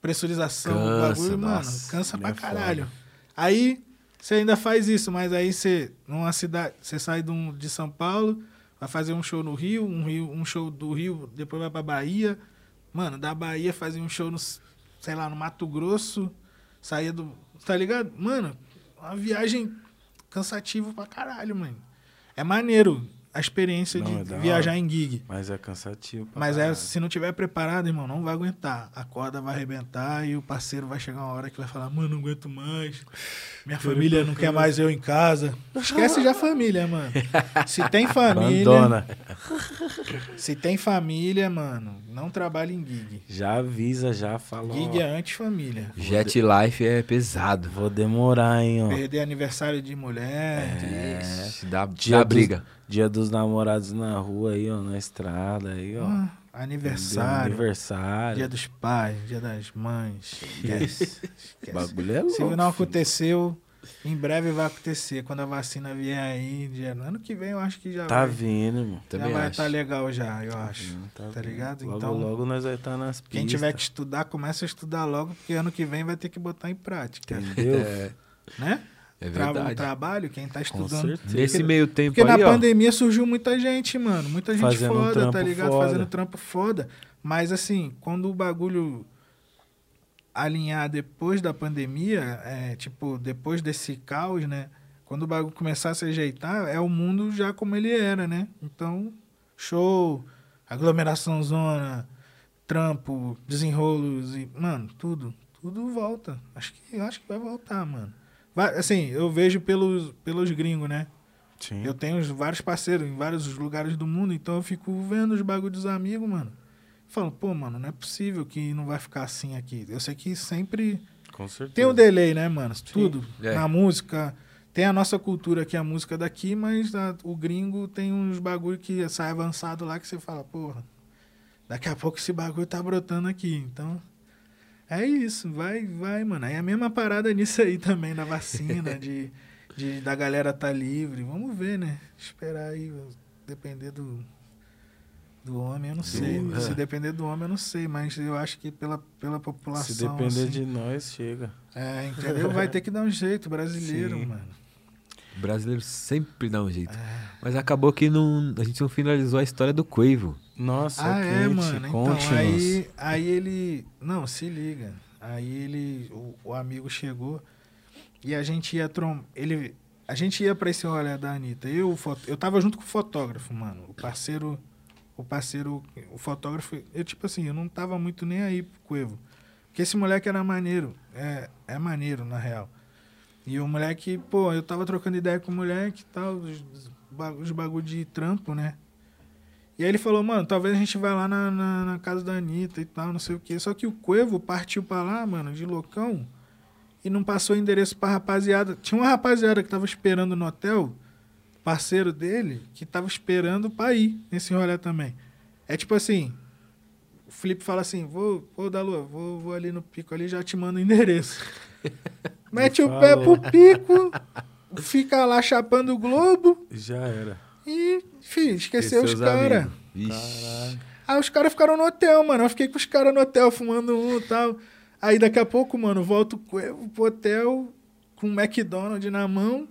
pressurização, o Cansa, bagulho, mano, nossa, cansa pra é caralho. foda. Aí você ainda faz isso, mas aí você, numa cidade, você sai de, um, de São Paulo, vai fazer um show no Rio, um, Rio, um show do Rio, depois vai pra Bahia. Mano, da Bahia fazia um show no, sei lá, no Mato Grosso, saía do. Tá ligado? Mano, uma viagem cansativa pra caralho, mano. É maneiro a experiência Não, de é viajar hora. em gig. Mas é cansativo. Mas é, se não tiver preparado, irmão, não vai aguentar. A corda vai arrebentar e o parceiro vai chegar uma hora que vai falar, mano, não aguento mais. Minha família não quer mais eu em casa. Esquece já a família, mano. Se tem família. Abandona. Se tem família, mano, não trabalha em gig. Já avisa, já falou. Gig é antes-família. Jet Life é pesado. Vou demorar, hein, ó. Perder aniversário de mulher. É. Ixi, Dá, dá dos- briga. Dia dos namorados na rua aí, ó, na estrada aí, ó. Ah, aniversário. Aniversário. Dia dos pais, dia das mães. Esquece. Esquece. bagulho é louco. Se não aconteceu, em breve vai acontecer. Quando a vacina vier aí, dia- ano que vem eu acho que já Tá vai. vindo, irmão. Já Também vai estar legal já, eu acho. Hum, Tá vindo. ligado? Logo, Então, logo nós vai estar nas pistas. Quem tiver que estudar, começa a estudar logo, porque ano que vem vai ter que botar em prática. Entendeu? É, Né? É Tra- o trabalho, quem tá Com estudando. certeza. Nesse meio tempo Porque aí, na ó. pandemia surgiu muita gente, mano. Muita gente Fazendo um foda, tá ligado? foda. Fazendo trampo foda. Mas assim, quando o bagulho alinhar depois da pandemia, é, tipo, depois desse caos, né? Quando o bagulho começar a se ajeitar, é o mundo já como ele era, né? Então, show, aglomeração zona, trampo, desenrolos e, mano, tudo, tudo volta. Acho que acho que vai voltar, mano. Assim, eu vejo pelos pelos gringos, né? Sim. Eu tenho os- vários parceiros em vários lugares do mundo, então eu fico vendo os bagulhos dos amigos, mano. Falo, pô, mano, não é possível que não vai ficar assim aqui. Eu sei que sempre Com certeza. tem um delay, né, mano? Tudo. É. Na música. Tem a nossa cultura aqui, a música daqui, mas a- o gringo tem uns bagulho que sai avançado lá que você fala, porra, daqui a pouco esse bagulho tá brotando aqui. Então, é isso, vai, vai, mano. Aí a mesma parada nisso aí também, da vacina, de, de da galera tá livre. Vamos ver, né? Esperar aí, depender do, do homem, eu não sei. é. Se depender do homem, eu não sei, mas eu acho que pela, pela população. Se depender assim, de nós, chega. é, entendeu? Vai ter que dar um jeito, brasileiro, Sim. mano. O brasileiro sempre dá um jeito. É. Mas acabou que não, a gente não finalizou a história do Quavo. Nossa, Ah, é, quente. mano. Então, Conte-nos. aí, aí ele. Não, se liga. Aí ele. O, o amigo chegou e a gente ia trom... ele A gente ia pra esse rolê da Anitta. Eu, o foto- eu tava junto com o fotógrafo, mano. O parceiro. O parceiro. O fotógrafo. Eu, tipo assim, eu não tava muito nem aí pro Cuevo. Porque esse moleque era maneiro. É, é maneiro, na real. E o moleque, pô, eu tava trocando ideia com o moleque e tal, os, os bagulho de trampo, né? E aí ele falou, mano, talvez a gente vá lá na, na, na casa da Anitta e tal, não sei o quê. Só que o Cuevo partiu pra lá, mano, de loucão, e não passou endereço pra rapaziada. Tinha uma rapaziada que tava esperando no hotel, parceiro dele, que tava esperando pra ir nesse rolê também. É tipo assim, o Felipe fala assim, vou, vou dar lua, vou, vou ali no pico ali, já te mando o endereço. Mete o pé pro pico, fica lá chapando o globo Já era. E, filho, esqueceu os caras. Aí os caras ficaram no hotel, mano. Eu fiquei com os caras no hotel fumando um e tal. Aí daqui a pouco, mano, volto pro hotel com um McDonald's na mão.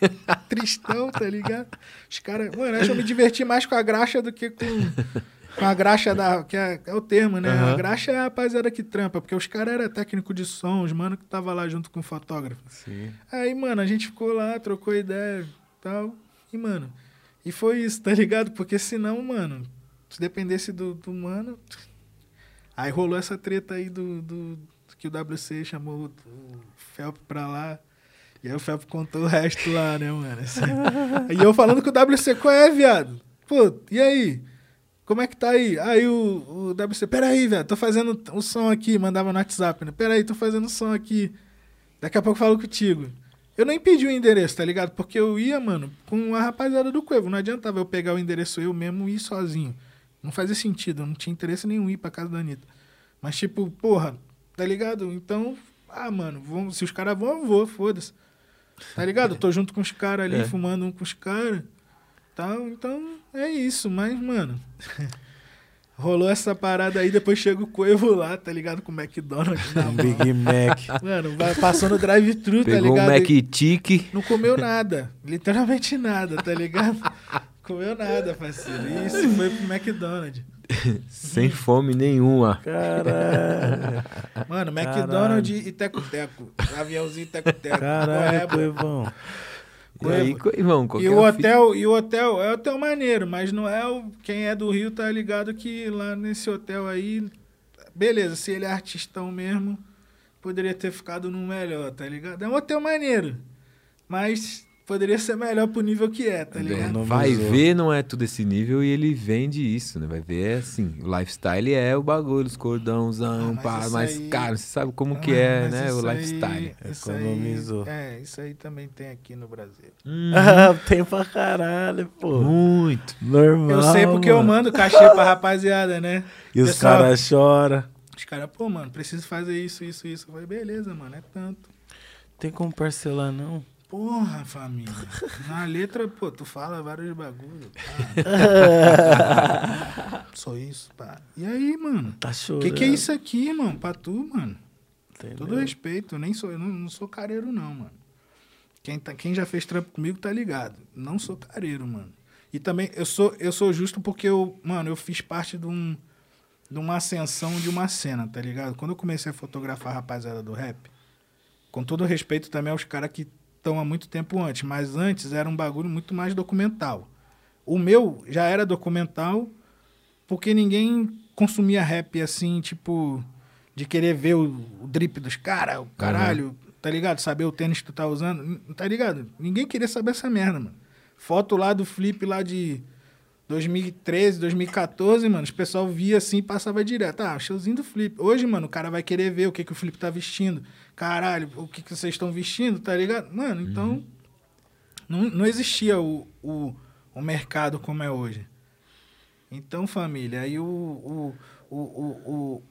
Tristão, tá ligado? Os caras. Mano, acho que eu me diverti mais com a graxa do que com, com a graxa da. Que é, é o termo, né? A Aham. graxa é a rapaziada que trampa, porque os caras eram técnico de som, os mano que tava lá junto com o fotógrafo. Sim. Aí, mano, a gente ficou lá, trocou ideia e tal. E, mano, e foi isso, tá ligado? Porque senão, mano, se dependesse do, do mano. Aí rolou essa treta aí do, do, que o WC chamou o, Felp pra lá. E aí o Felp contou o resto lá, né, mano? Assim. e eu falando que o WC, qual é, viado? Pô, e aí? Como é que tá aí? Aí o, o WC, peraí, velho, tô fazendo o som aqui, mandava no WhatsApp, né? Peraí, tô fazendo o som aqui. Daqui a pouco falo contigo. Eu nem pedi o endereço, tá ligado? Porque eu ia, mano, com a rapaziada do Cuevo. Não adiantava eu pegar o endereço eu mesmo e ir sozinho. Não fazia sentido, eu não tinha interesse nenhum em ir pra casa da Anitta. Mas, tipo, porra, tá ligado? Então, ah, mano, vamos, se os caras vão, eu vou, foda-se. Tá ligado? Eu tô junto com os caras ali, É. fumando um com os caras. Tal, então, é isso. Mas, mano, rolou essa parada aí, depois chega o Cuevo lá, tá ligado? Com o McDonald's na mão. Big Mac. Mano, vai, passou no drive-thru, tá Pegou um ligado? Mac Tic. Não comeu nada. Literalmente nada, tá ligado? comeu nada, parceiro. Isso foi pro McDonald's. Sem fome nenhuma. Caralho. Mano, Caralho. McDonald's e Teco-Teco. Aviãozinho Teco-Teco. Caralho, Goiaba. E aí, irmão, E o hotel, e o hotel é hotel maneiro, mas não é o. Quem é do Rio tá ligado que lá nesse hotel aí. Beleza, se ele é artistão mesmo, poderia ter ficado num melhor, tá ligado? É um hotel maneiro. Mas poderia ser melhor pro nível que é, tá ligado? Economizou. Vai ver, não é tudo esse nível e ele vende isso, né? Vai ver, é assim, o lifestyle é o bagulho, os cordãozão, Ah, pá, mas, aí- cara, você sabe como que Ah, é, mas né? O aí- lifestyle. aí- Economizou. é, isso aí também tem aqui no Brasil. Hum, Tem pra caralho, pô. muito. Normal. Eu sei porque eu mano. mando cachê pra rapaziada, né? E os caras choram. Os caras, pô, mano, preciso fazer isso, isso, isso. Eu falei, beleza, mano, é tanto. Tem como parcelar, não? Porra, família. Na letra, pô, tu fala vários bagulho. Só isso, pá. E aí, mano? Tá O chorando. que, que é isso aqui, irmão? Pra tu, mano? Entendeu? Todo respeito, nem sou, eu não, não sou careiro, não, mano. Quem, tá, quem já fez trampo comigo tá ligado. Não sou careiro, mano. E também, eu sou, eu sou justo porque eu, mano, eu fiz parte de um. De uma ascensão de uma cena, tá ligado? Quando eu comecei a fotografar a rapaziada do rap, com todo respeito também aos caras que estão há muito tempo antes, mas antes era um bagulho muito mais documental. O meu já era documental porque ninguém consumia rap assim, tipo, de querer ver o, o drip dos caras, o caralho, tá ligado? Saber o tênis que tu tá usando, tá ligado? Ninguém queria saber essa merda, mano. Foto lá do flip lá de 2013, 2014, mano, os pessoal via assim e passava direto. Ah, showzinho do flip. Hoje, mano, o cara vai querer ver o que, que o flip tá vestindo. Caralho, o que, que vocês estão vestindo, tá ligado? Mano, então. Não, não existia o, o, o mercado como é hoje. Então, família, aí o. o, o, o, o-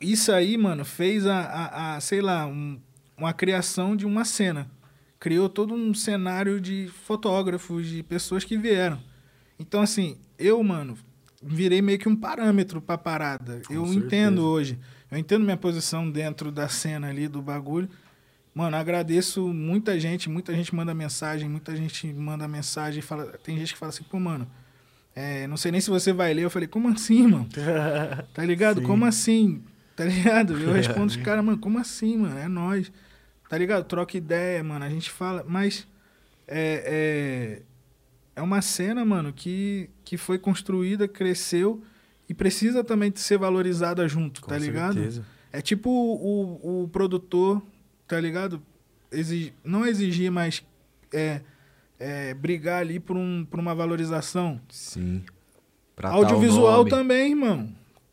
isso aí, mano, fez a, a, a, sei lá, um- uma criação de uma cena. Criou todo um cenário de fotógrafos, de pessoas que vieram. Então, assim, eu, mano, virei meio que um parâmetro pra parada. eu certeza. entendo hoje. Eu entendo minha posição dentro da cena ali, do bagulho. Mano, agradeço muita gente, muita gente manda mensagem, muita gente manda mensagem fala. Tem gente que fala assim, pô, mano, é, não sei nem se você vai ler. Eu falei, como assim, mano? Tá ligado? Sim. Como assim? Tá ligado? Eu respondo os caras, mano, como assim, mano? É nós. Tá ligado? Troca ideia, mano. A gente fala, mas é, é, é uma cena, mano, que, que foi construída, cresceu e precisa também de ser valorizada junto, Com tá ligado? certeza. É tipo o, o, produtor, tá ligado? Exig, não exigir, mas é, é, brigar ali por, um, por uma valorização. Sim. Pra Audiovisual tal nome. também, irmão.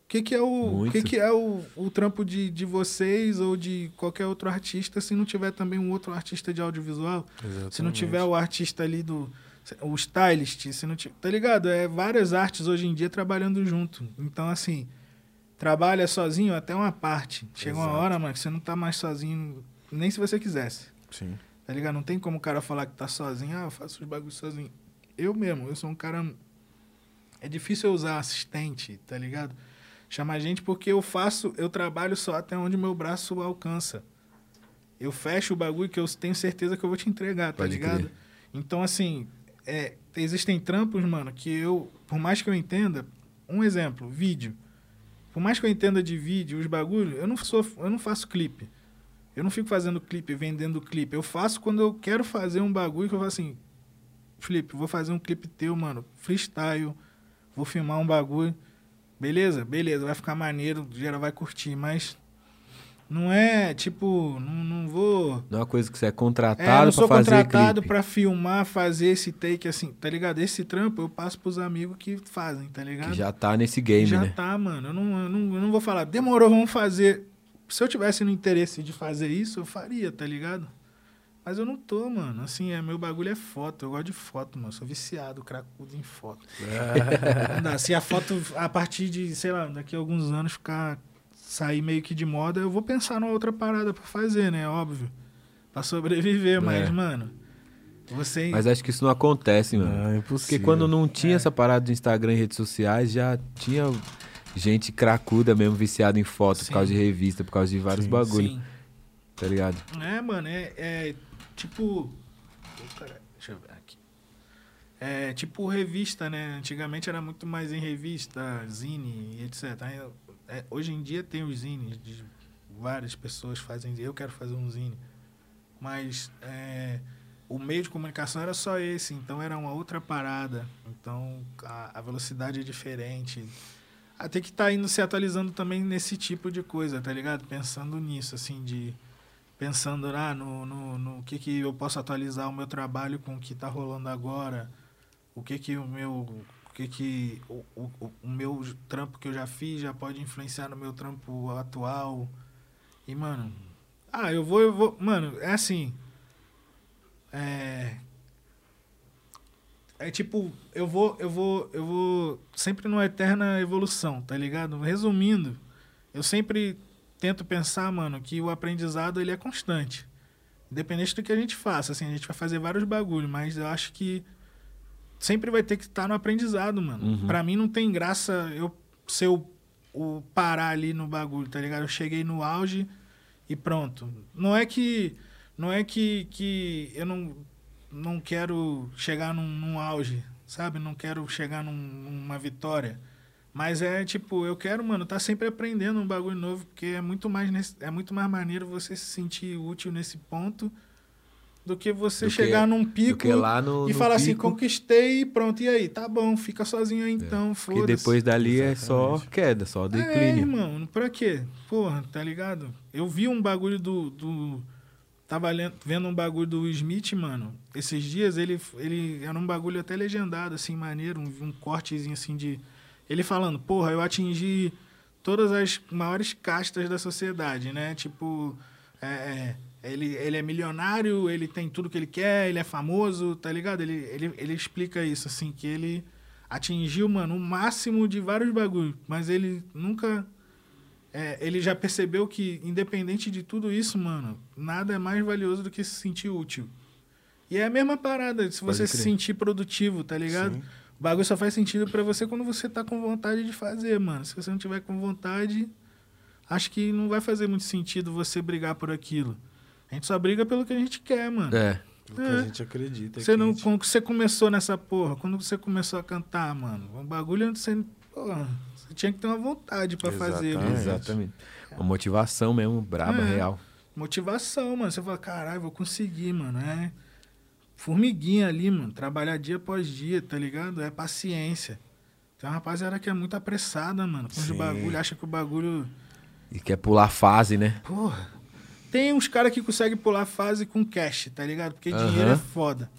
O que, que é, o, que que é o, o trampo de, de vocês ou de qualquer outro artista se não tiver também um outro artista de audiovisual? Se não Exatamente. tiver o artista ali do. O stylist, se não. Tá ligado? É várias artes hoje em dia trabalhando junto. Então, assim, trabalha sozinho até uma parte. Chega uma Exato. hora, mano, que você não tá mais sozinho, nem se você quisesse. Sim. Tá ligado? Não tem como o cara falar que tá sozinho. Ah, eu faço os bagulhos sozinho. Eu mesmo, eu sou um cara. É difícil eu usar assistente, tá ligado? Chamar gente porque eu faço, eu trabalho só até onde meu braço alcança. Eu fecho o bagulho que eu tenho certeza que eu vou te entregar, tá Pode ligado? crer. Então, assim, é, existem trampos, mano, que eu, por mais que eu entenda, um exemplo, vídeo. Por mais que eu entenda de vídeo, os bagulhos, eu não sou, eu não faço clipe. Eu não fico fazendo clipe, vendendo clipe. Eu faço quando eu quero fazer um bagulho que eu falo assim, Felipe, vou fazer um clipe teu, mano, freestyle, vou filmar um bagulho. Beleza? Beleza, vai ficar maneiro, geral vai curtir, mas Não é, tipo, não, não vou. Não é uma coisa que você é É, contratado sou pra fazer contratado clipe. pra filmar, fazer esse take assim, tá ligado? Esse trampo eu passo pros amigos que fazem, tá ligado? Que já tá nesse game, Já né? tá, mano. Eu não, eu, não, eu não vou falar, demorou, vamos fazer. Se eu tivesse no interesse de fazer isso, eu faria, tá ligado? Mas eu não tô, mano. Assim, é, meu bagulho é foto. Eu gosto de foto, mano. Eu sou viciado, cracudo em foto. Dá. Se a foto, a partir de, sei lá, daqui a alguns anos ficar sair meio que de moda, eu vou pensar numa outra parada pra fazer, né? Óbvio. Pra sobreviver, mas, É. mano. Você. Mas acho que isso não acontece, mano. É Porque quando não tinha É. essa parada do Instagram e redes sociais, já tinha gente cracuda mesmo, viciada em foto Sim. por causa de revista, por causa de vários Sim. bagulho, Sim. tá ligado? É, mano, é, é tipo. Deixa eu ver aqui. É tipo revista, né? Antigamente era muito mais em revista, zine e etc. É, hoje em dia tem os zines, de várias pessoas fazem. Eu quero fazer um zine. Mas é, o meio de comunicação era só esse, então era uma outra parada. Então a, a velocidade é diferente. Ah, tem que estar indo se atualizando também nesse tipo de coisa, tá ligado? Pensando nisso, assim, de pensando ah, no, no, no que, que eu posso atualizar o meu trabalho com o que está rolando agora, o que que o meu que que o, o, o- o meu trampo que eu já fiz já pode influenciar no meu trampo atual. E mano, ah, eu vou eu vou, mano, é assim, é é tipo, eu vou eu vou eu vou sempre numa eterna evolução, tá ligado? Resumindo, eu sempre tento pensar, mano, que o aprendizado ele é constante. Independente do que a gente faça, assim, a gente vai fazer vários bagulhos, mas eu acho que sempre vai ter que estar no aprendizado, mano. Uhum. Pra mim não tem graça eu ser o, o parar ali no bagulho, tá ligado? Eu cheguei no auge e pronto. Não é que não é que, que eu não não quero chegar num, num auge, sabe? Não quero chegar num- numa vitória. Mas é tipo, eu quero, mano, tá sempre aprendendo um bagulho novo, porque é muito mais é muito mais maneiro você se sentir útil nesse ponto do que você Do que- chegar num pico no, e no falar assim, conquistei e pronto, e aí? Tá bom, fica sozinho aí então, que foda-se. depois dali é só Exatamente. queda, só É, declínio. irmão, pra quê? Porra, tá ligado? Eu vi um bagulho do. do tava lendo- vendo um bagulho do Smith, mano. Esses dias ele, ele era um bagulho até legendado, assim, maneiro, um, um cortezinho assim de. Ele falando, porra, eu atingi todas as maiores castas da sociedade, né? Tipo, é, é, ele, ele é milionário, ele tem tudo que ele quer, ele é famoso, tá ligado? Ele, ele, ele explica isso, assim, que ele atingiu, mano, o máximo de vários bagulhos, mas ele nunca. é, ele já percebeu que, independente de tudo isso, mano, nada é mais valioso do que se sentir útil. E é a mesma parada, se Pode você se crer. sentir produtivo, tá ligado? Sim. O bagulho só faz sentido pra você quando você tá com vontade de fazer, mano. Se você não tiver com vontade, acho que não vai fazer muito sentido você brigar por aquilo. A gente só briga pelo que a gente quer, mano. É, O que É. a gente acredita. Você que não, gente- quando você começou nessa porra, quando você começou a cantar, mano, o bagulho você, porra, você tinha que ter uma vontade pra fazer, Exatamente. mano. exatamente. Uma motivação mesmo, braba, É. real. Motivação, mano. Você fala, caralho, vou conseguir, mano. É formiguinha ali, mano. Trabalhar dia após dia, tá ligado? É paciência. Tem uma rapaziada que é muito apressada, mano. Com os Sim. bagulho, acha que o bagulho. E quer pular fase, né? Porra. Tem uns caras que conseguem pular fase com cash, tá ligado? Porque Aham. dinheiro é foda.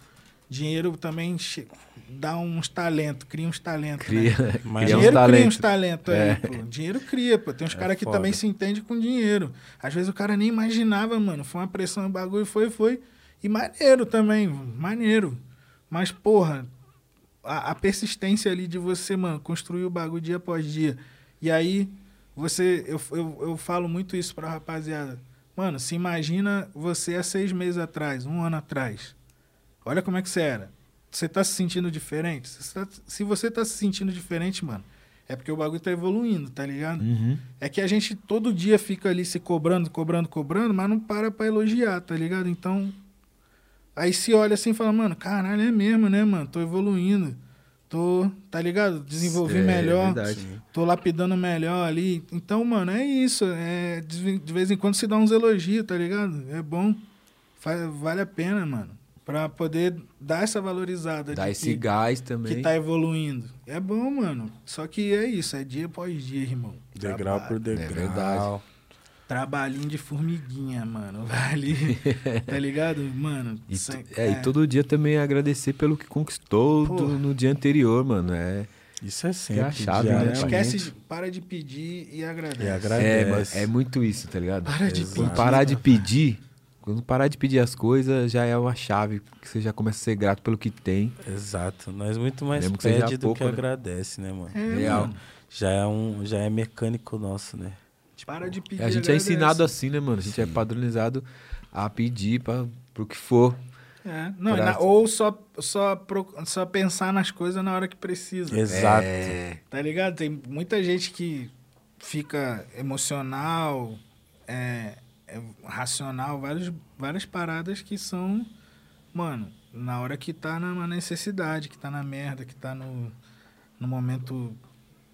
Dinheiro também che- dá uns talentos, cria uns talentos. Né? Cria, Mas cria uns dinheiro cria uns talentos. talentos É. aí, pô. Dinheiro cria, pô. Tem uns É caras que também se entendem com dinheiro. Às vezes o cara nem imaginava, mano. Foi uma pressão, o bagulho foi, foi. E maneiro também, maneiro. Mas, porra, a, a persistência ali de você, mano, construir o bagulho dia após dia. E aí, você, eu, eu, eu falo muito isso pra rapaziada. Mano, se imagina você há seis meses atrás, um ano atrás. Olha como é que você era. Você tá se sentindo diferente? Se você tá, se você tá se sentindo diferente, mano, é porque o bagulho tá evoluindo, tá ligado? Uhum. É que a gente todo dia fica ali se cobrando, cobrando, cobrando, mas não para pra elogiar, tá ligado? Então, aí se olha assim e fala, mano, caralho, é mesmo, né, mano? Tô evoluindo. Tô, tá ligado? Desenvolvi É, melhor. verdade. Tô lapidando melhor ali. Então, mano, é isso. É, de vez em quando se dá uns elogios, tá ligado? É bom. Fa- vale a pena, mano. Pra poder dar essa valorizada. Dá de esse que, gás também. que tá evoluindo. É bom, mano. Só que é isso. É dia após dia, irmão. Degrau por Trabalho. degrau. É verdade. Trabalhinho de formiguinha, mano. Vai ali, tá ligado? Mano, E, t- é, e todo dia também agradecer pelo que conquistou do- no dia anterior, mano. É, Isso é sempre. a chave, né? Esquece, de- para de pedir e agradece. E é, agradece. mas é muito isso, tá ligado? Para de Exato. Pedir. parar de pedir, quando parar de pedir as coisas, já é uma chave que você já começa a ser grato pelo que tem. Exato. Nós muito mais Mesmo que seja pede do pouco, que né? agradece, né, mano? É, Real. mano. Já é um, já é mecânico nosso, né? Para de pedir. a gente é ensinado assim, né, mano? A gente é padronizado a pedir pra, pro que for. É, não, Pra- na- ou só, só, pro- só pensar nas coisas na hora que precisa. Exato. É, Tá ligado? Tem muita gente que fica emocional, é, é racional, vários, várias paradas que são, mano, na hora que tá na necessidade, que tá na merda, que tá no, no momento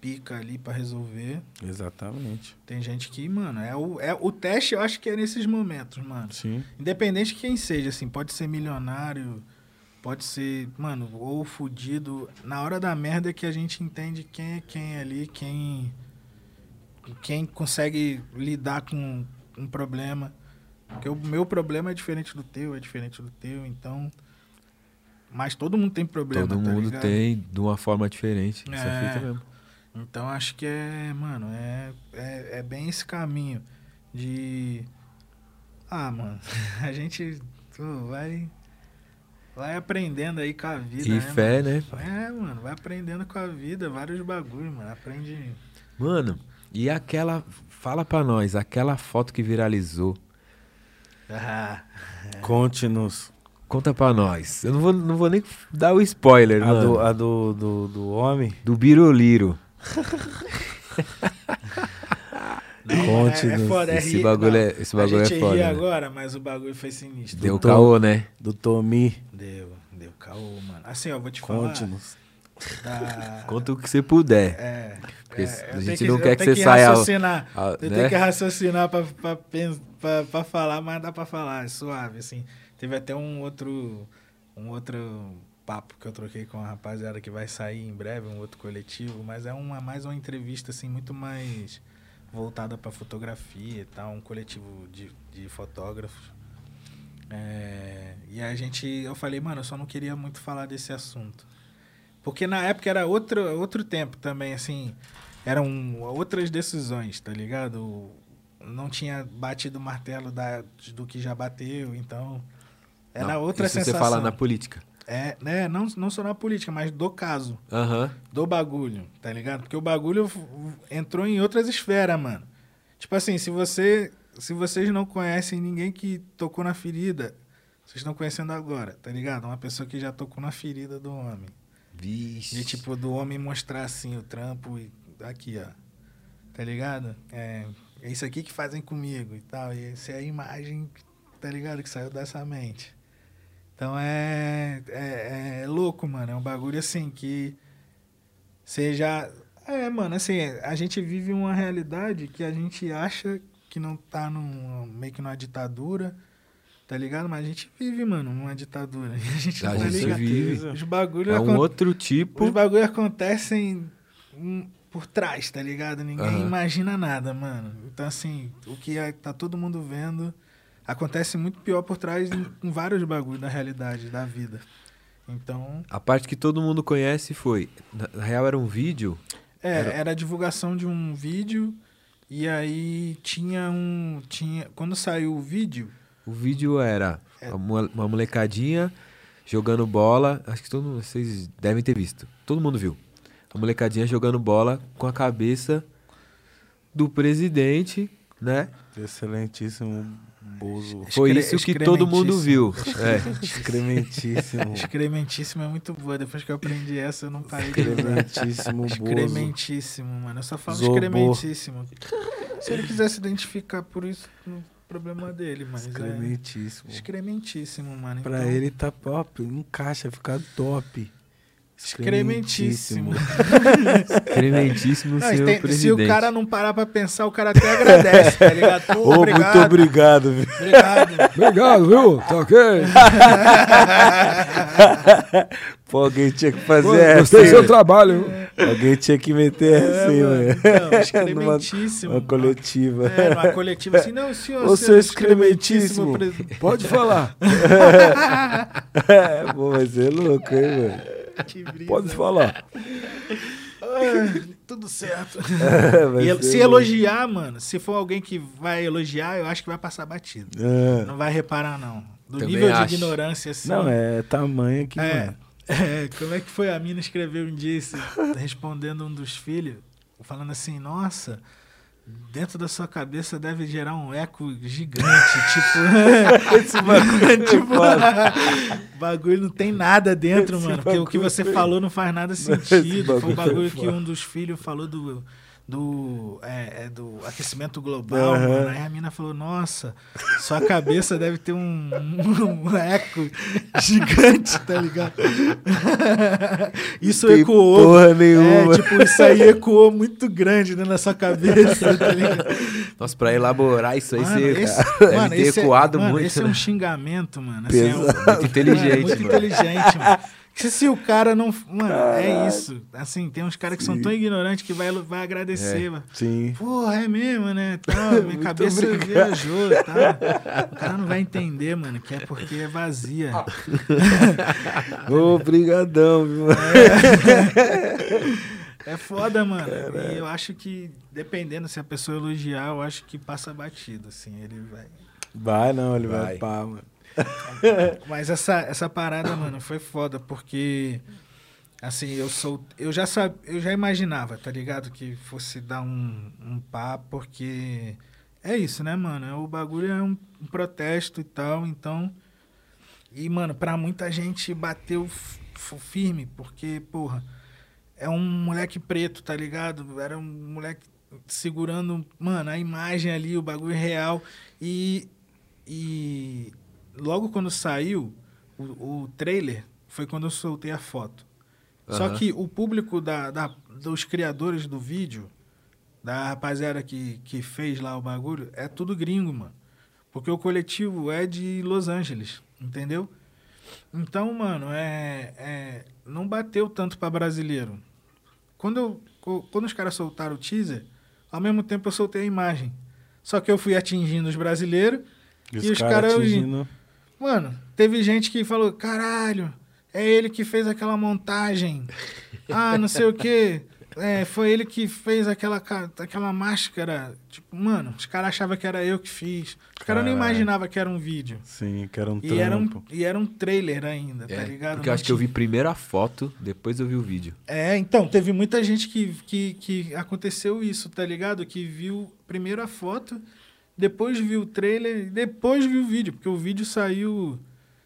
pica ali pra resolver. Exatamente. Tem gente que, mano, é o, é o teste, eu acho que é nesses momentos, mano. Sim. Independente de quem seja, assim, pode ser milionário, pode ser, mano, ou fudido. Na hora da merda é que a gente entende quem é quem ali, quem quem consegue lidar com um problema. Porque o meu problema é diferente do teu, é diferente do teu, então. Mas todo mundo tem problema, todo tá mundo ligado? tem de uma forma diferente. Isso é É. fita mesmo. Então acho que é, mano, é, é, é bem esse caminho de. Ah, mano, a gente pô, vai. Vai aprendendo aí com a vida. E né, fé, né? mano? É, mano, vai aprendendo com a vida, vários bagulho, mano. Aprende. Mano, e aquela. Fala pra nós, aquela foto que viralizou. Ah, Conte-nos. Conta pra nós. Eu não vou, não vou nem dar o spoiler, A, mano. do, a do, do, do homem. Do Biroliro. Não, Conte, é, é foda, é Esse rir- bagulho não, é- esse bagulho a é gente foda, ri né? agora, mas o bagulho foi sinistro. Deu Tô- caô, né? Do Tomi. Deu, deu caô, mano. Assim, ó, vou te falar. Conte-nos. da- Conta o que você puder. É. Porque é, a gente tenho não quer que você saia ao- raciocinar. ao- eu né? tenho que raciocinar pra, pra, pra, pra falar, mas dá pra falar, é suave, assim. Teve até um outro, um outro papo que eu troquei com a rapaziada que vai sair em breve, um outro coletivo, mas é uma, mais uma entrevista, assim, muito mais voltada pra fotografia e tal, um coletivo de, de fotógrafos. É, e a gente, eu falei, mano, eu só não queria muito falar desse assunto. Porque na época era outro, outro tempo também, assim. Eram outras decisões, tá ligado? Não tinha batido o martelo da, do que já bateu, então. Era Não, outra isso sensação. você fala na política. É, né? Não, não só na política, mas do caso, Aham. do bagulho, tá ligado? Porque o bagulho entrou em outras esferas, mano. Tipo assim, se você. Se vocês não conhecem ninguém que tocou na ferida, vocês estão conhecendo agora, tá ligado? Uma pessoa que já tocou na ferida do homem. Vixe. De tipo, do homem mostrar assim o trampo e aqui, ó. Tá ligado? É, é isso aqui que fazem comigo e tal. E essa é a imagem, tá ligado? Que saiu dessa mente. Então é, é, é louco, mano. É um bagulho assim que você já. É, mano, assim, a gente vive uma realidade que a gente acha que não tá num, meio que numa ditadura, tá ligado? Mas a gente vive, mano, numa ditadura. A gente A não tá gente ligado. vive. Os bagulhos É um outro tipo. os bagulho acontecem por trás, tá ligado? Ninguém Aham. imagina nada, mano. Então, assim, o que é- tá todo mundo vendo acontece muito pior por trás em, em vários bagulhos da realidade, da vida. Então, A parte que todo mundo conhece foi. Na na real, era um vídeo. é, Era- era a divulgação de um vídeo e aí tinha um. Tinha, quando saiu o vídeo, O vídeo era É. uma uma molecadinha jogando bola. Acho que todo mundo, vocês devem ter visto. Todo mundo viu. A molecadinha jogando bola com a cabeça do presidente, né? Excelentíssimo Bozo. Foi Excre- isso que todo mundo viu. É. Excrementíssimo. excrementíssimo é muito boa. Depois que eu aprendi essa, eu não parei de usar. Excrementíssimo Bozo. Excrementíssimo, mano. Eu só falo Zobo. excrementíssimo. Se ele quiser se identificar por isso, o problema dele, mas é Excrementíssimo. excrementíssimo, mano. Pra Então, ele tá top, encaixa, fica top. Excrementíssimo. Excrementíssimo, Não, senhor tem- presidente. se o cara não parar pra pensar, o cara até agradece, tá ligado? Pô, Ô, obrigado, muito obrigado, viu? obrigado. Obrigado, viu? Tá ok? Pô, alguém tinha que fazer essa. Gostei do seu trabalho. Alguém tinha que meter É, essa, hein, mano, velho. então, excrementíssimo. Uma coletiva. É, numa coletiva assim, não, senhor, Ô, senhor seu excrementíssimo. presidente. Pode falar. É, pô, vai ser louco, hein, velho? Que brisa. Pode falar. Ah, tudo certo. É, E se elogiar, mano, se for alguém que vai elogiar, eu acho que vai passar batido. É. Não vai reparar, não. Do Também nível acho. de ignorância, assim. Não, é tamanho que, É, é, como é que foi? A mina escreveu um dia, esse- respondendo um dos filhos, falando assim, nossa, dentro da sua cabeça deve gerar um eco gigante, tipo... Esse bagulho, tipo, bagulho não tem nada dentro, Esse mano, porque o que você foi- falou não faz nada sentido. Foi bagulho um bagulho que um dos filhos falou do... Do, é, é do aquecimento global, Aham. mano. Aí a mina falou: Nossa, sua cabeça deve ter um, um, um eco gigante, tá ligado? Isso Tem ecoou. porra nenhuma. É, tipo, isso aí ecoou muito grande né, na sua cabeça, tá ligado? Nossa, pra elaborar isso aí, Mano, você esse, deve mano, ter esse é- ecoado mano, muito. Esse é né? um xingamento, mano. Assim, é um-. Muito inteligente, Mano, muito mano. inteligente, mano. Se, se o cara não. Mano, é isso. Assim, tem uns caras que são tão ignorantes que vai, vai agradecer, mano. Sim. Porra, é mesmo, né? Tá, minha cabeça obrigado. viajou, tá? O cara não vai entender, mano, que é porque é vazia. Obrigadão, viu? mano? É foda, mano. E eu acho que, dependendo se a pessoa elogiar, eu acho que passa batido, assim. Ele vai. Vai não, ele vai, Vai. pá, mano. Mas essa, essa parada, mano, foi foda, porque. Assim, eu sou. Eu já sab, eu já imaginava, tá ligado? Que fosse dar um, um pá, porque. É isso, né, mano? É, O bagulho é um, um protesto e tal, então. E, mano, pra muita gente bateu firme, porque, porra, é um moleque preto, tá ligado? Era um moleque segurando, mano, a imagem ali, o bagulho real. E. E logo quando saiu o, o trailer, foi quando eu soltei a foto. Só Aham. que o público da, da- dos criadores do vídeo, da rapaziada que, que fez lá o bagulho, é tudo gringo, mano. Porque o coletivo é de Los Angeles, entendeu? Então, mano, é, é, não bateu tanto pra brasileiro. Quando, eu, quando os caras soltaram o teaser, ao mesmo tempo eu soltei a imagem. Só que eu fui atingindo os brasileiros E os cara caras- atingindo- Mano, teve gente que falou, caralho, é ele que fez aquela montagem. Ah, não sei o quê. É, foi ele que fez aquela, aquela máscara. Tipo, mano, os caras achavam que era eu que fiz. Os caras não imaginavam que era um vídeo. Sim, que era um E era um, trampo. e era um trailer ainda, tá É, ligado? porque eu acho que eu vi primeiro a foto, depois eu vi o vídeo. É, então, teve muita gente que, que, que aconteceu isso, tá ligado? Que viu primeiro a foto, depois viu o trailer, e depois viu o vídeo, porque o vídeo saiu,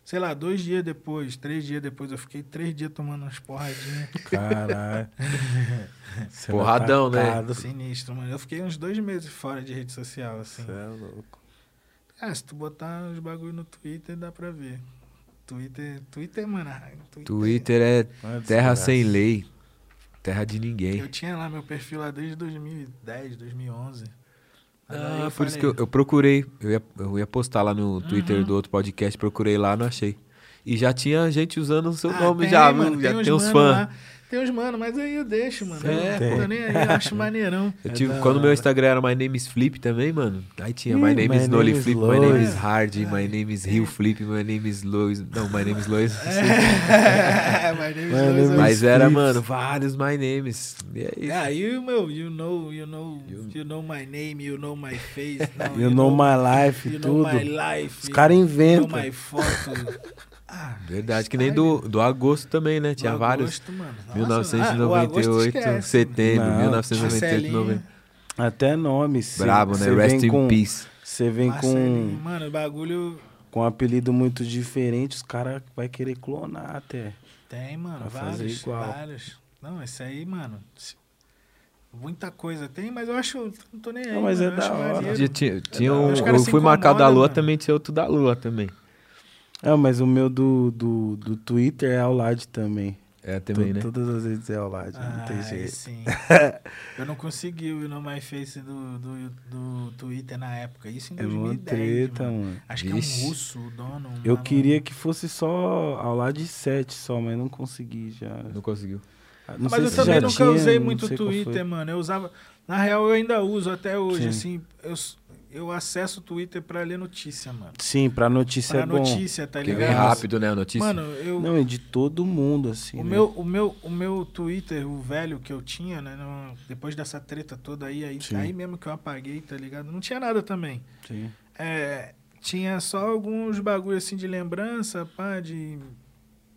sei lá, dois dias depois, três dias depois. Eu fiquei três dias tomando umas porradinhas. Caralho. Você Porradão, né? atacado. Sinistro, mano. Eu fiquei uns dois meses fora de rede social, assim. Cê é louco. Ah, se tu botar os bagulho no Twitter, dá pra ver. Twitter, Twitter, mano. ah, Twitter. Twitter é terra desgraça. sem lei. Terra de ninguém. Eu tinha lá meu perfil lá desde 2010, 2011. Ah, por isso falei, que eu, eu procurei. Eu ia, eu ia postar lá no Twitter Uhum. do outro podcast, procurei lá, não achei. E já tinha gente usando o seu Ah, nome tem, já, mano? Já uns tem uns mano fãs. Tem uns mano, mas aí eu deixo, mano. É, eu, pô. tô nem aí, eu acho maneirão. Eu É tive, da quando meu. Instagram era My Name is Flip também, mano. Aí tinha Ih, My Name is Noli Flip, My Name is Hard, My Name is Rio Flip, My Name is Lois. Não, My Name is Lois. É, my name is Lois, eu- Mas era, Flips. mano, vários My Names. E é isso. É, aí, meu, you know, you know, you know my name, you know my face. Não, You know my life, you know tudo. my life. Os caras You know inventam. my foto. Ah, Verdade, que nem do, do agosto também, né? Tinha do vários. agosto, mano. Nossa, ah, o 1998, agosto esquece, setembro, Não, 1998, Marcelinho. 90. Até nome. cê- Brabo, né? cê Rest vem in com, peace. Você vem Marcelinho, com, Mano, o bagulho com um apelido muito diferente, os caras vão querer clonar até. tem, mano, Pra fazer vários, igual. vários. Não, esse aí, mano, muita coisa tem, mas eu acho, não tô nem aí, Não, mas mano, é eu acho da hora. Tinha, tinha, hora. um, eu fui marcado da lua, mano. também tinha outro da lua também. Ah, mas o meu do, do, do Twitter é ao lado também. É também, To- né? Todas as redes é Aulad, não Ah, tem aí jeito. sim. eu não consegui o No My Face do, do, do Twitter na época. Isso em É uma 2010. treta, mano. mano. Acho que é Vixe. um russo, o dono. um Eu mano- queria que fosse só Aulad 7 só, mas não consegui já. Não conseguiu. Não Mas eu também nunca tinha, usei não muito. Twitter, mano. Eu usava. Na real, eu ainda uso até hoje, Sim. assim. Eu, eu acesso o Twitter pra ler notícia, mano. Sim, pra notícia Pra é bom. notícia, tá ligado? vem rápido, né, a notícia. Mano, eu. Não, é de todo mundo, assim. O né? meu, o, meu, o meu Twitter, o velho que eu tinha, né? no- depois dessa treta toda aí, aí, aí mesmo que eu apaguei, tá ligado? Não tinha nada também. Sim. É, tinha só alguns bagulho assim de lembrança, pá, de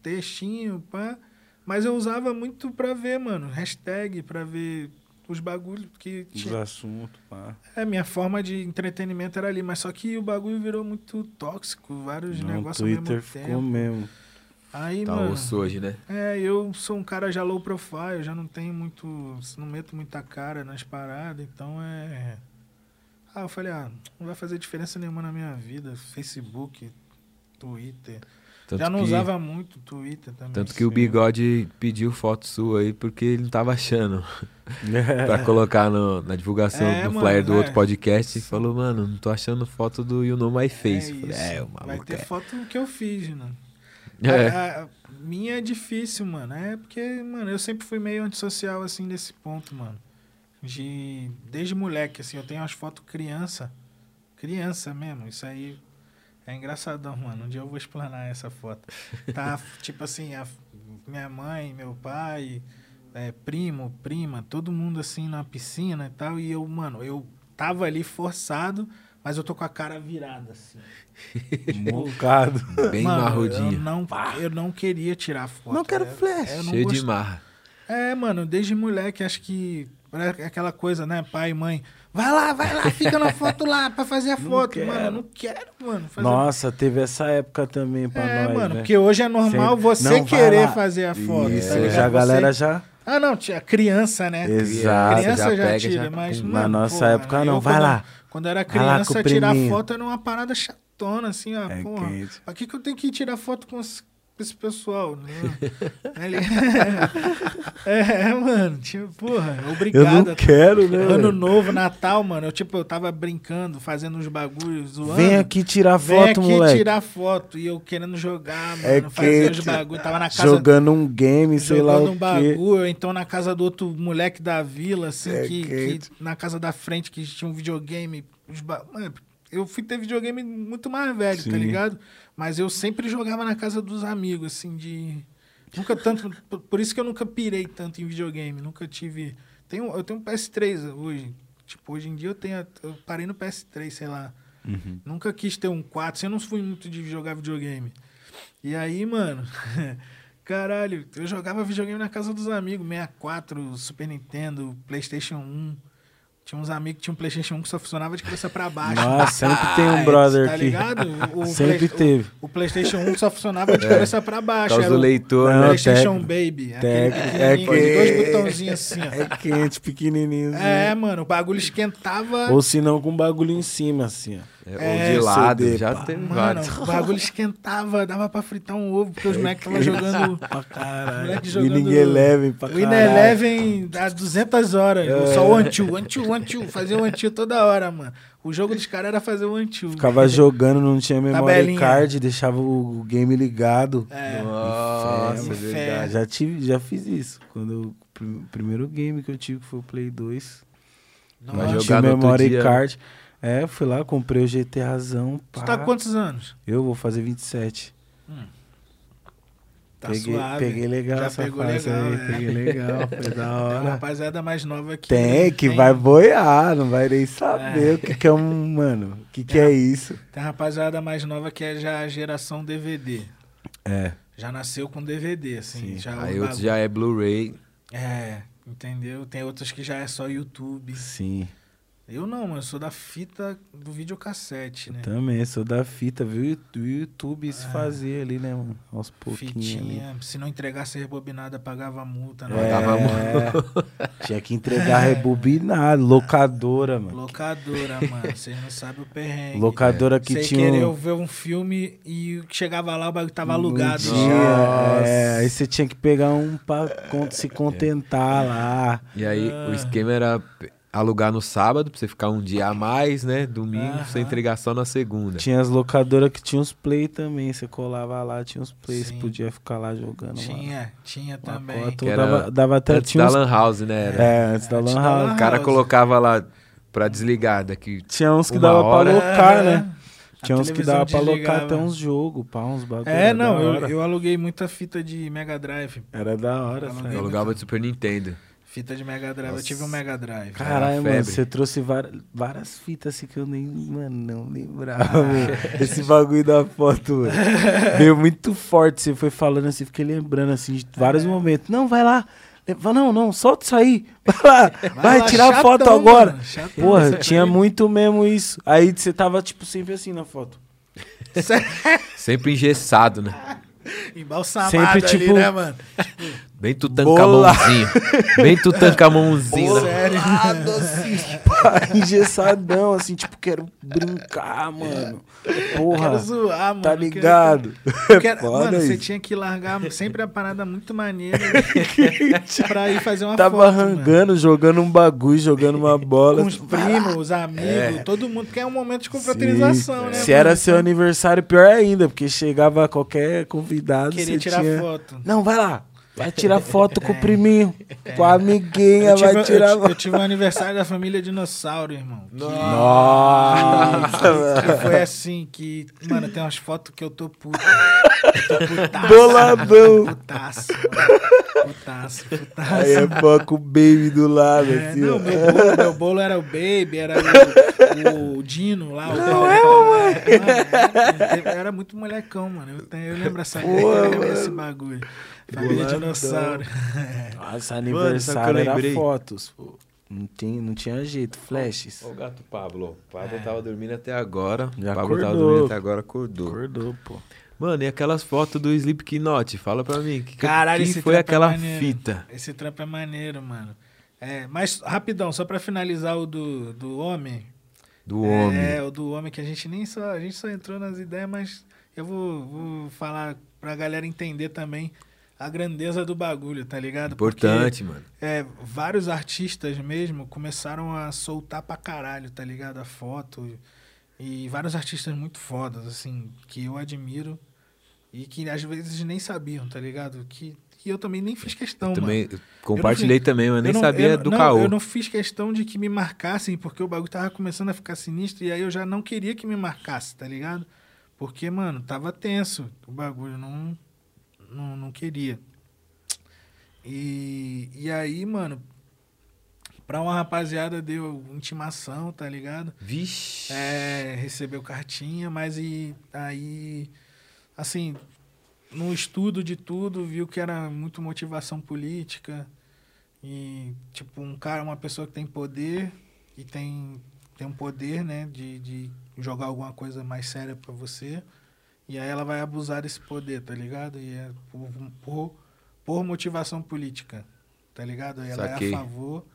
textinho, pá. Mas eu usava muito pra ver, mano, hashtag, pra ver os bagulhos que Os tinha. assuntos, pá. É, minha forma de entretenimento era ali, mas só que o bagulho virou muito tóxico, vários Não, o negócios ao Twitter mesmo ficou tempo. mesmo. Aí, Tá mano. osso hoje, né? É, eu sou um cara já low profile, eu já não tenho muito. não meto muita cara nas paradas, então é. Ah, eu falei, ah, não vai fazer diferença nenhuma na minha vida. Facebook, Twitter. Tanto já não que, usava muito Twitter também. Tanto que o Sim. Bigode pediu foto sua aí porque ele não tava achando. pra colocar no- na divulgação É, do mano, flyer do é. outro podcast. E falou, mano, não tô achando foto do You Know My Face. É, Falei, é, o Vai maluco ter é. foto que eu fiz, mano. É. A, a minha é difícil, mano. É porque, mano, eu sempre fui meio antissocial, assim, nesse ponto, mano. De. Desde moleque, assim, eu tenho as fotos criança. Criança mesmo. Isso aí é engraçadão, mano. Um dia eu vou explanar essa foto. Tá, tipo assim, a, minha mãe, meu pai, é, primo, prima, todo mundo assim na piscina e tal. E eu, mano, eu tava ali forçado, mas eu tô com a cara virada, assim. Mocado. Bem Mano, marrudinho. Eu não, eu não queria tirar foto. Não quero É- flash. eu não Cheio de marra. É, mano, desde moleque, acho que. é aquela coisa, né? Pai e mãe. Vai lá, vai lá, fica na foto lá pra fazer a Não foto. quero. Mano, eu não quero, mano. Fazer... Nossa, teve essa época também pra é, nós, mano, né? porque hoje é normal Sempre- você Não, querer lá. fazer a foto. Isso, tá já a Você- galera já... Ah, não, tinha criança, né? Exato. Criança já já, pega, tira, já- mas. Na mano, nossa porra, época, não. Vai quando- lá. Quando era criança, tirar foto era uma parada chatona, assim, ó. É porra. quente. Pra que, que eu tenho que tirar foto com esse, com esse pessoal? né? Ele- é, mano, tipo, porra, Eu obrigado. não quero, né? Ano velho? novo, Natal, mano, eu, tipo, eu tava brincando, fazendo uns bagulhos, zoando. Vem aqui tirar Vem foto, aqui moleque. tirar foto. E eu querendo jogar, mano, É fazer os quente. bagulhos. Tava na casa Jogando um game, sei lá jogando um bagulho, então na casa do outro moleque da vila, assim, É que, que na casa da frente que tinha um videogame. os ba- Mano, eu fui ter videogame muito mais velho, Sim. tá ligado? Mas eu sempre jogava na casa dos amigos, assim, de. Nunca tanto. por- isso que eu nunca pirei tanto em videogame. Nunca tive. Tenho, eu tenho um PS3 hoje. Tipo, hoje em dia eu tenho. Eu parei no PS3, sei lá. Uhum. Nunca quis ter um 4, assim, eu não fui muito de jogar videogame. E aí, mano, caralho, eu jogava videogame na casa dos amigos, 64, Super Nintendo, PlayStation 1. Tinha uns amigos que tinham um PlayStation 1 que só funcionava de cabeça pra baixo. Nossa, sempre tem um brother tá aqui. ligado? O, o Sempre Play- teve. O, o PlayStation 1 só funcionava de cabeça pra baixo. Causa Era do o leitor, Não, né? PlayStation tec- Baby. tec- Aquele é que- dois botãozinhos assim, ó. É quente, pequenininho. É, mano, o bagulho esquentava. Ou se não, com um bagulho em cima, assim, ó. É, É, ou de lado, CD, já pá. teve Mano, vários. o bagulho esquentava, dava pra fritar um ovo, porque os moleques estavam jogando. Pra caralho. Jogando- Winning Eleven pra O caralho. Winner Eleven há 200 horas. É. Só o antiu, antiu, antiu. Fazer o antiu toda hora, mano. O jogo dos caras era fazer o antiu. Ficava jogando, não tinha memory card, deixava o game ligado. É. Nossa, Inferno. é. Já, tive, já fiz isso. Quando eu- o prim- primeiro game que eu tive foi o Play 2. Não, não tinha memory card. É, fui lá, comprei o GTAzão. Tu Pá. tá com quantos anos? Eu vou fazer 27. Tá peguei, suave. peguei legal Já essa pegou fase legal, aí. é. Peguei legal, foi da Tem uma hora. rapaziada mais nova aqui. Tem, que vai boiar, não vai nem saber É. o que, que é um. Mano, o que, que É. é isso? Tem uma rapaziada mais nova que é já a geração DVD. É. Já nasceu com DVD, assim. Sim. Já o Aí outros bagulho- já é Blu-ray. É, entendeu? Tem outros que já é só YouTube. Sim. Eu não, mano. Eu sou da fita do videocassete, né? Também, sou da fita, viu? O YouTube se fazia ali, né, mano? Aos pouquinhos. ali. Fitinha. Se não entregasse rebobinada, pagava multa. Não É, Pagava tinha que entregar rebobinado, locadora, mano. Locadora, mano. Vocês não sabem o perrengue. Locadora que Você tinha. querer um- ver um filme e chegava lá, o bagulho tava não alugado tinha, já. é, aí você tinha que pegar um pra se contentar lá. E aí Ah. o esquema era alugar no sábado, pra você ficar um dia a mais, né? Domingo, pra você Aham. entregar só na segunda. Tinha as locadoras que tinham os play também. Você colava lá, tinha os play, você podia ficar lá jogando. lá. Tinha, tinha Uma também. cota, era dava, dava até Antes tinha da uns- Lan House, né? Era. É, antes da Antes Lan House. O cara colocava lá pra desligar daqui. Tinha uns que Uma dava hora. pra alocar, É. né? A Tinha uns que dava pra alocar desligava. até uns jogos, pá, uns bagulho. É, não, eu, eu aluguei muita fita de Mega Drive. Era da hora, Eu alugava de Super Nintendo. Fita de Mega Drive. Eu tive um Mega Drive. Caralho, febre. mano, você trouxe várias, várias fitas assim que eu nem, mano, não lembrava, mano. Esse bagulho da foto, mano. Veio muito forte, você foi falando assim, fiquei lembrando assim de vários momentos. Não, vai lá. Não, não, solta isso aí. Vai lá, vai, lá, tirar chatão, foto agora. mano, chatão. Porra, tinha muito mesmo isso. Aí você tava, tipo, sempre assim na foto. Sempre engessado, né? Embalsamado Sempre, ali, tipo, né, mano? Bem tutancamonzinho. Bem tutancamonzinho. né? Sério. Bolado, assim, engessadão, assim, tipo, quero brincar, mano. Quero Porra, zoar, mano. tá quero- ligado? Quero- Foda mano, você isso. tinha que largar sempre a parada muito maneira pra ir fazer uma Tava foto, mano. arrancando, jogando um bagulho, jogando uma bola. Com os primos, os amigos, todo mundo. Porque é um momento de confraternização, né? Se mano? era seu aniversário, pior ainda, porque chegava qualquer convidado. Queria você tirar tinha... foto. Não, vai lá. Vai tirar foto com o priminho, com a amiguinha, tive, vai tirar eu, eu tive um aniversário da família Dinossauro, irmão. Nossa! Que foi assim que. Mano, tem umas fotos que eu tô puto. Eu tô putaço. Boladão. Putaço. mano. Putaço, putaço. Aí é pô, com o baby do lado, É, assim, não, ó. meu bolo, meu bolo era o Baby, era o, o Dino lá, o Paulo. Paulo é, mano, era, era muito molecão, mano. Eu, eu lembro essa Porra, eu lembro mano. desse bagulho. Família Boladão. Dinossauro. Nossa, Mano, aniversário eu era fotos, pô. Não, tem, não tinha jeito, flashes. Ô gato Pablo. O Pablo tava dormindo até agora. Já o Pablo tava acordou. dormindo até agora, acordou. Acordou, pô. Mano, e aquelas fotos do Slipknot? Fala pra mim. Que, Caralho, que esse foi é aquela maneiro. fita? Esse trampo é maneiro, mano. É, mas, rapidão, só pra finalizar o do, do homem. Do homem. É, o do homem que a gente nem só. A gente só entrou nas ideias, mas eu vou, vou falar pra galera entender também a grandeza do bagulho, tá ligado? Porque, Importante, mano. é, vários artistas mesmo começaram a soltar pra caralho, tá ligado? A foto. E vários artistas muito fodas, assim, que eu admiro e que às vezes nem sabiam, tá ligado? Que, que eu também nem fiz questão, mano. também compartilhei também, mas nem Eu não- sabia eu- do não, caô. Eu não fiz questão de que me marcassem, porque o bagulho tava começando a ficar sinistro, e aí eu já não queria que me marcasse, tá ligado? Porque, mano, tava tenso o bagulho, não, não, não queria. E, e aí, mano, pra uma rapaziada deu intimação, tá ligado? Vixe. É, recebeu cartinha, mas e aí, assim, no estudo de tudo, viu que era muito motivação política e, tipo, um cara, uma pessoa que tem poder e tem, tem um poder, né, de, de jogar alguma coisa mais séria pra você e aí ela vai abusar desse poder, tá ligado? E é por, por, por motivação política, tá ligado? Ela Saquei. é a favor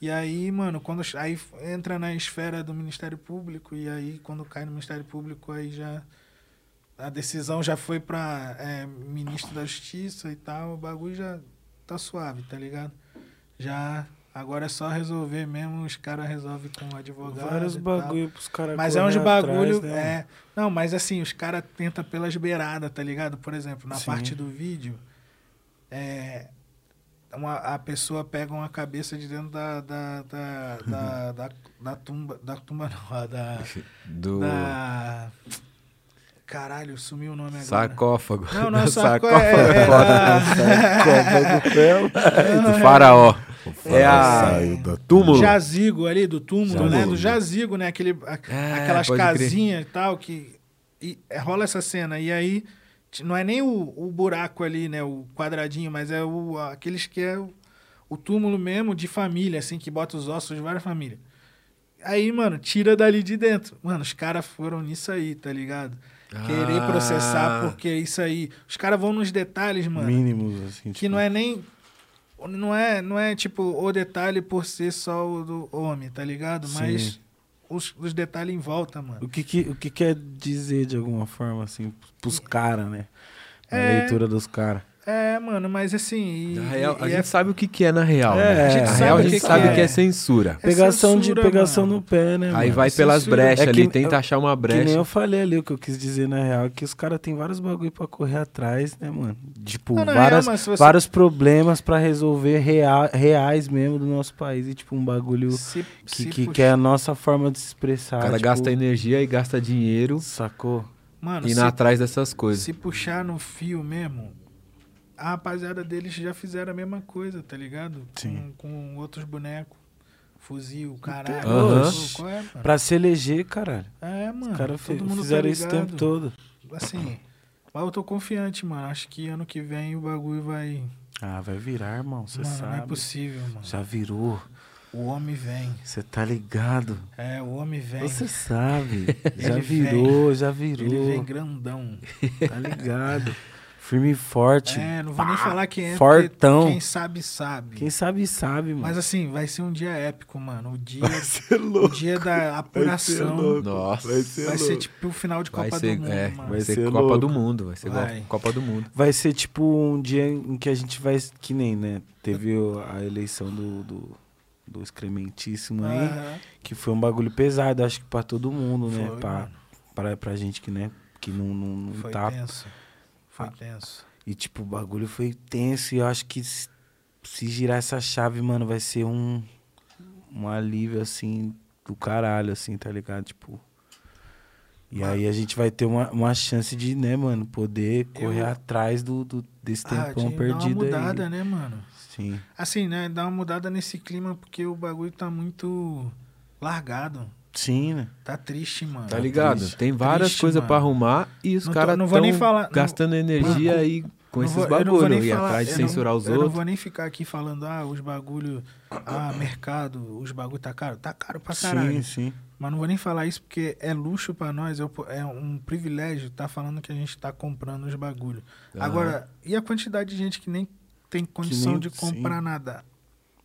e aí, mano, quando aí entra na esfera do Ministério Público e aí quando cai no Ministério Público aí já a decisão já foi pra é, ministro da Justiça e tal, o bagulho já tá suave, tá ligado? Já agora é só resolver mesmo, os caras resolvem com o advogado. Vários e tal. bagulho pros caras Mas é uns bagulho. atrás, né? é, não, mas assim, os caras tentam pelas beiradas, tá ligado? Por exemplo, na Sim. parte do vídeo, é, uma, a pessoa pega uma cabeça de dentro da. da, da, da, da, da tumba. Da tumba não, da. Do da caralho, sumiu o nome agora. sarcófago. Não, não é Do sarcófago. É, é, Sarcófago Do faraó. É a da Túmulo. jazigo ali, do túmulo, né? Do jazigo, né? Aquele, a- É, aquelas casinhas e tal, que e, é, rola essa cena. E aí, não é nem o, o buraco ali, né? O quadradinho, mas é o, aqueles que é o, o túmulo mesmo de família, assim, que bota os ossos de várias famílias. Aí, mano, tira dali de dentro. Mano, os caras foram nisso aí, tá ligado? Querer Ah. processar porque isso aí. Os caras vão nos detalhes, mano. Mínimos, assim. Que não é nem. Não é, não é tipo o detalhe por ser só o do homem, tá ligado? Sim. Mas os, os detalhes em volta, mano. O que, que, o que quer dizer, de alguma forma, assim, pros caras, né? A É. leitura dos caras. É, mano, mas assim. E, Na real, e- a e gente é- sabe o que, que é na real. É, né? a gente real, o a que gente que sabe é. que é censura. É Pegação, censura, de, pegação mano. no pé, né, Aí mano? vai pelas censura. brechas É que- ali, tenta achar uma Que nem brecha. eu falei ali, o que eu quis dizer na real, é que os caras têm vários bagulho pra correr atrás, né, mano? Tipo, Não, na várias, real, você- vários problemas pra resolver rea- reais mesmo do nosso país. E, tipo, um bagulho se, que, se que, que é a nossa forma de se expressar. O cara tipo, gasta energia e gasta dinheiro Sacou? Mano, indo se, atrás dessas coisas. se puxar no fio mesmo, a rapaziada deles já fizeram a mesma coisa, tá ligado? Sim. Com, com outros bonecos. Fuzil, caralho. Pô, Qual é, mano? Pra se eleger, caralho. É, mano. Os caras tá fizeram isso o tempo todo. Assim, mas eu tô confiante, mano. Acho que ano que vem o bagulho vai. Ah, vai virar, irmão. Você sabe. não é possível, mano. Já virou. O homem vem. Você tá ligado. É, o homem vem. Você sabe. já Ele virou, já Ele virou. vem grandão. Tá ligado. Firme e forte. É, não vou nem falar quem é. Fortão. Quem sabe, sabe. Quem sabe, sabe, mano. Mas assim, vai ser um dia épico, mano. O dia, ser o dia da apuração. Nossa. Vai ser, Vai ser louco. tipo o final de Vai Copa ser, do Mundo, é, mano. vai ser, ser Copa louco. do Mundo, vai ser igual Vai. Copa do Mundo. Vai ser tipo um dia em que a gente vai. Que nem, né? Teve a eleição do, do, do excrementíssimo aí. Aham. Que foi um bagulho pesado, acho que pra todo mundo, né? Foi, pra, pra, pra gente que, né? Que não, não, não Foi tá. tenso. Foi Ah. tenso. E, tipo, o bagulho foi tenso. E eu acho que se, se girar essa chave, mano, vai ser um, um alívio, assim, do caralho, assim, tá ligado? Tipo. E aí a gente vai ter uma, uma chance de, né, mano, poder correr Eu- atrás do, do- desse Ah, tempão de perdido dar uma mudada, aí. né, mano? Sim. Assim, né? Dar uma mudada nesse clima porque o bagulho tá muito largado. Sim, né? Tá triste, mano. Tá ligado? triste. Tem várias coisas pra arrumar e os Não caras não vou nem estão falar- não- gastando energia Mano, aí com Não esses vou- eu não nem e atrás de eu não- censurar os Eu não outros. vou nem ficar aqui falando, ah, os bagulho, ah, mercado, os bagulho tá caro. Tá caro pra caralho. Sim, sim. Mas não vou nem falar isso porque é luxo pra nós, é é um privilégio tá falando que a gente tá comprando os bagulho. Aham. Agora, e a quantidade de gente que nem tem condição nem- de comprar sim. nada?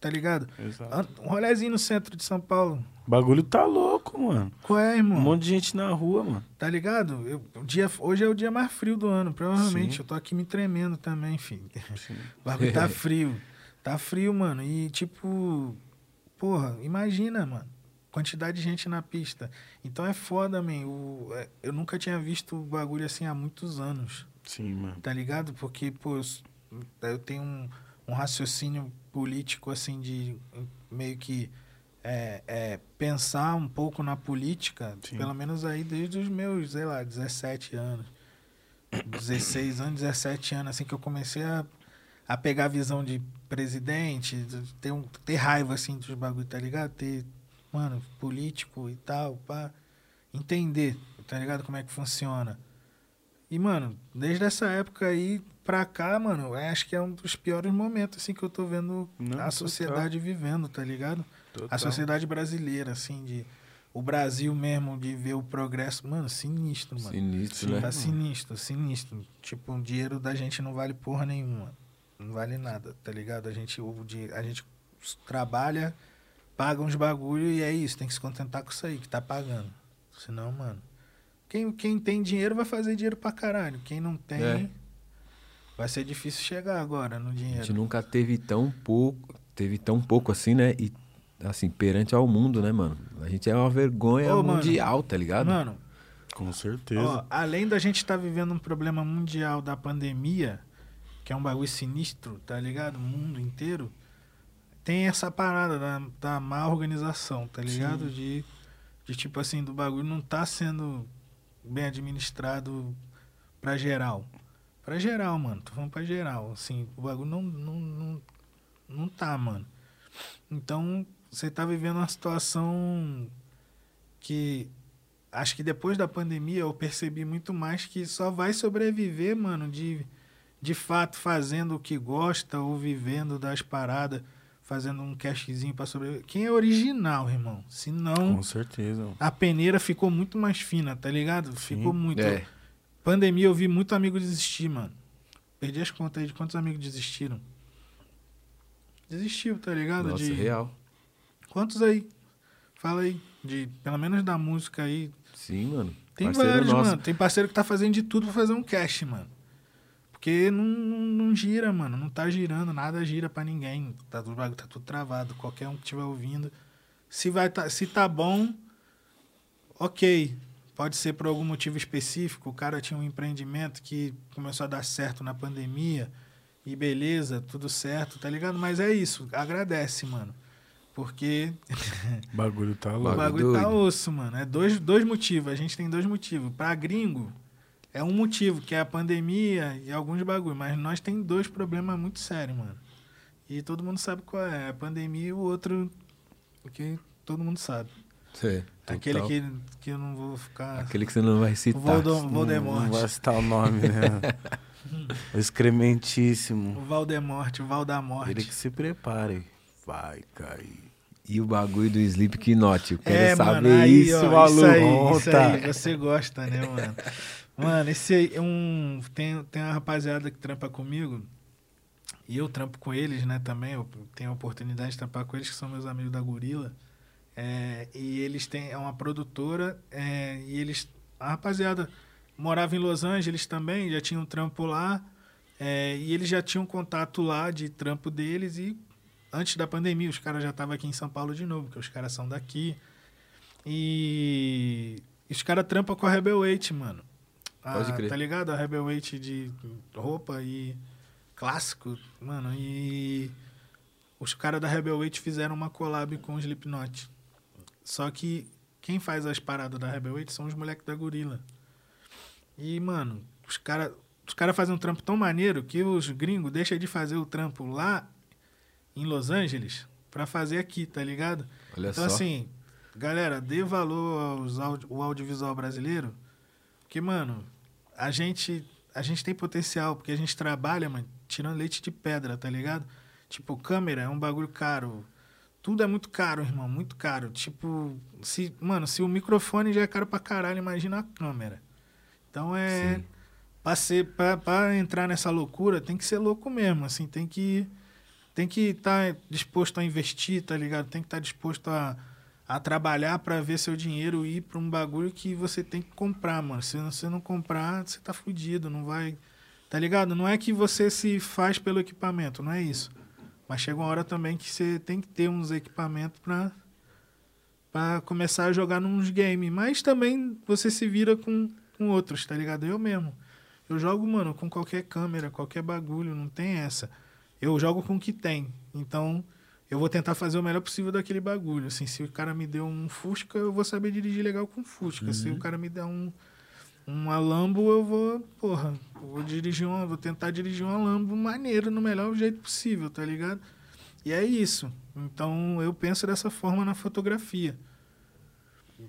Tá ligado? Exato. An- Um rolezinho no centro de São Paulo. O bagulho tá louco, mano. Qual é, Um irmão? monte de gente na rua, mano. Tá ligado? Eu- o dia, hoje é o dia mais frio do ano, provavelmente. Sim. Eu tô aqui me tremendo também, filho. O bagulho tá frio. Tá frio, mano. E tipo, porra, imagina, mano. Quantidade de gente na pista. Então é foda, man. O, é, eu nunca tinha visto o bagulho assim há muitos anos. Sim, mano. Tá ligado? Porque, pô, eu, eu tenho um, um raciocínio político, assim, de meio que é, é, pensar um pouco na política, Sim. pelo menos aí desde os meus, sei lá, 17 anos. 16 anos, 17 anos, assim que eu comecei a, a pegar a visão de presidente, de ter, um, ter raiva, assim, dos bagulho, tá ligado? Ter, mano, político e tal, pra entender, tá ligado? Como é que funciona. E, mano, desde essa época aí pra cá, mano, eu acho que é um dos piores momentos, assim, que eu tô vendo Não, a total. sociedade vivendo, tá ligado? A sociedade brasileira, assim, de... O Brasil mesmo, de ver o progresso. Mano, sinistro, mano. Sinistro, Sim, né? Tá sinistro, sinistro. Tipo, o dinheiro da gente não vale porra nenhuma. Não vale nada, tá ligado? A gente, o, a gente trabalha, paga uns bagulho e é isso. Tem que se contentar com isso aí, que tá pagando. Senão, mano. Quem, quem tem dinheiro vai fazer dinheiro pra caralho. Quem não tem, É. vai ser difícil chegar agora no A dinheiro. gente nunca teve tão pouco, teve tão pouco assim, né? E assim, perante ao mundo, né, mano? A gente é uma vergonha Ô, mano. mundial, tá ligado? Mano, Com certeza. Ó, além da gente estar vivendo um problema mundial da pandemia, que é um bagulho sinistro, tá ligado? O mundo inteiro, tem essa parada da, da má organização, tá ligado? De, de tipo assim, do bagulho não tá sendo bem administrado pra geral. Pra geral, mano. Tô falando pra geral. Assim, o bagulho não, não, não, não tá, mano. Então, você tá vivendo uma situação que acho que depois da pandemia eu percebi muito mais que só vai sobreviver, mano, de, de fato fazendo o que gosta ou vivendo das paradas. fazendo um cashzinho pra sobreviver. Quem é original, irmão? Se não, Com certeza. a peneira ficou muito mais fina, tá ligado? Ficou muito. É. Pandemia, eu vi muito amigo desistir, mano. Perdi as contas aí de quantos amigos desistiram. Desistiu, tá ligado? Nossa, de... real. Quantos aí? Fala aí. De, pelo menos da música aí. Sim, mano. Tem Parceiro vários, nosso. mano. Tem parceiro que tá fazendo de tudo pra fazer um cash, mano. Porque não, não, não gira, mano. Não tá girando, nada gira pra ninguém. Tá tudo, tá tudo travado. Qualquer um que estiver ouvindo. Se, vai tá, se tá bom, ok. Pode ser por algum motivo específico. O cara tinha um empreendimento que começou a dar certo na pandemia. E beleza, tudo certo, tá ligado? Mas é isso. Agradece, mano. Porque O bagulho tá o louco. Bagulho bagulho tá doido. osso, mano. É dois, dois motivos. A gente tem dois motivos. Pra gringo, é um motivo, que é a pandemia e alguns bagulho. Mas nós tem dois problemas muito sérios, mano. E todo mundo sabe qual é. A pandemia e o outro que todo mundo sabe. É, Aquele total. que, que eu não vou ficar... Aquele que você não vai citar. O Voldem- Não, Voldemort. não vai citar o nome, né? o excrementíssimo. O Valdemorte, o Valdamorte. Ele que se prepare. Vai cair. E o bagulho do Slipknot. Eu quero É, saber mano, aí, isso, ó. Isso aí, isso aí, você gosta, né, mano? Mano, esse aí é um. Tem, tem uma rapaziada que trampa comigo. E eu trampo com eles, né, também. Eu tenho a oportunidade de trampar com eles, que são meus amigos da Gorila. É, e eles têm. É uma produtora. é, e eles. A rapaziada morava em Los Angeles também, já tinha um trampo lá. é, e eles já tinham contato lá de trampo deles. E antes da pandemia, os caras já estavam aqui em São Paulo de novo, porque os caras são daqui. E os caras trampam com a Rebel Weight, mano. A- Pode crer. Tá ligado? A Rebel Weight de roupa e clássico, mano. E os caras da Rebel Weight fizeram uma collab com o Slipknot. Só que quem faz as paradas da Rebel Weight são os moleques da Gorila. E, mano, os caras os cara fazem um trampo tão maneiro que os gringos deixam de fazer o trampo lá em Los Angeles pra fazer aqui, tá ligado? Olha então, só. assim, galera, dê valor aos audi o audiovisual brasileiro. Porque, mano, a gente, a gente tem potencial, porque a gente trabalha, mano, tirando leite de pedra, tá ligado? Tipo, câmera é um bagulho caro. Tudo é muito caro, irmão, muito caro. Tipo, se, mano, se o microfone já é caro pra caralho, imagina a câmera. Então é. Sim. Pra, ser, pra, pra entrar nessa loucura, tem que ser louco mesmo, assim, tem que tem que estar disposto a investir, tá ligado? Tem que estar disposto a, a trabalhar pra ver seu dinheiro ir pra um bagulho que você tem que comprar, mano. Se você não comprar, você tá fudido, não vai. Tá ligado? Não é que você se faz pelo equipamento, não é isso. Mas chega uma hora também que você tem que ter uns equipamentos pra, pra começar a jogar nos games. Mas também você se vira com, com outros, tá ligado? Eu mesmo. Eu jogo, mano, com qualquer câmera, qualquer bagulho, não tem essa. Eu jogo com o que tem. Então, eu vou tentar fazer o melhor possível daquele bagulho. Assim, se o cara me deu um Fusca, eu vou saber dirigir legal com Fusca. Se o cara me der um uma Lambo, eu vou, porra, vou dirigir uma, vou tentar dirigir uma Lambo maneiro no melhor jeito possível, tá ligado? E é isso. Então, eu penso dessa forma na fotografia.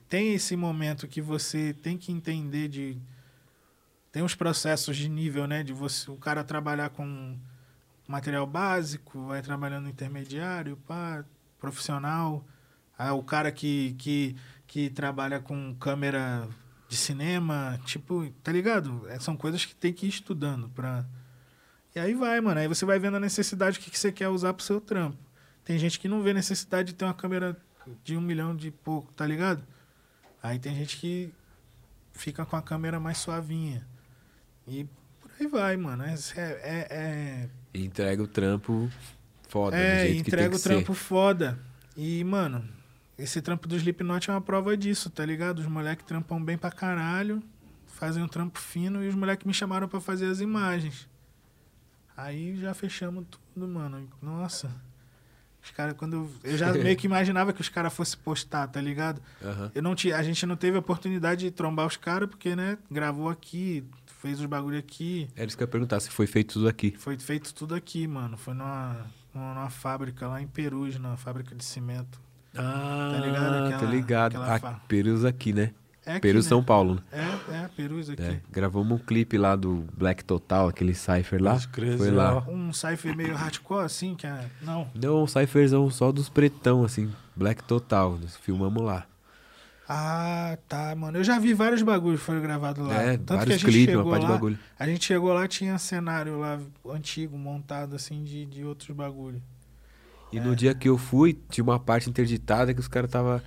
Tem esse momento que você tem que entender de tem os processos de nível, né? De você, o cara trabalhar com material básico, vai trabalhando intermediário, pá, profissional. Aí o cara que, que, que trabalha com câmera de cinema, tipo, tá ligado? É, São coisas que tem que ir estudando pra... E aí vai, mano. Aí você vai vendo a necessidade, o que, que você quer usar pro seu trampo. Tem gente que não vê necessidade de ter uma câmera de um milhão de pouco, tá ligado? Aí tem gente que fica com a câmera mais suavinha. E por aí vai, mano. É, é, é, E entrega o trampo foda, é, entrega o trampo foda. E, mano, esse trampo do Slipknot é uma prova disso, tá ligado? Os moleques trampam bem pra caralho, fazem um trampo fino e os moleques me chamaram pra fazer as imagens. Aí já fechamos tudo, mano. Nossa. Os caras, quando eu, eu já meio que imaginava que os caras fossem postar, tá ligado? Aham. Eu não tinha, a gente não teve a oportunidade de trombar os caras, porque, né, gravou aqui, fez os bagulho aqui. Era isso que eu ia perguntar, se foi feito tudo aqui. Foi feito tudo aqui, mano. Foi numa, numa, numa fábrica lá em Perus, na fábrica de cimento. Ah, Tá ligado? tá Aquela- ligado. aquela Ah, Perus aqui, né? É aqui, Peru, né? São Paulo. É, é, Perus aqui. É, gravamos um clipe lá do Black Total, aquele Cypher lá. Crer, Foi lá. Um cypher meio hardcore, assim, que é... Não. Não, um Cypherzão só dos pretão, assim. Black Total. Nós filmamos lá. Ah, tá, mano. Eu já vi vários bagulhos que foram gravados lá. É, Tanto vários clipes, uma parte de bagulho. A gente chegou lá, tinha cenário lá antigo, montado, assim, de, de outros bagulhos. E É. no dia que eu fui, tinha uma parte interditada que os caras estavam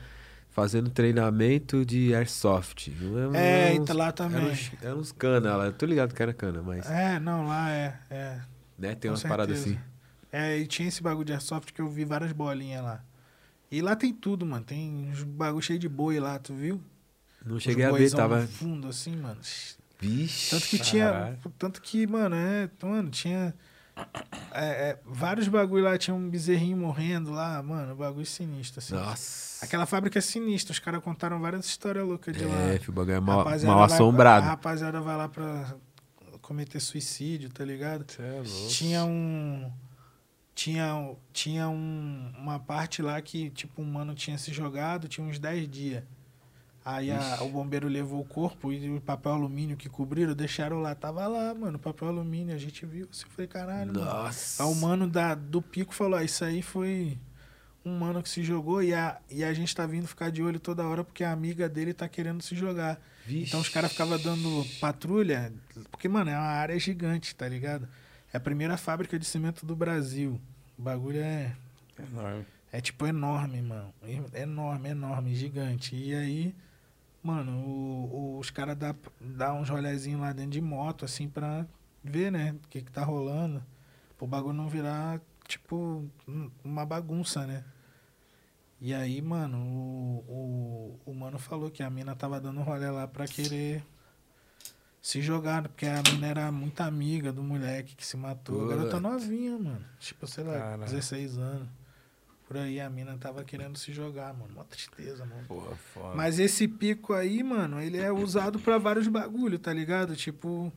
fazendo treinamento de airsoft. Não É, uns- então lá também. uns, era uns cana lá. Eu tô ligado que era cana, mas. É, não, lá é, é. né, tem com umas paradas assim. certeza. É, e tinha esse bagulho de airsoft que eu vi várias bolinhas lá. E lá tem tudo, mano. Tem uns bagulho cheio de boi lá, tu viu? Não cheguei a ver, tava. no fundo, assim, mano. Vixe. Tanto que tinha. Caralho. Tanto que, mano, é. Mano, tinha. É, é, vários bagulho lá, tinha um bezerrinho morrendo lá, mano, bagulho sinistro, assim. Nossa. Aquela fábrica é sinistra, os caras contaram várias histórias loucas de lá. É, o bagulho é mal, mal vai- assombrado. A rapaziada vai lá pra cometer suicídio, tá ligado? É. Tinha um. Tinha, tinha um, uma parte lá que, tipo, um mano tinha se jogado, tinha uns 10 dias. Aí a- o bombeiro levou o corpo e o papel alumínio que cobriram, deixaram lá. Tava lá, mano, papel alumínio, a gente viu. Assim, eu falei, caralho, mano. Nossa. Aí o mano da, do pico falou: ah, Isso aí foi um mano que se jogou e a, e a gente tá vindo ficar de olho toda hora porque a amiga dele tá querendo se jogar. Vixe. Então os caras ficavam dando patrulha, porque, mano, é uma área gigante, tá ligado? É a primeira fábrica de cimento do Brasil. O bagulho é, Enorme. é tipo enorme, mano. Enorme, enorme, gigante. E aí, mano, o- o- os caras dá, dá uns rolezinhos lá dentro de moto, assim, pra ver, né, o que que tá rolando. Pro bagulho não virar, tipo, um- uma bagunça, né? E aí, mano, o, o, o mano falou que a mina tava dando rolê lá pra querer se jogar, porque a mina era muito amiga do moleque que se matou. A garota novinha, mano. Tipo, sei lá, Caralho. 16 anos. Por aí a mina tava querendo se jogar, mano. Uma tristeza, mano. Porra, foda. Mas esse pico aí, mano, ele é usado pra vários bagulho, tá ligado? Tipo,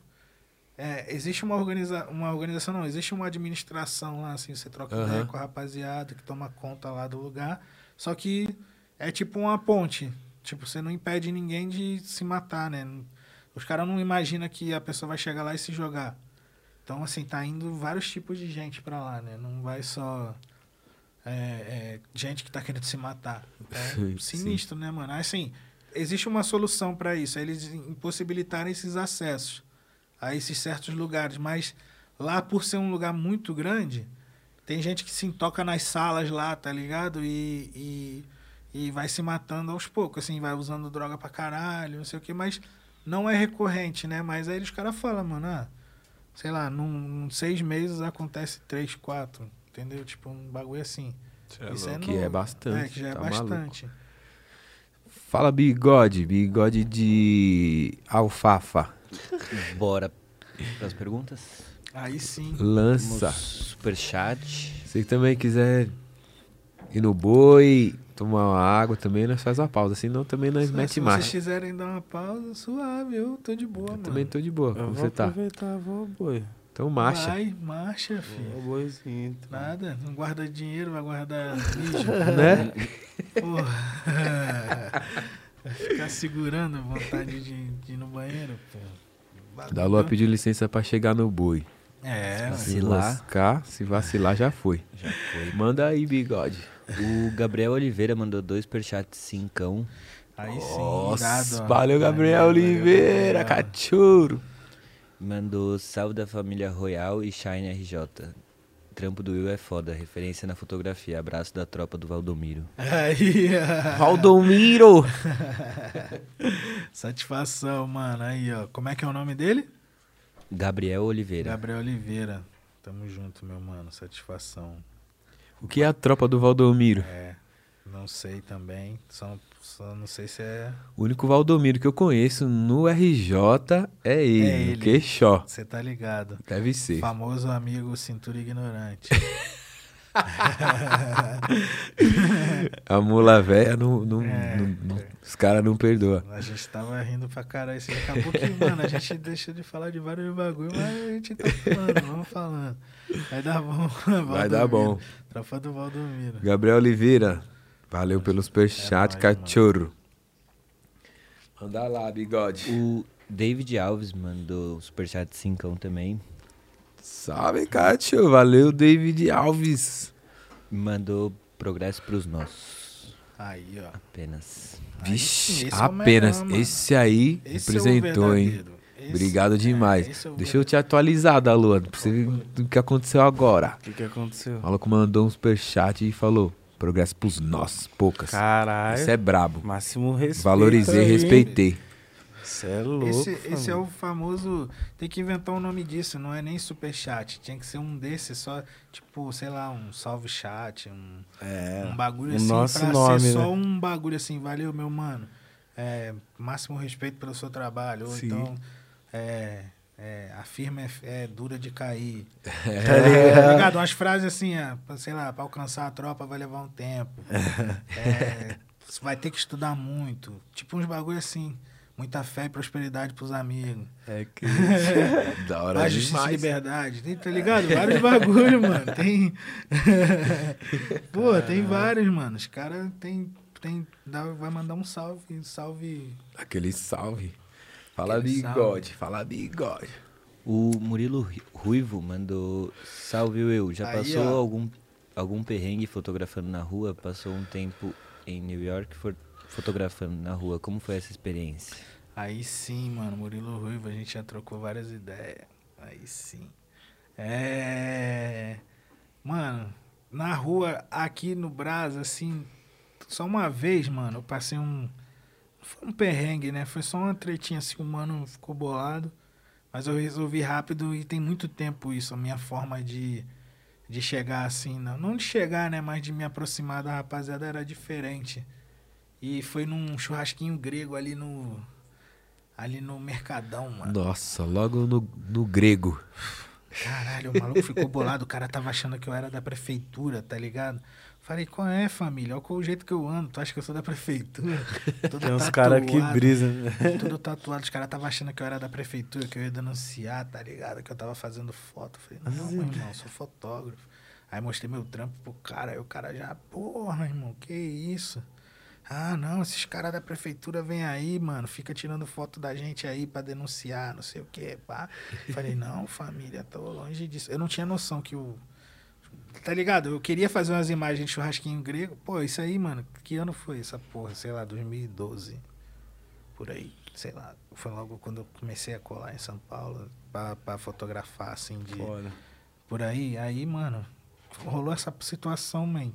é, existe uma, organiza uma organização, não, existe uma administração lá, assim, você troca Aham. ideia com a rapaziada que toma conta lá do lugar. Só que é tipo uma ponte. Tipo, você não impede ninguém de se matar, né? Os caras não imaginam que a pessoa vai chegar lá e se jogar. Então, assim, tá indo vários tipos de gente pra lá, né? Não vai só é, é, gente que tá querendo se matar. Sim. É sinistro, né, mano? Assim, existe uma solução pra isso. É eles impossibilitarem esses acessos a esses certos lugares. Mas lá, por ser um lugar muito grande, tem gente que se toca nas salas lá, tá ligado? E, e, e vai se matando aos poucos, assim, vai usando droga pra caralho, não sei o que, mas não é recorrente, né? Mas aí os caras falam, mano, ah, sei lá, num, num seis meses acontece três, quatro, entendeu? Tipo, um bagulho assim. É Isso louco. Que é bastante, É, que já é tá bastante. Fala bigode, bigode de alfafa. Bora para as perguntas. Aí sim. Lança. Superchat. Se também quiser ir no boi, tomar uma água também, nós faz uma pausa. Senão também nós Se mete vocês marcha. quiserem dar uma pausa, suave, eu tô de boa, Eu mano. também tô de boa. Eu Como vou você tá? aproveitar, vou, boi. Então marcha. Vai, marcha, filho. Vou, boizinho. então. Nada, não guarda dinheiro, vai guardar vídeo. Né? Porra. Vai ficar segurando a vontade de, de ir no banheiro, pô. Dalua pediu licença pra chegar no boi. É, mano. Se Vacilar. lascar, se vacilar, já foi. Já foi. Manda aí, bigode. O Gabriel Oliveira mandou dois superchats cincão. Aí sim, Nossa, irado, ó. valeu, Gabriel Valeu, Oliveira, Gabriel. cachorro. Mandou salve da família Royal e Shine RJ. Trampo do Will é foda, referência na fotografia. Abraço da tropa do Valdomiro. Aí, ó. Valdomiro. satisfação, mano. Aí, ó. Como é que é o nome dele? Gabriel Oliveira. Gabriel Oliveira. Tamo junto, meu mano. Satisfação. O que é a tropa do Valdomiro? É, não sei também. Só, só não sei se é. O único Valdomiro que eu conheço no RJ é ele, É ele. Queixó. Você tá ligado. Deve ser. Famoso amigo cintura ignorante. A mula velha, não, não- É. não- não- os caras não perdoam. a gente tava rindo pra caralho. Assim, acabou que, mano, a gente deixa de falar de vários bagulho, mas a gente tá falando, vamos falando. Vai dar bom. Vai dar bom. Tropa do Valdomiro. Gabriel Oliveira, valeu pelo superchat, mano. cachorro. Anda lá, bigode. O David Alves mandou um superchat 5 também. Salve, Cátio. Valeu, David Alves. Mandou progresso pros nossos. Aí, ó. Apenas. Aí Vixe, esse é apenas. melhor, mano. esse aí Esse é representou, hein? verdadeiro. Esse- Obrigado é, demais. é Deixa eu te atualizar, da Luan, pra você ver o que aconteceu agora. O que, que aconteceu? O maluco mandou um superchat e falou: progresso pros nossos, poucas. Caralho. Isso é brabo. Máximo respeito. Valorizei, aí. respeitei. Isso é louco. Esse, esse é o famoso. Tem que inventar um nome disso, não é nem superchat. Tinha que ser um desses, só, tipo, sei lá, um salve chat, um, É. um bagulho assim. nosso pra nome, ser só né? um bagulho assim, valeu, meu mano. É, máximo respeito pelo seu trabalho. Ou Sim. então, é, é, a firma é, é dura de cair. Tá Tá ligado? Umas frases assim, ah, sei lá, pra alcançar a tropa vai levar um tempo. É, vai ter que estudar muito. Tipo uns bagulho assim. Muita fé e prosperidade pros amigos. É que. Da hora Paz, justiça e liberdade. Tem, tá ligado? Vários bagulho, mano. Tem. Pô, tem vários, mano. Os caras tem. tem dá, vai mandar um salve. Salve. Aquele salve. Fala Aquele bigode, salve. fala bigode. O Murilo Ri- Ruivo mandou salve eu. Já Aí, passou ó. algum, algum perrengue fotografando na rua? Passou um tempo em New York for- fotografando na rua. Como foi essa experiência? Aí sim, mano. Murilo Ruivo, a gente já trocou várias ideias. Aí sim. É. Mano, na rua, aqui no Brás, assim. Só uma vez, mano, eu passei um. Foi um perrengue, né? Foi só uma tretinha assim, o mano ficou bolado. Mas eu resolvi rápido e tem muito tempo isso, a minha forma de, de chegar assim. Não, não de chegar, né? Mas de me aproximar da rapaziada era diferente. E foi num churrasquinho grego ali no. Ali no Mercadão, mano. Nossa, logo no, no grego. Caralho, o maluco ficou bolado. O cara tava achando que eu era da prefeitura, tá ligado? Falei, qual é, família? Olha o jeito que eu ando. Tu acha que eu sou da prefeitura? Todo Tem uns caras que tatuado, brisa. né? Tudo tatuado. Os caras estavam achando que eu era da prefeitura, que eu ia denunciar, tá ligado? Que eu tava fazendo foto. Falei, não, meu irmão, eu sou fotógrafo. Aí mostrei meu trampo pro cara. Aí o cara já, porra, irmão, que isso? Ah, não, esses caras da prefeitura vêm aí, mano, fica tirando foto da gente aí pra denunciar, não sei o quê, pá. Falei, não, família, tô longe disso. Eu não tinha noção que o. Tá ligado? Eu queria fazer umas imagens de churrasquinho grego. Pô, isso aí, mano, que ano foi essa porra? Sei lá, 2012. Por aí, sei lá. Foi logo quando eu comecei a colar em São Paulo pra, pra fotografar, assim, de Foda. por aí. Aí, mano, rolou essa situação, man.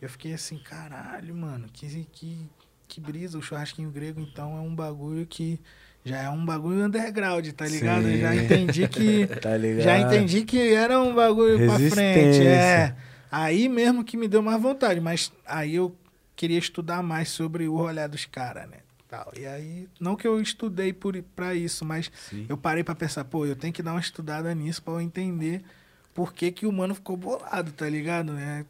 Eu fiquei assim, caralho, mano, que, que, que brisa. O churrasquinho grego, então, é um bagulho que já é um bagulho underground, tá ligado? Eu já Sim. entendi que. Tá ligado? já entendi que era um bagulho pra frente. É. Aí mesmo que me deu mais vontade, mas aí eu queria estudar mais sobre o rolê dos caras, né? Tal. E aí, não que eu estudei por, pra isso, mas Sim. eu parei pra pensar, pô, eu tenho que dar uma estudada nisso pra eu entender por que, que o mano ficou bolado, tá ligado? É,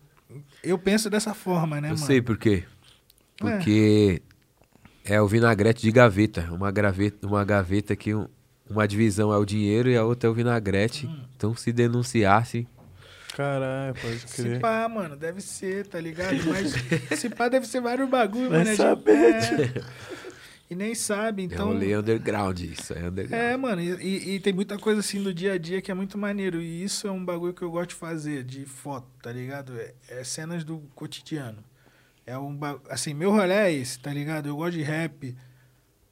eu penso dessa forma, né, Eu mano? sei por quê. Porque é. O vinagrete de gaveta. Uma, graveta, uma gaveta que um- uma divisão é o dinheiro e a outra é o vinagrete. Hum. Então, se denunciasse, Caralho, pode Se crer. pá, mano, deve ser, tá ligado? Mas se pá, deve ser vários bagulho, Vai mano. gente- saber, é. E nem sabe, é então. rolê underground. Isso é underground. É, mano, e, e- e tem muita coisa assim do dia a dia que é muito maneiro. E isso é um bagulho que eu gosto de fazer, de foto, tá ligado? É, é cenas do cotidiano. É um Assim, meu rolê é esse, tá ligado? Eu gosto de rap,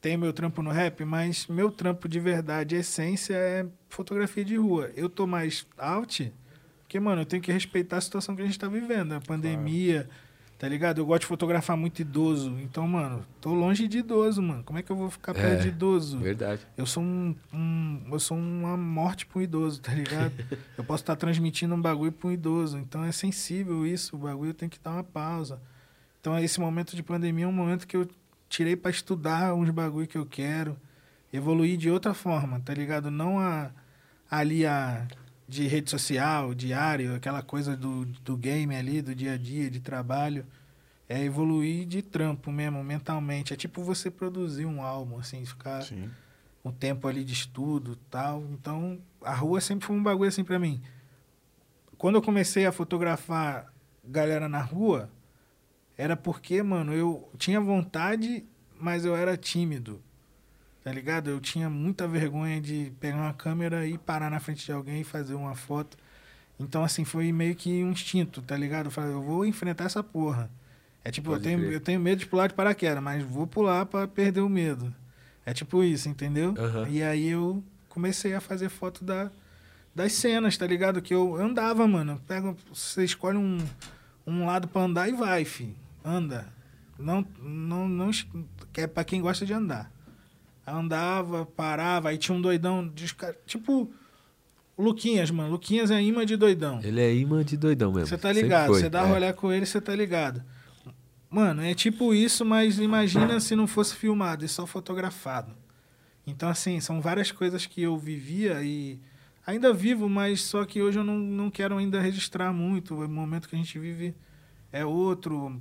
tenho meu trampo no rap, mas meu trampo de verdade, essência é fotografia de rua. Eu tô mais out, porque, mano, eu tenho que respeitar a situação que a gente tá vivendo, a pandemia. Tá ligado? Eu gosto de fotografar muito idoso. Então, mano, tô longe de idoso, mano. Como é que eu vou ficar perto É, de idoso? Verdade. Eu sou um, um- eu sou uma morte para um idoso, tá ligado? eu posso estar transmitindo um bagulho para um idoso, então é sensível isso, o bagulho tem que dar uma pausa. Então esse momento de pandemia é um momento que eu tirei para estudar uns bagulho que eu quero, evoluir de outra forma, tá ligado? Não a ali a de rede social, diário, aquela coisa do, do game ali, do dia a dia, de trabalho. É evoluir de trampo mesmo, mentalmente. É tipo você produzir um álbum, assim, ficar Sim. um tempo ali de estudo tal. Então, a rua sempre foi um bagulho assim pra mim. Quando eu comecei a fotografar galera na rua, era porque, mano, eu tinha vontade, mas eu era tímido. Tá ligado? Eu tinha muita vergonha de pegar uma câmera e parar na frente de alguém e fazer uma foto. Então, assim, foi meio que um instinto, tá ligado? Eu falei, eu vou enfrentar essa porra. É tipo, eu tenho, crer. eu tenho medo de pular de paraquedas, mas vou pular pra perder o medo. É tipo isso, entendeu? Aham. E aí eu comecei a fazer foto da, das cenas, tá ligado? Que eu andava, mano. Pega, você escolhe um, um lado pra andar e vai, fi. Anda. Não, não, não, é pra quem gosta de andar. Andava, parava, aí tinha um doidão, desca- tipo Luquinhas, mano. Luquinhas é imã de doidão. Ele é imã de doidão mesmo. Você tá ligado, você dá é. rolé com ele, você tá ligado. Mano, é tipo isso, mas imagina se não fosse filmado e só fotografado. Então, assim, são várias coisas que eu vivia e ainda vivo, mas só que hoje eu não, não quero ainda registrar muito. O momento que a gente vive é outro.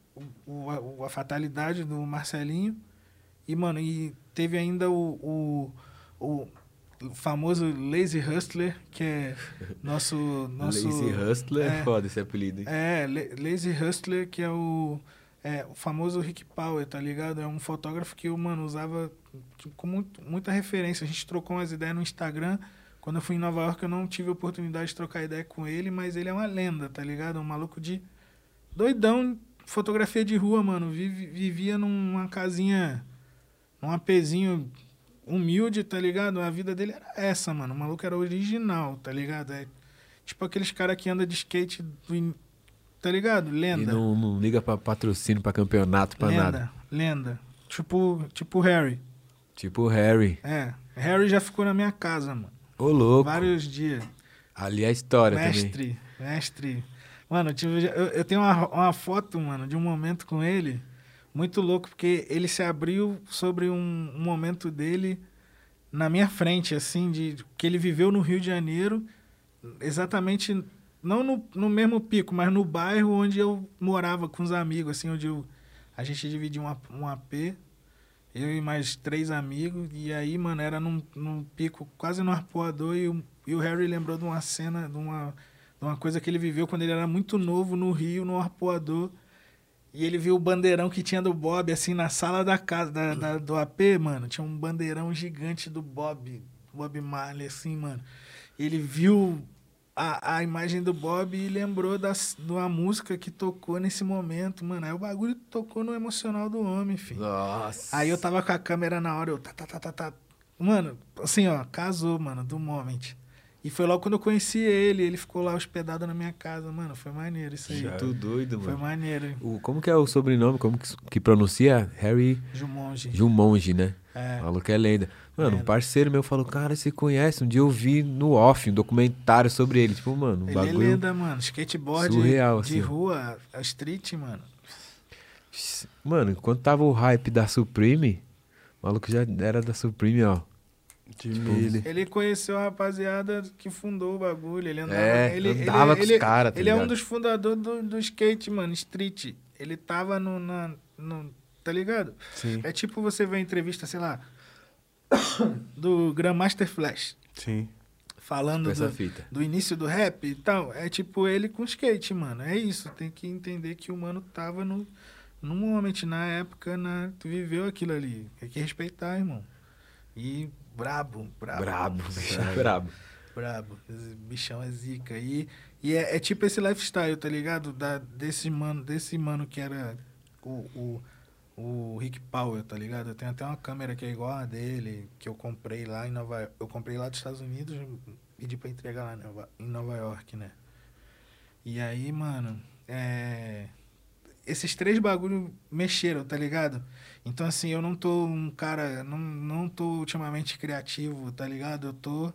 Lazy Hustler é é, foda esse apelido, hein? é, La- Lazy Hustler, que é o, é o famoso Rick Power, tá ligado? É um fotógrafo que eu, mano, usava tipo, com muito- muita referência. A gente trocou umas ideias no Instagram. Quando eu fui em Nova York, eu não tive a oportunidade de trocar ideia com ele, mas ele é uma lenda, tá ligado? Um maluco de doidão, fotografia de rua, mano. Vivia numa casinha, num apezinho humilde, tá ligado? A vida dele era essa, mano. O maluco era original, tá ligado? É tipo aqueles caras que andam de skate, do tá ligado? E Lenda. não, não liga pra patrocínio, pra campeonato, pra lenda, nada. lenda. Tipo, tipo Harry. Tipo o Harry. É. Harry já ficou na minha casa, mano. Ô, louco. Vários dias. Ali é a história também. mestre, mestre. Mano, eu, tive- eu, eu tenho uma, uma foto, mano, de um momento com ele muito louco, porque ele se abriu sobre um, um momento dele na minha frente, assim, de que ele viveu no Rio de Janeiro, exatamente, não no, no mesmo pico, mas no bairro onde eu morava com os amigos, assim, onde eu, a gente dividia um, um AP, eu e mais três amigos, e aí, mano, era num, num pico quase no arpoador, e o, e o Harry lembrou de uma cena, de uma, uma coisa que ele viveu quando ele era muito novo no Rio, no arpoador, e ele viu o bandeirão que tinha do Bob, assim, na sala da casa, da, da- do AP, mano. Tinha um bandeirão gigante do Bob, Bob Marley, assim, mano. Ele viu a, a imagem do Bob e lembrou das, de uma música que tocou nesse momento, mano. Aí o bagulho tocou no emocional do homem, filho. Nossa. Aí eu tava com a câmera na hora, eu tá, tá, tá, tá, tá. Mano, assim, ó, casou, mano, do moment. E foi logo quando eu conheci ele, ele ficou lá hospedado na minha casa, mano. Foi maneiro isso aí. Muito doido, Foi mano. maneiro. O, como que é o sobrenome? Como que, que pronuncia? Harry Jumonge. Jumonge, né? É. O maluco é lenda. Mano, um parceiro meu falou, cara, você conhece? Um dia eu vi no off um documentário sobre ele. Tipo, mano, um Ele é bagulho... lenda, mano. Skateboard surreal, de assim. rua, a street, mano. Mano, quando tava o hype da Supreme, o maluco já era da Supreme, ó. De Tipo, milho. Ele conheceu a rapaziada que fundou o bagulho. Ele andava, É, ele, andava ele, com os ele- cara, tá Ele é um ligado? dos fundadores do, do skate, mano, street. Ele tava no, na, no- Tá ligado? Sim, É tipo você ver a entrevista, sei lá, do Grandmaster Flash. sim. Falando do, do início do rap e tal. É tipo ele com skate, mano. É isso. Tem que entender que o mano tava no, no moment, na época, na, tu viveu aquilo ali. Tem que respeitar, irmão. E brabo, brabo. Brabo, bicho, brabo. Brabo. Esse bichão é zica. E, e é, é tipo esse lifestyle, tá ligado? Da, desse, mano, desse mano que era o, o, o Rick Power, tá ligado? Eu tenho até uma câmera que é igual a dele, que eu comprei lá em Nova Eu comprei lá dos Estados Unidos e pedi pra entregar lá em Nova, em Nova York, né? E aí, mano, é... Esses três bagulho mexeram, tá ligado? Então, assim, eu não tô um cara... Não, não tô ultimamente criativo, tá ligado? Eu tô...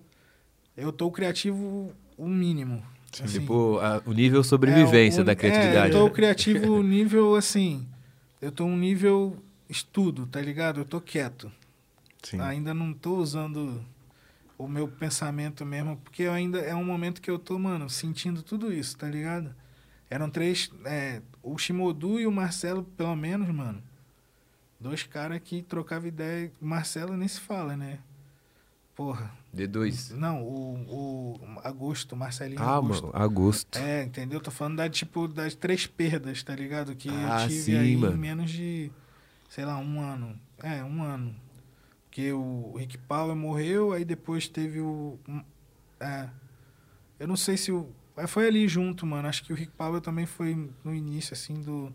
Eu tô criativo o mínimo. assim. Tipo, a- o nível sobrevivência É, o- da criatividade. É, eu tô criativo nível assim. Eu tô um nível estudo, tá ligado? Eu tô quieto. Sim. Ainda não tô usando o meu pensamento mesmo, porque ainda é um momento que eu tô, mano, sentindo tudo isso, tá ligado? Eram três, é, o Shimodu e o Marcelo, pelo menos, mano. Dois caras que trocavam ideia. Marcelo nem se fala, né? Porra. D2. Não, o, o Agosto, Marcelinho Ah, Augusto. mano, Agosto. É, entendeu? Tô falando da, tipo, das três perdas, tá ligado? Que Ah, eu tive sim, aí mano. em menos de, sei lá, um ano. É, um ano. Porque o Rick Power morreu, aí depois teve o. É. Eu não sei se o. é, Foi ali junto, mano. Acho que o Rick Power também foi no início, assim, do,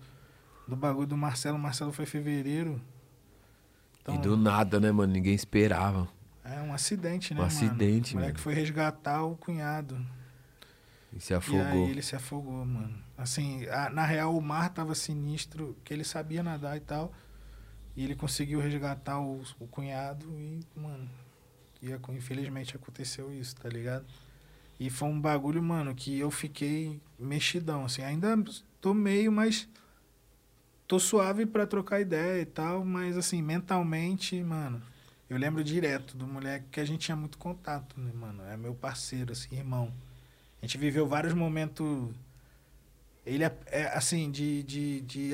do bagulho do Marcelo. O Marcelo foi em fevereiro. Então, E do nada, né, mano? Ninguém esperava. É um acidente, né, Um mano? acidente, O moleque mano. foi resgatar o cunhado. E se E afogou. aí ele se afogou, mano. Assim, a- na real o mar tava sinistro, que ele sabia nadar e tal. E ele conseguiu resgatar o, o cunhado e, mano, e infelizmente aconteceu isso, tá ligado? E foi um bagulho, mano, que eu fiquei mexidão, assim. Ainda tô meio, mas tô suave pra trocar ideia e tal, mas assim, mentalmente, mano, eu lembro direto do moleque que a gente tinha muito contato, né, mano? É meu parceiro, assim, irmão. A gente viveu vários momentos. Ele é, assim, de, de, de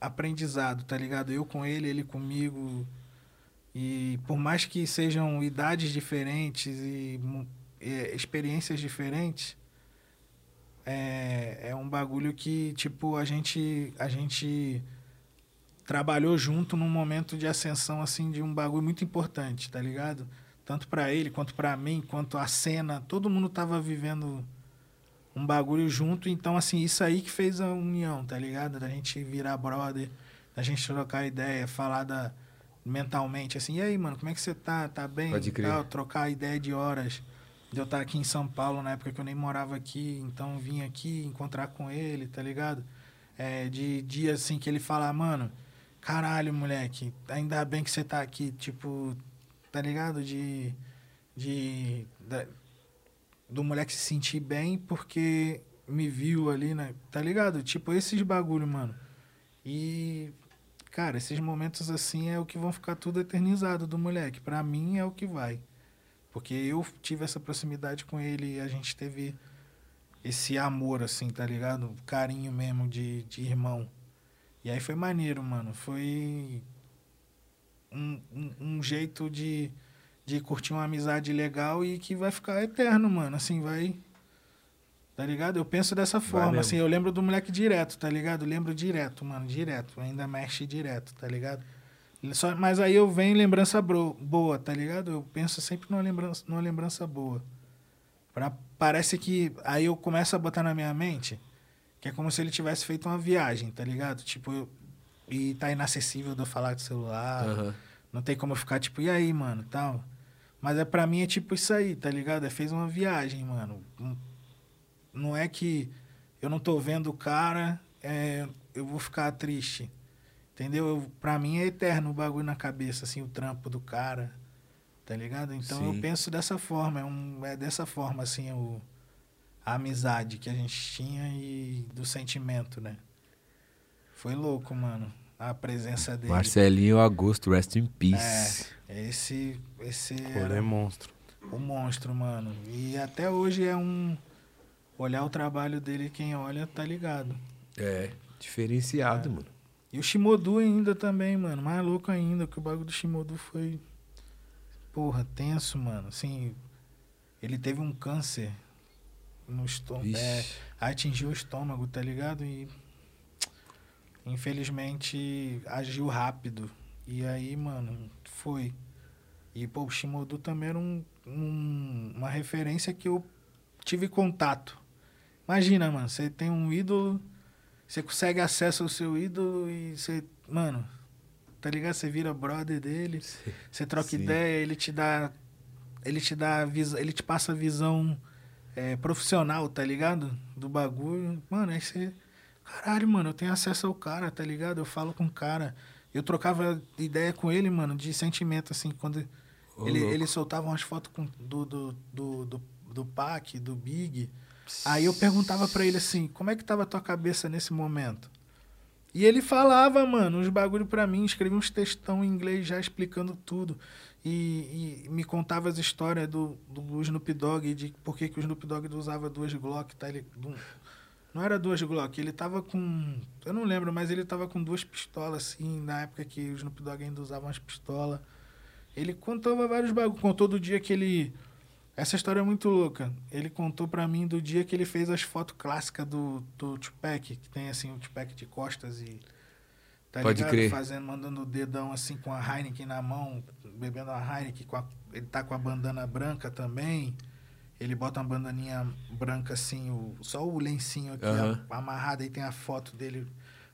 aprendizado, tá ligado? Eu com ele, ele comigo. E por mais que sejam idades diferentes e é, experiências diferentes, é, é um bagulho que, tipo, a gente, a gente trabalhou junto num momento de ascensão, assim, de um bagulho muito importante, tá ligado? Tanto pra ele, quanto pra mim, quanto a cena. Todo mundo tava vivendo um bagulho junto. Então, assim, isso aí que fez a união, tá ligado? Da gente virar brother, da gente trocar ideia, falar da, mentalmente, assim, e aí, mano, como é que você tá? Tá bem? Pode crer. Tal, trocar ideia de horas. De eu estar aqui em São Paulo, na época que eu nem morava aqui, então vim aqui encontrar com ele, tá ligado? É, de dia, assim, que ele fala, mano, caralho, moleque, ainda bem que você tá aqui, tipo, tá ligado? De. de da- do moleque se sentir bem porque me viu ali, né? Tá ligado? Tipo, esses bagulho, mano. E, cara, esses momentos assim é o que vão ficar tudo eternizado do moleque. Pra mim é o que vai. Porque eu tive essa proximidade com ele e a gente teve esse amor, assim, tá ligado? Carinho mesmo de, de irmão. E aí foi maneiro, mano. Foi um, um, um jeito de, de curtir uma amizade legal e que vai ficar eterno, mano. Assim, vai. Tá ligado? Eu penso dessa forma, assim. Eu lembro do moleque direto, tá ligado? Lembro direto, mano, direto. Ainda mexe direto, tá ligado? Só, mas aí eu venho lembrança bro- boa, tá ligado? Eu penso sempre numa lembrança, numa lembrança boa. Pra, parece que aí eu começo a botar na minha mente que é como se ele tivesse feito uma viagem, tá ligado? Tipo, eu- e tá inacessível de eu falar do celular. Aham. Não tem como eu ficar tipo, e aí, mano, tal. Mas é pra mim é tipo isso aí, tá ligado? É fez uma viagem, mano. Não- Não é que eu não tô vendo o cara, é, eu vou ficar triste. Entendeu? Eu, pra mim é eterno o bagulho na cabeça, assim, o trampo do cara. Tá ligado? Então Sim. eu penso dessa forma, é, um, é dessa forma, assim, o, a amizade que a gente tinha e do sentimento, né? Foi louco, mano, a presença dele. Marcelinho Augusto, rest in peace. Esse, esse Pô, ele era é monstro. o monstro, mano. E até hoje é um. Olhar o trabalho dele, quem olha, tá ligado. É. Diferenciado, É. mano. E o Shimodu ainda também, mano. Mais louco ainda, que o bagulho do Shimodu foi. Porra, tenso, mano. Assim. Ele teve um câncer no estômago. É, atingiu o estômago, tá ligado? E. Infelizmente agiu rápido. E aí, mano, foi. E, pô, o Shimodu também era um, um- uma referência que eu tive contato. Imagina, mano, você tem um ídolo, você consegue acesso ao seu ídolo e você, mano, tá ligado? Você vira brother dele, você troca Sim. ideia, ele te dá. Ele te dá visão, ele te passa a visão é, profissional, tá ligado? Do bagulho. Mano, aí você. Caralho, mano, eu tenho acesso ao cara, tá ligado? Eu falo com o cara. Eu trocava ideia com ele, mano, de sentimento, assim, quando Ô, ele, louco. ele soltava umas fotos com, do, do, do, do, do Pac, do Big. Aí eu perguntava pra ele assim, como é que tava a tua cabeça nesse momento? E ele falava, mano, uns bagulho pra mim, escrevia uns textão em inglês já explicando tudo. E, e me contava as histórias do, do Snoop Dogg, de por que, que o Snoop Dogg usava duas Glock, tá? Ele, não era duas Glock, ele tava com. Eu não lembro, mas ele tava com duas pistolas, assim, na época que o Snoop Dogg ainda usava umas pistolas. Ele contava vários bagulhos. Contou do dia que ele. Essa história é muito louca. Ele contou pra mim do dia que ele fez as fotos clássicas do, do Tupac, que tem assim o Tupac de costas e. Tá Pode ligado? crer. Fazendo, mandando o dedão assim com a Heineken na mão, bebendo a Heineken. Com a, ele tá com a bandana branca também. Ele bota uma bandaninha branca assim, o, só o lencinho aqui Aham. a- amarrado. Aí tem a foto dele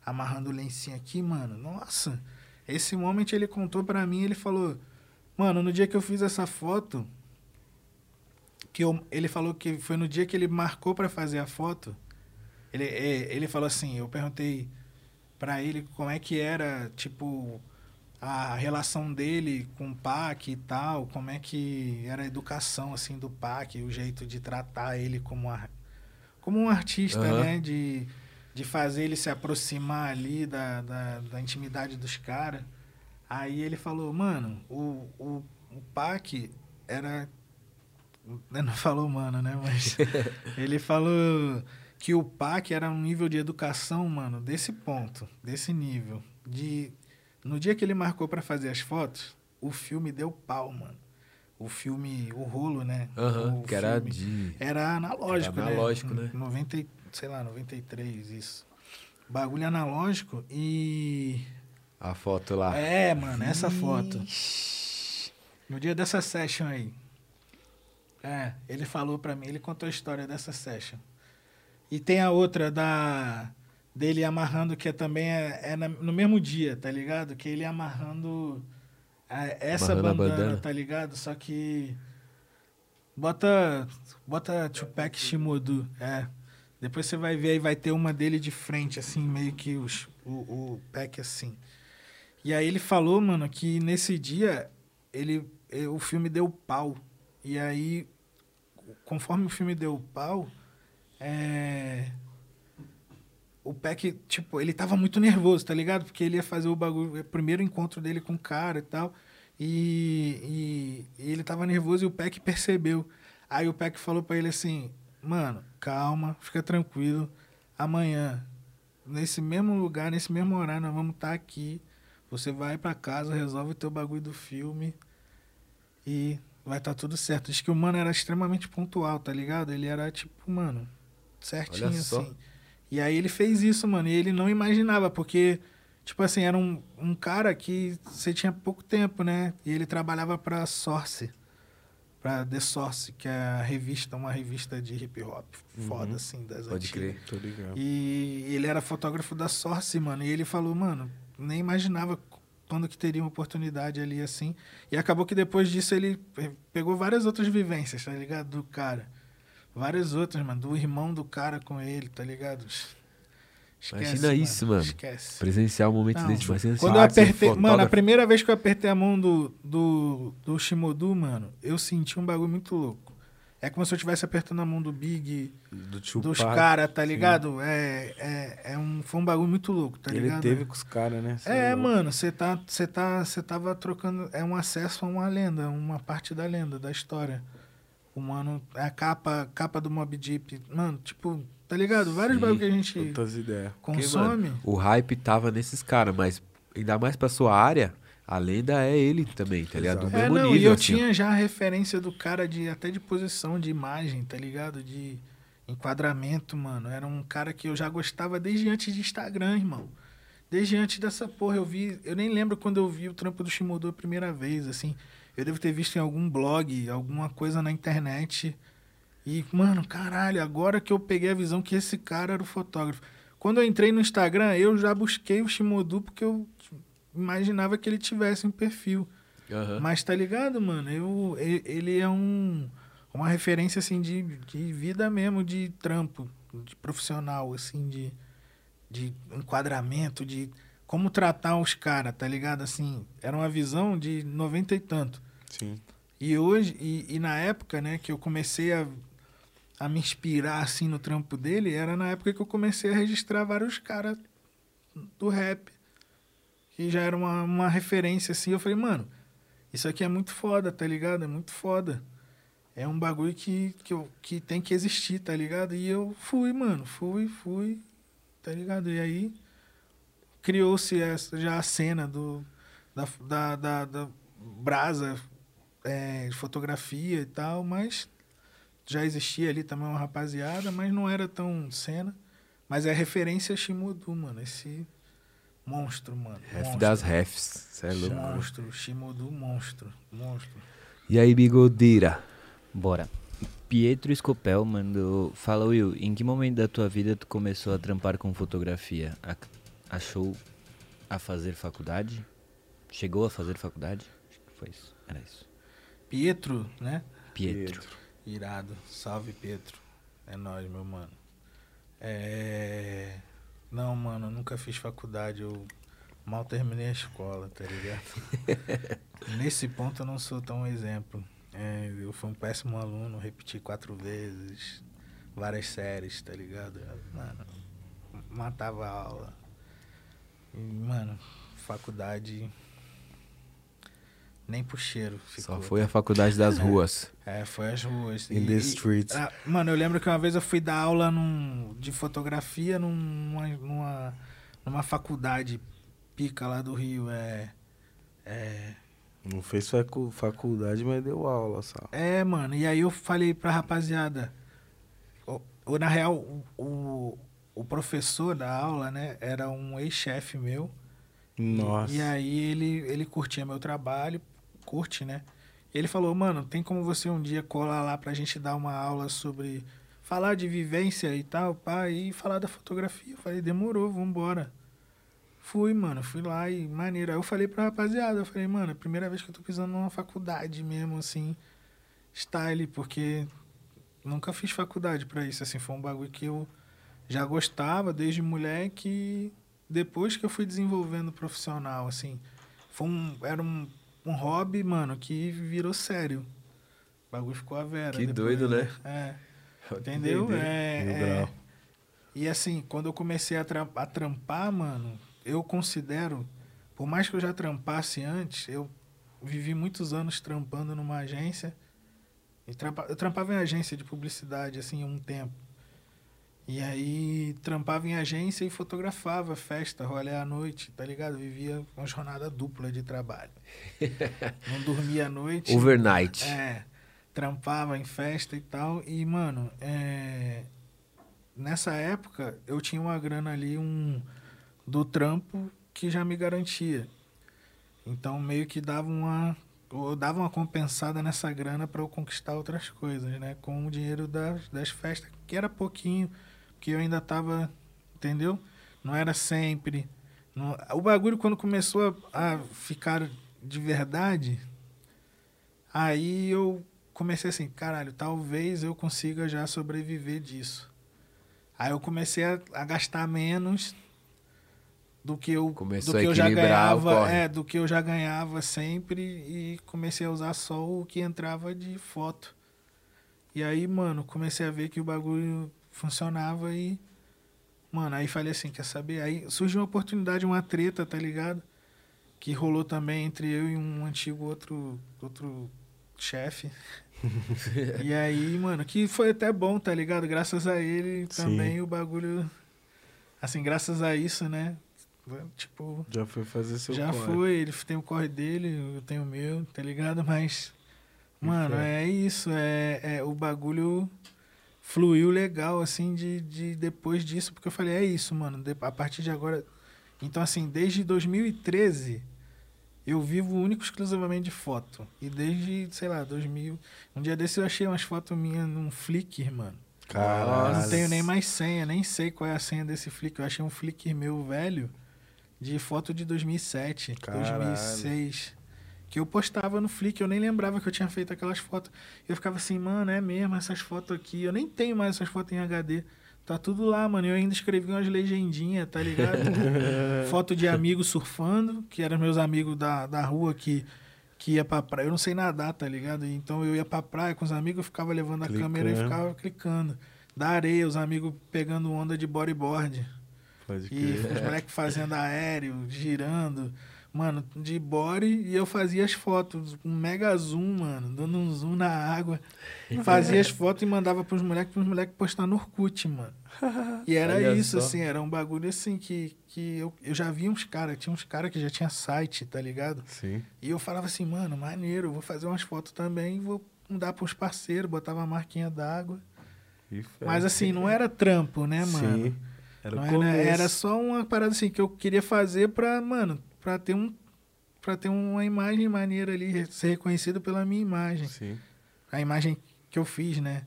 amarrando o lencinho aqui, mano. Nossa, esse moment ele contou pra mim, ele falou, mano, no dia que eu fiz essa foto, que eu, ele falou que foi no dia que ele marcou pra fazer a foto. Ele, ele falou assim, eu perguntei pra ele como é que era, tipo, a relação dele com o PAC e tal, como é que era a educação, assim, do PAC, o jeito de tratar ele como, ar, como um artista, Aham. né? De, de fazer ele se aproximar ali da, da, da intimidade dos caras. Aí ele falou, mano, o, o, o PAC era. Não falou, mano, né? Mas ele falou que o PAC era um nível de educação, mano, desse ponto, desse nível. De. No dia que ele marcou pra fazer as fotos, o filme deu pau, mano. O filme, o rolo, né? Aham, O que era de. era analógico, Era analógico, né? né? 90, e- sei lá, 93, isso. Bagulho analógico e. A foto lá. É, mano, essa foto. No dia dessa session aí. É, ele falou pra mim, ele contou a história dessa session. E tem a outra da dele amarrando, que é também é, é na- no mesmo dia, tá ligado? Que ele amarrando a- essa Amarrando bandana, bandana. tá ligado? Só que bota bota Tupac Shimodu, é. Depois você vai ver aí, vai ter uma dele de frente, assim, meio que os, o, o pack assim. E aí ele falou, mano, que nesse dia ele, eh, o filme deu pau. E aí, conforme o filme deu pau, é, o Peck, tipo, ele tava muito nervoso, tá ligado? Porque ele ia fazer o bagulho, o primeiro encontro dele com o cara e tal. E, e- e ele tava nervoso e o Peck percebeu. Aí o Peck falou pra ele assim: Mano, calma, fica tranquilo. Amanhã, nesse mesmo lugar, nesse mesmo horário, nós vamos estar aqui. Você vai pra casa, resolve o teu bagulho do filme e vai estar tudo certo. Diz que o mano era extremamente pontual, tá ligado? Ele era tipo, mano, certinho assim. E aí ele fez isso, mano, e ele não imaginava, porque, tipo assim, era um, um cara que você tinha pouco tempo, né? E ele trabalhava pra Source, pra The Source, que é a revista, uma revista de hip hop foda, assim, das Pode antigas. crer. Tô ligado. E ele era fotógrafo da Source, mano. E ele falou, mano, nem imaginava quando que teria uma oportunidade ali assim. E acabou que depois disso ele eh, pegou várias outras vivências, tá ligado? Do cara. Várias outras, mano. Do irmão do cara com ele, tá ligado? Imagina isso, mano. Esquece. Presenciar um momento Não, desse. Imagina Quando eu apertei. Mano, a primeira vez que eu apertei a mão do, do, do Shimodu, mano, eu senti um bagulho muito louco. É como se eu estivesse apertando a mão do Big, Do dos caras, tá ligado? É, é, é um, foi um bagulho muito louco, tá Ele ligado? teve com os caras, né? Cê É, louco. mano, você tá, você tá, você tava trocando, é um acesso a uma lenda, uma parte da lenda, da história. O mano, é a capa, capa do Mob Deep, mano, tipo, tá ligado? Vários Sim, bagulho que a gente ideias. Porque, consome. mano, o hype tava nesses caras, mas ainda mais pra sua área, a lenda é ele também, tá ligado? Do. É, não, nível, e eu assim, ó. tinha já a referência do cara de até de posição de imagem, tá ligado? De enquadramento, mano. Era um cara que eu já gostava desde antes de Instagram, irmão. Desde antes dessa porra, eu vi. Eu nem lembro quando eu vi o trampo do Shimodo a primeira vez, assim. Eu devo ter visto em algum blog, alguma coisa na internet. E, mano, caralho, agora que eu peguei a visão que esse cara era o fotógrafo. Quando eu entrei no Instagram, eu já busquei o Shimodu porque eu imaginava que ele tivesse um perfil. Aham. Mas tá ligado, mano? Eu, ele é um, uma referência, assim, de, de vida mesmo, de trampo, de profissional, assim, de, de enquadramento, de como tratar os caras, tá ligado? Assim, era uma visão de noventa e tanto. Sim. E hoje, e, e na época, né, que eu comecei a, a me inspirar, assim, no trampo dele, era na época que eu comecei a registrar vários caras do rap. Que já era uma, uma referência, assim. Eu falei, mano, isso aqui é muito foda, tá ligado? É muito foda. É um bagulho que, que, eu, que tem que existir, tá ligado? E eu fui, mano. Fui, fui, tá ligado? E aí criou-se já a cena do, da, da, da, da brasa é, de fotografia e tal, mas já existia ali também uma rapaziada, mas não era tão cena. Mas é referência a Shimodu, mano. Esse monstro, mano. Ref monstro. das refs. Cê é louco. Monstro, Shimodu, monstro. Monstro. E aí, bigodeira? Bora. Pietro Scopel mandou. Fala, Will, em que momento da tua vida tu começou a trampar com fotografia? A- achou a fazer faculdade? Chegou a fazer faculdade? Acho que foi isso. Era isso. Pietro, né? Pietro. Irado. Salve, Pietro. É nóis, meu mano. É. Não, mano, eu nunca fiz faculdade. Eu mal terminei a escola, tá ligado? Nesse ponto eu não sou tão exemplo. É, eu fui um péssimo aluno, repeti quatro vezes, várias séries, tá ligado? Mano, matava a aula. E, mano, faculdade. Nem pro cheiro. Só ficou. foi a faculdade das ruas. É, foi as ruas. In E- the e- streets. ah, mano, eu lembro que uma vez eu fui dar aula num, de fotografia numa, numa, numa faculdade pica lá do Rio. É, é, Não fez facu- faculdade, mas deu aula só. é, mano, e aí eu falei pra rapaziada. o- o- na real, o, o, o professor da aula, né, era um ex-chefe meu. Nossa. E aí ele, ele curtia meu trabalho, curte, né? Ele falou, mano, tem como você um dia colar lá pra gente dar uma aula sobre falar de vivência e tal, pá, e falar da fotografia. Eu falei, demorou, vambora. Fui, mano, fui lá e maneiro. Aí eu falei pra rapaziada, eu falei, mano, é a primeira vez que eu tô pisando numa faculdade mesmo, assim, style, porque nunca fiz faculdade pra isso, assim, foi um bagulho que eu já gostava desde moleque depois que eu fui desenvolvendo profissional, assim, foi um, era um, um hobby, mano, que virou sério. O bagulho ficou a vera. Que depois, doido, né? É. Entendeu? É, é. E assim, quando eu comecei a, tra- a trampar, mano, eu considero, por mais que eu já trampasse antes, eu vivi muitos anos trampando numa agência. E trampa- eu trampava em agência de publicidade, assim, um tempo. E aí trampava em agência e fotografava festa, rolê à noite, tá ligado? Vivia uma jornada dupla de trabalho. Não dormia à noite. Overnight. É, trampava em festa e tal. E, mano, é, nessa época eu tinha uma grana ali um do trampo que já me garantia. Então meio que dava uma eu dava uma compensada nessa grana para eu conquistar outras coisas, né? Com o dinheiro das, das festas, que era pouquinho, porque eu ainda tava, entendeu? Não era sempre. Não- o bagulho quando começou a, a ficar de verdade, aí eu comecei assim, caralho, talvez eu consiga já sobreviver disso. Aí eu comecei a, a gastar menos do que eu Começou do que eu já ganhava, é, do que eu já ganhava sempre e comecei a usar só o que entrava de foto. E aí, mano, comecei a ver que o bagulho funcionava e mano, aí falei assim, quer saber? Aí surgiu uma oportunidade, uma treta, tá ligado? Que rolou também entre eu e um antigo outro outro chefe. e aí, mano, que foi até bom, tá ligado? Graças a ele Sim. também o bagulho assim, graças a isso, né? Tipo, Já foi fazer seu já corre. foi, ele tem o corre dele, eu tenho o meu, tá ligado? Mas, mano, é isso, é, é o bagulho fluiu legal, assim, de, de depois disso, porque eu falei, é isso, mano, a partir de agora. Então, assim, desde 2013, eu vivo único e exclusivamente de foto. E desde, sei lá, 2000. Um dia desse eu achei umas fotos minhas num Flickr, mano. Eu Caralho. não tenho nem mais senha, nem sei qual é a senha desse Flickr. Eu achei um Flickr meu velho de foto de 2007, Caralho. 2006. Que eu postava no Flickr, eu nem lembrava que eu tinha feito aquelas fotos. Eu ficava assim, mano, é mesmo, essas fotos aqui. Eu nem tenho mais essas fotos em HD. Tá tudo lá, mano. Eu ainda escrevi umas legendinhas, tá ligado? Foto de amigos surfando, que eram meus amigos da, da rua que, que ia pra praia. Eu não sei nadar, tá ligado? Então eu ia pra praia com os amigos, eu ficava levando a câmera e Clicando. ficava clicando. Da areia, os amigos pegando onda de bodyboard. Pode E crer. os moleques fazendo aéreo, girando. Mano, de body e eu fazia as fotos, um mega zoom, mano, dando um zoom na água. Fazia as fotos e mandava pros moleques, pros moleques postar no Orkut, mano. E era Olha isso, só. assim, era um bagulho assim que, que eu, eu já vi uns caras, tinha uns caras que já tinha site, tá ligado? Sim. E eu falava assim, mano, maneiro, vou fazer umas fotos também vou mandar pros parceiros, botava a marquinha d'água. Mas assim, não era trampo, né, mano? Sim. Era era, era só uma parada assim que eu queria fazer pra, mano, pra ter um para ter uma imagem maneira ali, ser reconhecido pela minha imagem, Sim. a imagem que eu fiz, né?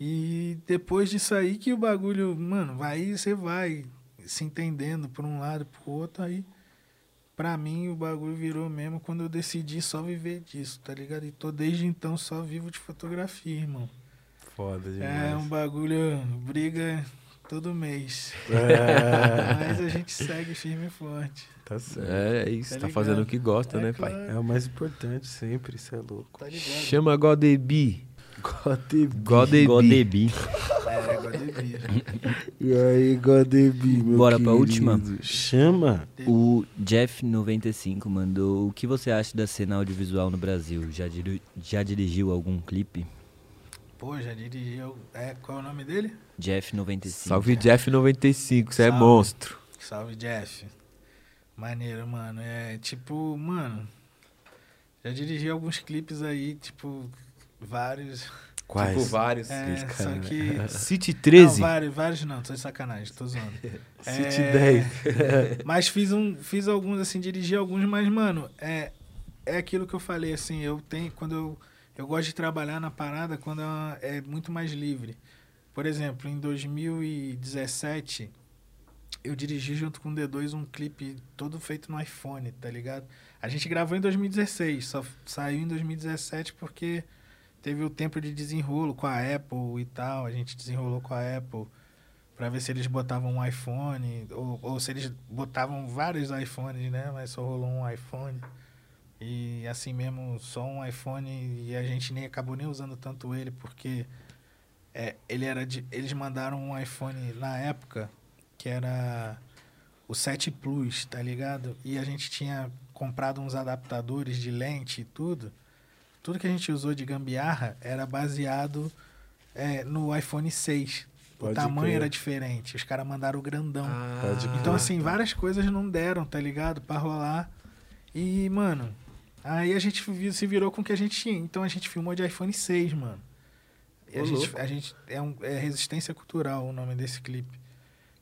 E depois disso aí que o bagulho, mano, vai você vai se entendendo por um lado, pro outro, aí pra mim o bagulho virou mesmo quando eu decidi só viver disso, tá ligado? E tô desde então só vivo de fotografia, irmão. Foda demais. É um bagulho, briga todo mês. É, Mas a gente segue firme e forte. Tá certo. É, é isso, Tá tá, fazendo o que gosta, É né, pai? claro. É o mais importante sempre, isso é louco. Tá? Chama Godebi. Godebi. Godebi. Godebi. É, agora devia. E aí, Godebi, meu Bora pra querido? última? Chama. O Jeff95 mandou: O que você acha da cena audiovisual no Brasil? Já, diri- já dirigiu algum clipe? Pô, já dirigiu. É, qual é o nome dele? Jeff95. Salve Jeff95, você é monstro. Salve, Jeff. Maneiro, mano. É tipo, mano. Já dirigi alguns clipes aí, tipo, vários. Quais? Tipo vários. É, Esse só cara. que. City Não, 13. vários, vários não, tô de sacanagem, tô zoando. City É, 10. Mas fiz, um, fiz alguns, assim, dirigi alguns, mas, mano, é, é aquilo que eu falei, assim, eu tenho, quando eu, eu gosto de trabalhar na parada quando ela é muito mais livre. Por exemplo, em 2017, eu dirigi junto com o D2 um clipe todo feito no iPhone, tá ligado? A gente gravou em 2016, só saiu em 2017 porque teve o tempo de desenrolo com a Apple e tal, a gente desenrolou com a Apple para ver se eles botavam um iPhone ou, ou se eles botavam vários iPhones, né? Mas só rolou um iPhone. E assim mesmo, só um iPhone e a gente nem acabou nem usando tanto ele porque é, ele era de, eles mandaram um iPhone na época que era o 7 Plus, tá ligado? E a gente tinha comprado uns adaptadores de lente e tudo. Tudo que a gente usou de gambiarra era baseado é, no iPhone 6. Pode o tamanho crer. era diferente. Os caras mandaram o grandão. Pode Então, crer. assim, várias coisas não deram, tá ligado? Pra rolar. E, mano, aí a gente se virou com o que a gente tinha. Então a gente filmou de iPhone 6, mano. E a gente, a gente é, um, é Resistência Cultural o nome desse clipe.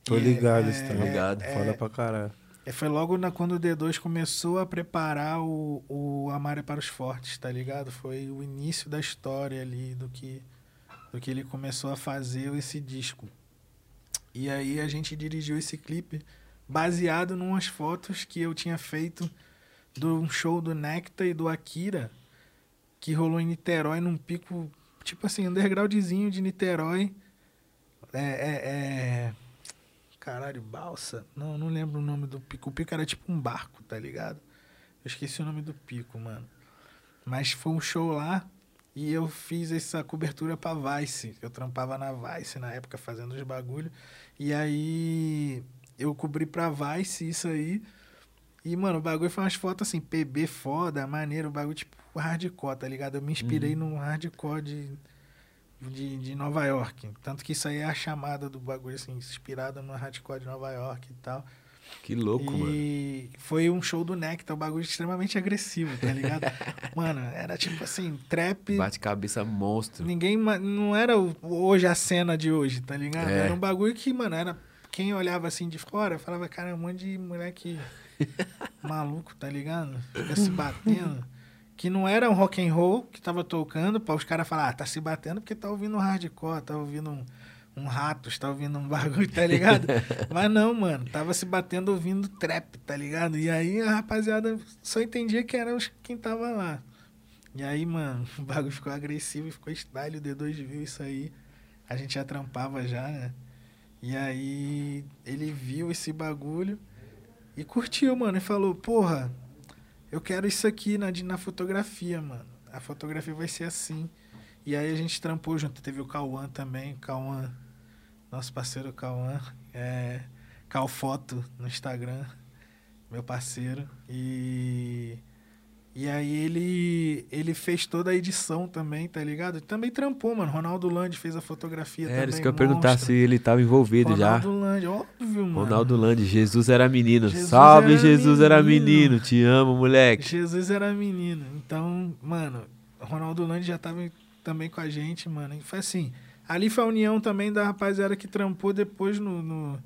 Tô E ligado, é, é, também. ligado. é, Foda pra caralho. é, foi logo na, quando o D2 começou a preparar o, o Amar é para os Fortes, tá ligado? Foi o início da história ali, do que, do que ele começou a fazer esse disco. E aí a gente dirigiu esse clipe baseado em umas fotos que eu tinha feito de um show do Nectar e do Akira, que rolou em Niterói, num pico, tipo assim, undergroundzinho de Niterói. É, é, é... Caralho, balsa? Não, não lembro o nome do pico. O pico era tipo um barco, tá ligado? Eu esqueci o nome do pico, mano. Mas foi um show lá e eu fiz essa cobertura pra Vice. Eu trampava na Vice na época fazendo os bagulho. E aí eu cobri pra Vice isso aí. E, mano, o bagulho foi umas fotos assim, PB foda, maneiro, o bagulho tipo hardcore, tá ligado? Eu me inspirei no hardcore de, de, de Nova York. Tanto que isso aí é a chamada do bagulho, assim, inspirado no hardcore de Nova York e tal. Que louco, mano. e foi um show do Nectar, um bagulho extremamente agressivo, tá ligado? mano, era tipo assim, trap. Bate cabeça monstro. Ninguém. Não era hoje a cena de hoje, tá ligado? É. Era um bagulho que, mano, era. Quem olhava assim de fora falava, cara, é um monte de moleque maluco, tá ligado? Fica se batendo. Que não era um rock and roll que tava tocando, para os caras falar, ah, tá se batendo porque tá ouvindo um hardcore, tá ouvindo um, um ratos, tá ouvindo um bagulho, tá ligado? Mas não, mano, tava se batendo ouvindo trap, tá ligado? E aí a rapaziada só entendia que era os, quem tava lá. E aí, mano, o bagulho ficou agressivo ficou style, o D2 viu isso aí. A gente já trampava já, né? E aí ele viu esse bagulho e curtiu, mano. E falou, porra, eu quero isso aqui na, na fotografia, mano. A fotografia vai ser assim. E aí a gente trampou junto. Teve o Cauã também, Cauã, nosso parceiro Cauã. É, Calfoto no Instagram, meu parceiro. E. E aí ele, ele fez toda a edição também, tá ligado? Também trampou, mano. Ronaldo Land fez a fotografia também. Era isso que eu ia perguntar se ele tava envolvido já. Ronaldo Land, óbvio, mano. Ronaldo Land, Jesus era menino. Jesus Salve, era Jesus era menino. menino. Te amo, moleque. Jesus era menino. Então, mano, Ronaldo Land já tava também com a gente, mano. E foi assim. Ali foi a união também da rapaziada que trampou depois no, no,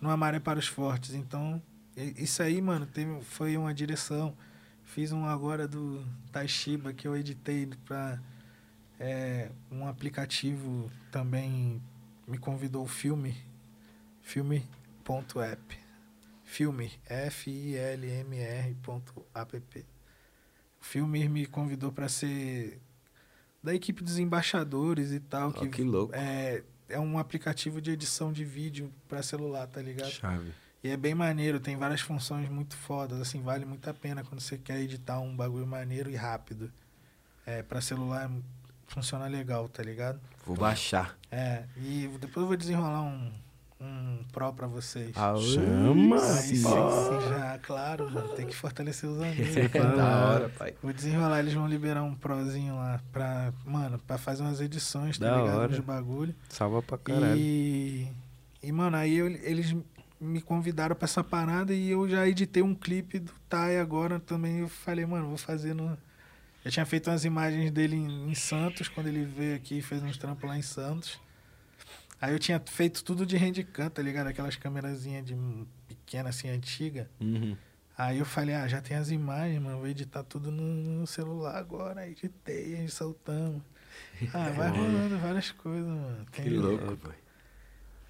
no Amaré para os Fortes. Então, isso aí, mano, teve, foi uma direção. Fiz um agora do Taishiba que eu editei pra é, um aplicativo também me convidou o filme filme.app filme F-I-L-M-R ponto app o filme me convidou para ser da equipe dos embaixadores e tal Ó, que louco. é, é um aplicativo de edição de vídeo para celular tá ligado Chave. E é bem maneiro, tem várias funções muito fodas, assim, vale muito a pena quando você quer editar um bagulho maneiro e rápido. É, pra celular funciona legal, tá ligado? Vou baixar. É, e depois eu vou desenrolar um, um pro pra vocês. Chama! Aí sim, sim, já, claro, mano, tem que fortalecer os amigos. Claro. da hora, pai. Vou desenrolar, eles vão liberar um prozinho lá pra, mano, pra fazer umas edições, tá Da ligado? hora. Nos bagulho. Salva pra caralho. E, e mano, aí eu- eles me convidaram pra essa parada e eu já editei um clipe do Tai agora também. Eu falei, mano, vou fazer no. Eu tinha feito umas imagens dele em, em Santos, quando ele veio aqui e fez uns trampos lá em Santos. Aí eu tinha feito tudo de handicam, tá ligado? Aquelas câmerazinhas de pequena, assim, antiga. Uhum. Aí eu falei, ah, já tem as imagens, mano, vou editar tudo no, no celular agora. Aí editei, aí soltamos. Ah, vai rolando várias coisas, mano. Tem, Que louco, pai.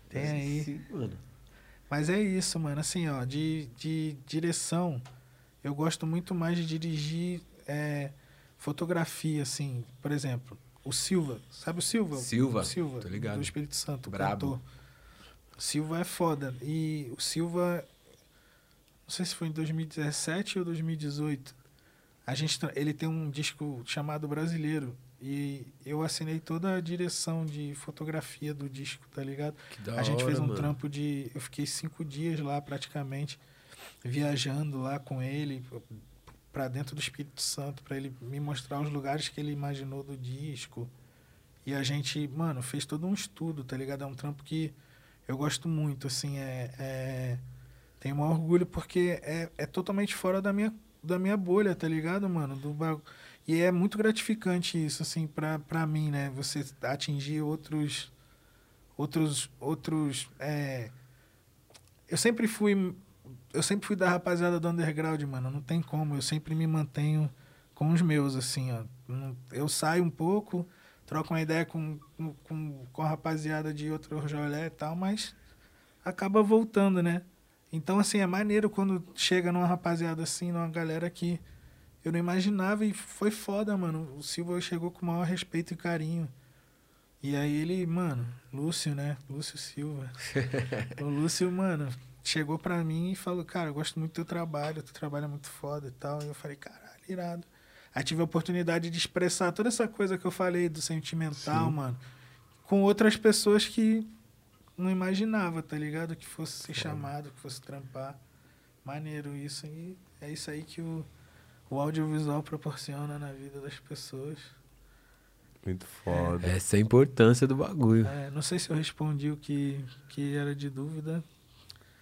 Tem aí. Sim, mano. Mas é isso, mano. Assim, ó, de, de direção, eu gosto muito mais de dirigir é, fotografia, assim. Por exemplo, o Silva. Sabe o Silva? Silva, O Silva, tô ligado. do Espírito Santo, Brabo. cantor. O Silva é foda. E o Silva, não sei se foi em 2017 ou 2018, a gente, ele tem um disco chamado Brasileiro. E eu assinei toda a direção de fotografia do disco, tá ligado? Que da a gente fez hora, um mano. trampo de. Eu fiquei cinco dias lá praticamente, viajando lá com ele pra dentro do Espírito Santo, pra ele me mostrar os lugares que ele imaginou do disco. E a gente, mano, fez todo um estudo, tá ligado? É um trampo que eu gosto muito, assim, é. é tenho maior orgulho porque é, é totalmente fora da minha, da minha bolha, tá ligado, mano? Do bagu- E é muito gratificante isso, assim, pra mim, né? Você atingir outros outros outros é... eu sempre fui eu sempre fui da rapaziada do underground mano. Não tem como. Eu sempre me mantenho com os meus assim ó. Eu saio um pouco troco uma ideia com com, com, a rapaziada de outro rolê e tal mas acaba voltando né? Então assim é maneiro quando chega numa rapaziada assim numa galera que eu não imaginava e foi foda mano o Silva chegou com o maior respeito e carinho e aí ele, mano, Lúcio, né? Lúcio Silva. o Lúcio, mano, chegou pra mim e falou, cara, eu gosto muito do teu trabalho, tu trabalha muito foda e tal. E eu falei, caralho, irado. Aí tive a oportunidade de expressar toda essa coisa que eu falei do sentimental, mano, com outras pessoas que não imaginava, tá ligado? Que fosse ser chamado, que fosse trampar. Maneiro isso. E é isso aí que o, o audiovisual proporciona na vida das pessoas. Muito foda. Essa é a importância do bagulho. É, não sei se eu respondi o que, que era de dúvida.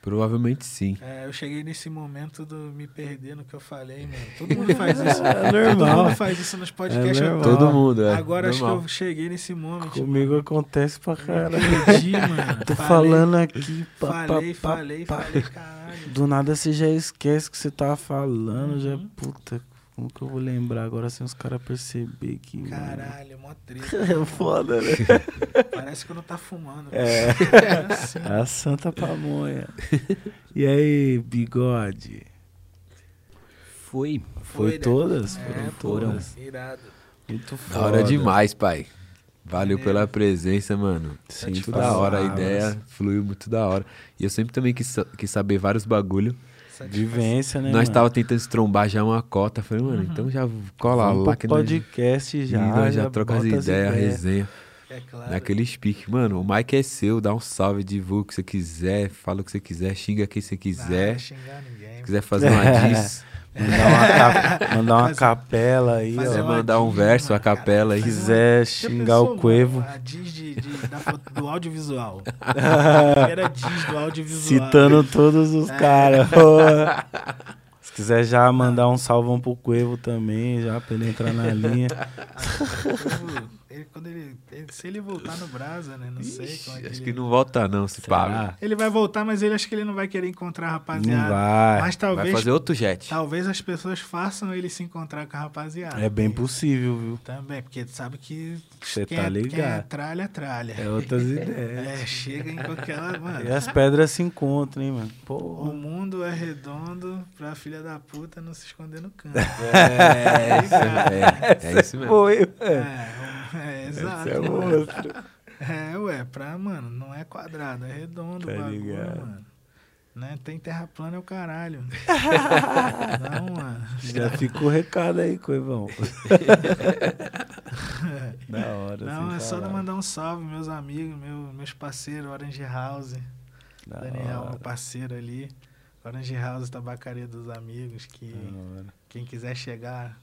Provavelmente sim. É, eu cheguei nesse momento do me perder no que eu falei, mano. Todo mundo faz isso. É Todo normal. mundo faz isso nos podcasts. É normal. Todo mundo, é. Agora acho que normal. eu cheguei nesse momento. Comigo acontece pra caralho. Eu perdi, mano. Tô Falei, falando aqui, pá, Falei, pá, falei, pá. falei, caralho. Do nada você já esquece o que você tava falando, já, Uhum. puta, como que eu vou lembrar agora sem os caras perceber que, mano, Caralho, mó treta. É foda, né? Parece que eu não tá fumando. É. É assim. A santa pamonha. E aí, bigode? Foi. Foi, né? todas? É, Foram foram. todas. Irado. Muito Da foda. hora demais, pai. Valeu Maneiro. pela presença, mano. Sim, muito faz da hora, a ideia fluiu muito da hora. E eu sempre também quis, quis saber vários bagulho. Vivência, né, Nós mano? tava tentando estrombar já uma cota. Falei, mano, então já cola Vamos lá que nós- podcast e já. nós já, troca as ideias, resenha. É claro. Naquele speak. Mano, o mic é seu, dá um salve, divulga o que você quiser, fala o que você quiser, xinga quem você Não, quiser. não xingar ninguém. Se quiser fazer uma diss, Mandar uma, cap- mandar uma capela aí, ó. uma mandar um verso, mano, a capela aí. uma- quiser xingar pensou, o Cuevo, mano, A diz de, de- da do audiovisual. A primeira diz do audiovisual. citando todos os É. caras. Se quiser já mandar um salvão pro Cuevo também, já pra ele entrar na linha. Ele- quando ele, ele- se ele voltar no Brasa, né? Não sei como é que acho ele... que não volta não, se. Será? Ele vai voltar, mas ele acho que ele não vai querer encontrar a Não rapaziada. vai. Mas Vai talvez, fazer outro jet. talvez as pessoas façam ele se encontrar com a rapaziada. É bem possível, viu? Também, porque tu sabe que Cê quem, tá é, quem é ligado. tralha, é tralha. É outras ideias. É, chega em qualquer... Mano, E as pedras se encontram, hein, mano? o Porra. mundo é redondo pra filha da puta não se esconder no canto. É, isso, é, é isso mesmo. Foi, velho. É, é, exato. Esse é outro. É, ué, pra, mano, não é quadrado, é redondo Tá o bagulho, ligado. mano. Né? Tem terra plana é o caralho. não, mano. Já fica o recado aí, Cuevão. da hora. Não, sem é só mandar um salve, meus amigos, meu, meus parceiros, Orange House. Da Daniel, hora, meu parceiro ali. Orange House, tabacaria dos amigos, que quem quiser chegar,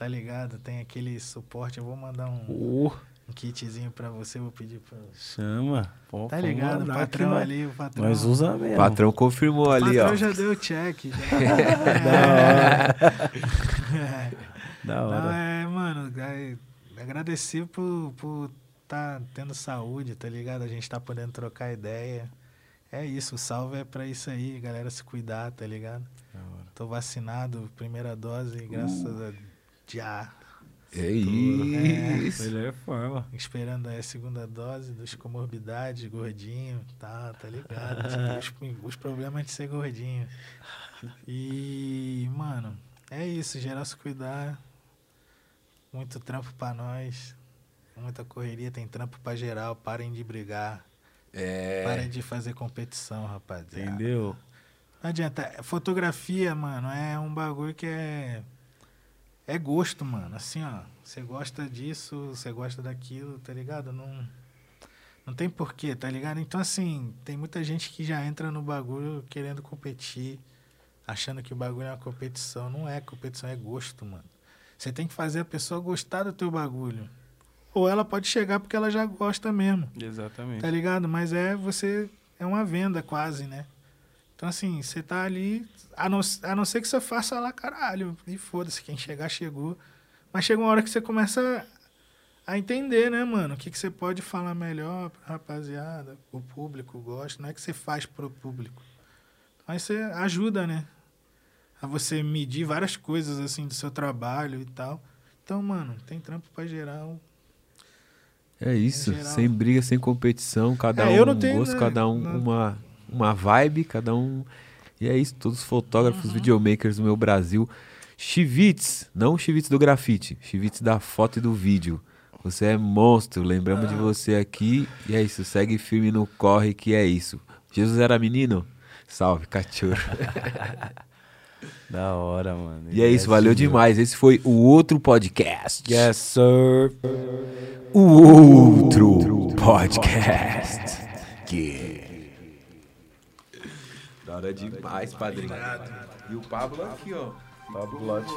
tá ligado? Tem aquele suporte. Eu vou mandar um, Uh, um kitzinho pra você, vou pedir pra. chama. Pô, Tá ligado? O patrão que nós- ali, o patrão. Nós usa O mesmo. patrão confirmou O ali, patrão ó. já deu check. Já. É. Da Não, hora. é, mano, é, agradecer por, por tá tendo saúde, tá ligado? A gente tá podendo trocar ideia. É isso, o salve é pra isso aí, galera se cuidar, tá ligado? Tô vacinado, primeira dose, graças a já. É isso. Melhor forma. Esperando aí a segunda dose dos comorbidades, gordinho, tá, tá ligado? os, os problemas de ser gordinho. E, mano, é isso, geral se cuidar. Muito trampo pra nós. Muita correria, tem trampo pra geral. Parem de brigar. É. Parem de fazer competição, rapaziada. Entendeu? Não adianta. Fotografia, mano, é um bagulho que é. É gosto, mano. Assim, ó. Você gosta disso, você gosta daquilo, tá ligado? Não. Não tem porquê, tá ligado? Então, assim, tem muita gente que já entra no bagulho querendo competir, achando que o bagulho é uma competição. Não é competição, é gosto, mano. Você tem que fazer a pessoa gostar do teu bagulho. Ou ela pode chegar porque ela já gosta mesmo. Exatamente. Tá ligado? Mas é você. É uma venda quase, né? Então, assim, você tá ali. A não, a não ser que você faça lá, caralho. E foda-se, quem chegar, chegou. Mas chega uma hora que você começa a entender, né, mano? O que, que você pode falar melhor pra rapaziada, o público gosta. Não é que você faz pro público. Mas você ajuda, né? A você medir várias coisas, assim, do seu trabalho e tal. Então, mano, tem trampo pra geral. É isso. Em geral. Sem briga, sem competição, cada É, um eu não um tenho, gosto, né, cada um não- uma, uma vibe, cada um. E é isso, todos os fotógrafos, Uhum. videomakers do meu Brasil. Chivitz, não o Chivitz do grafite, Chivitz da foto e do vídeo. Você é monstro, lembramos Ah. de você aqui. E é isso, segue firme no corre que é isso. Jesus era menino? Salve, cachorro. Da hora, mano. E é isso, valeu demais. Esse foi o outro podcast. Yes, sir. O outro podcast. Que... Da Cara demais, padrinho. E o Pablo aqui, ó. Pablo Lotti.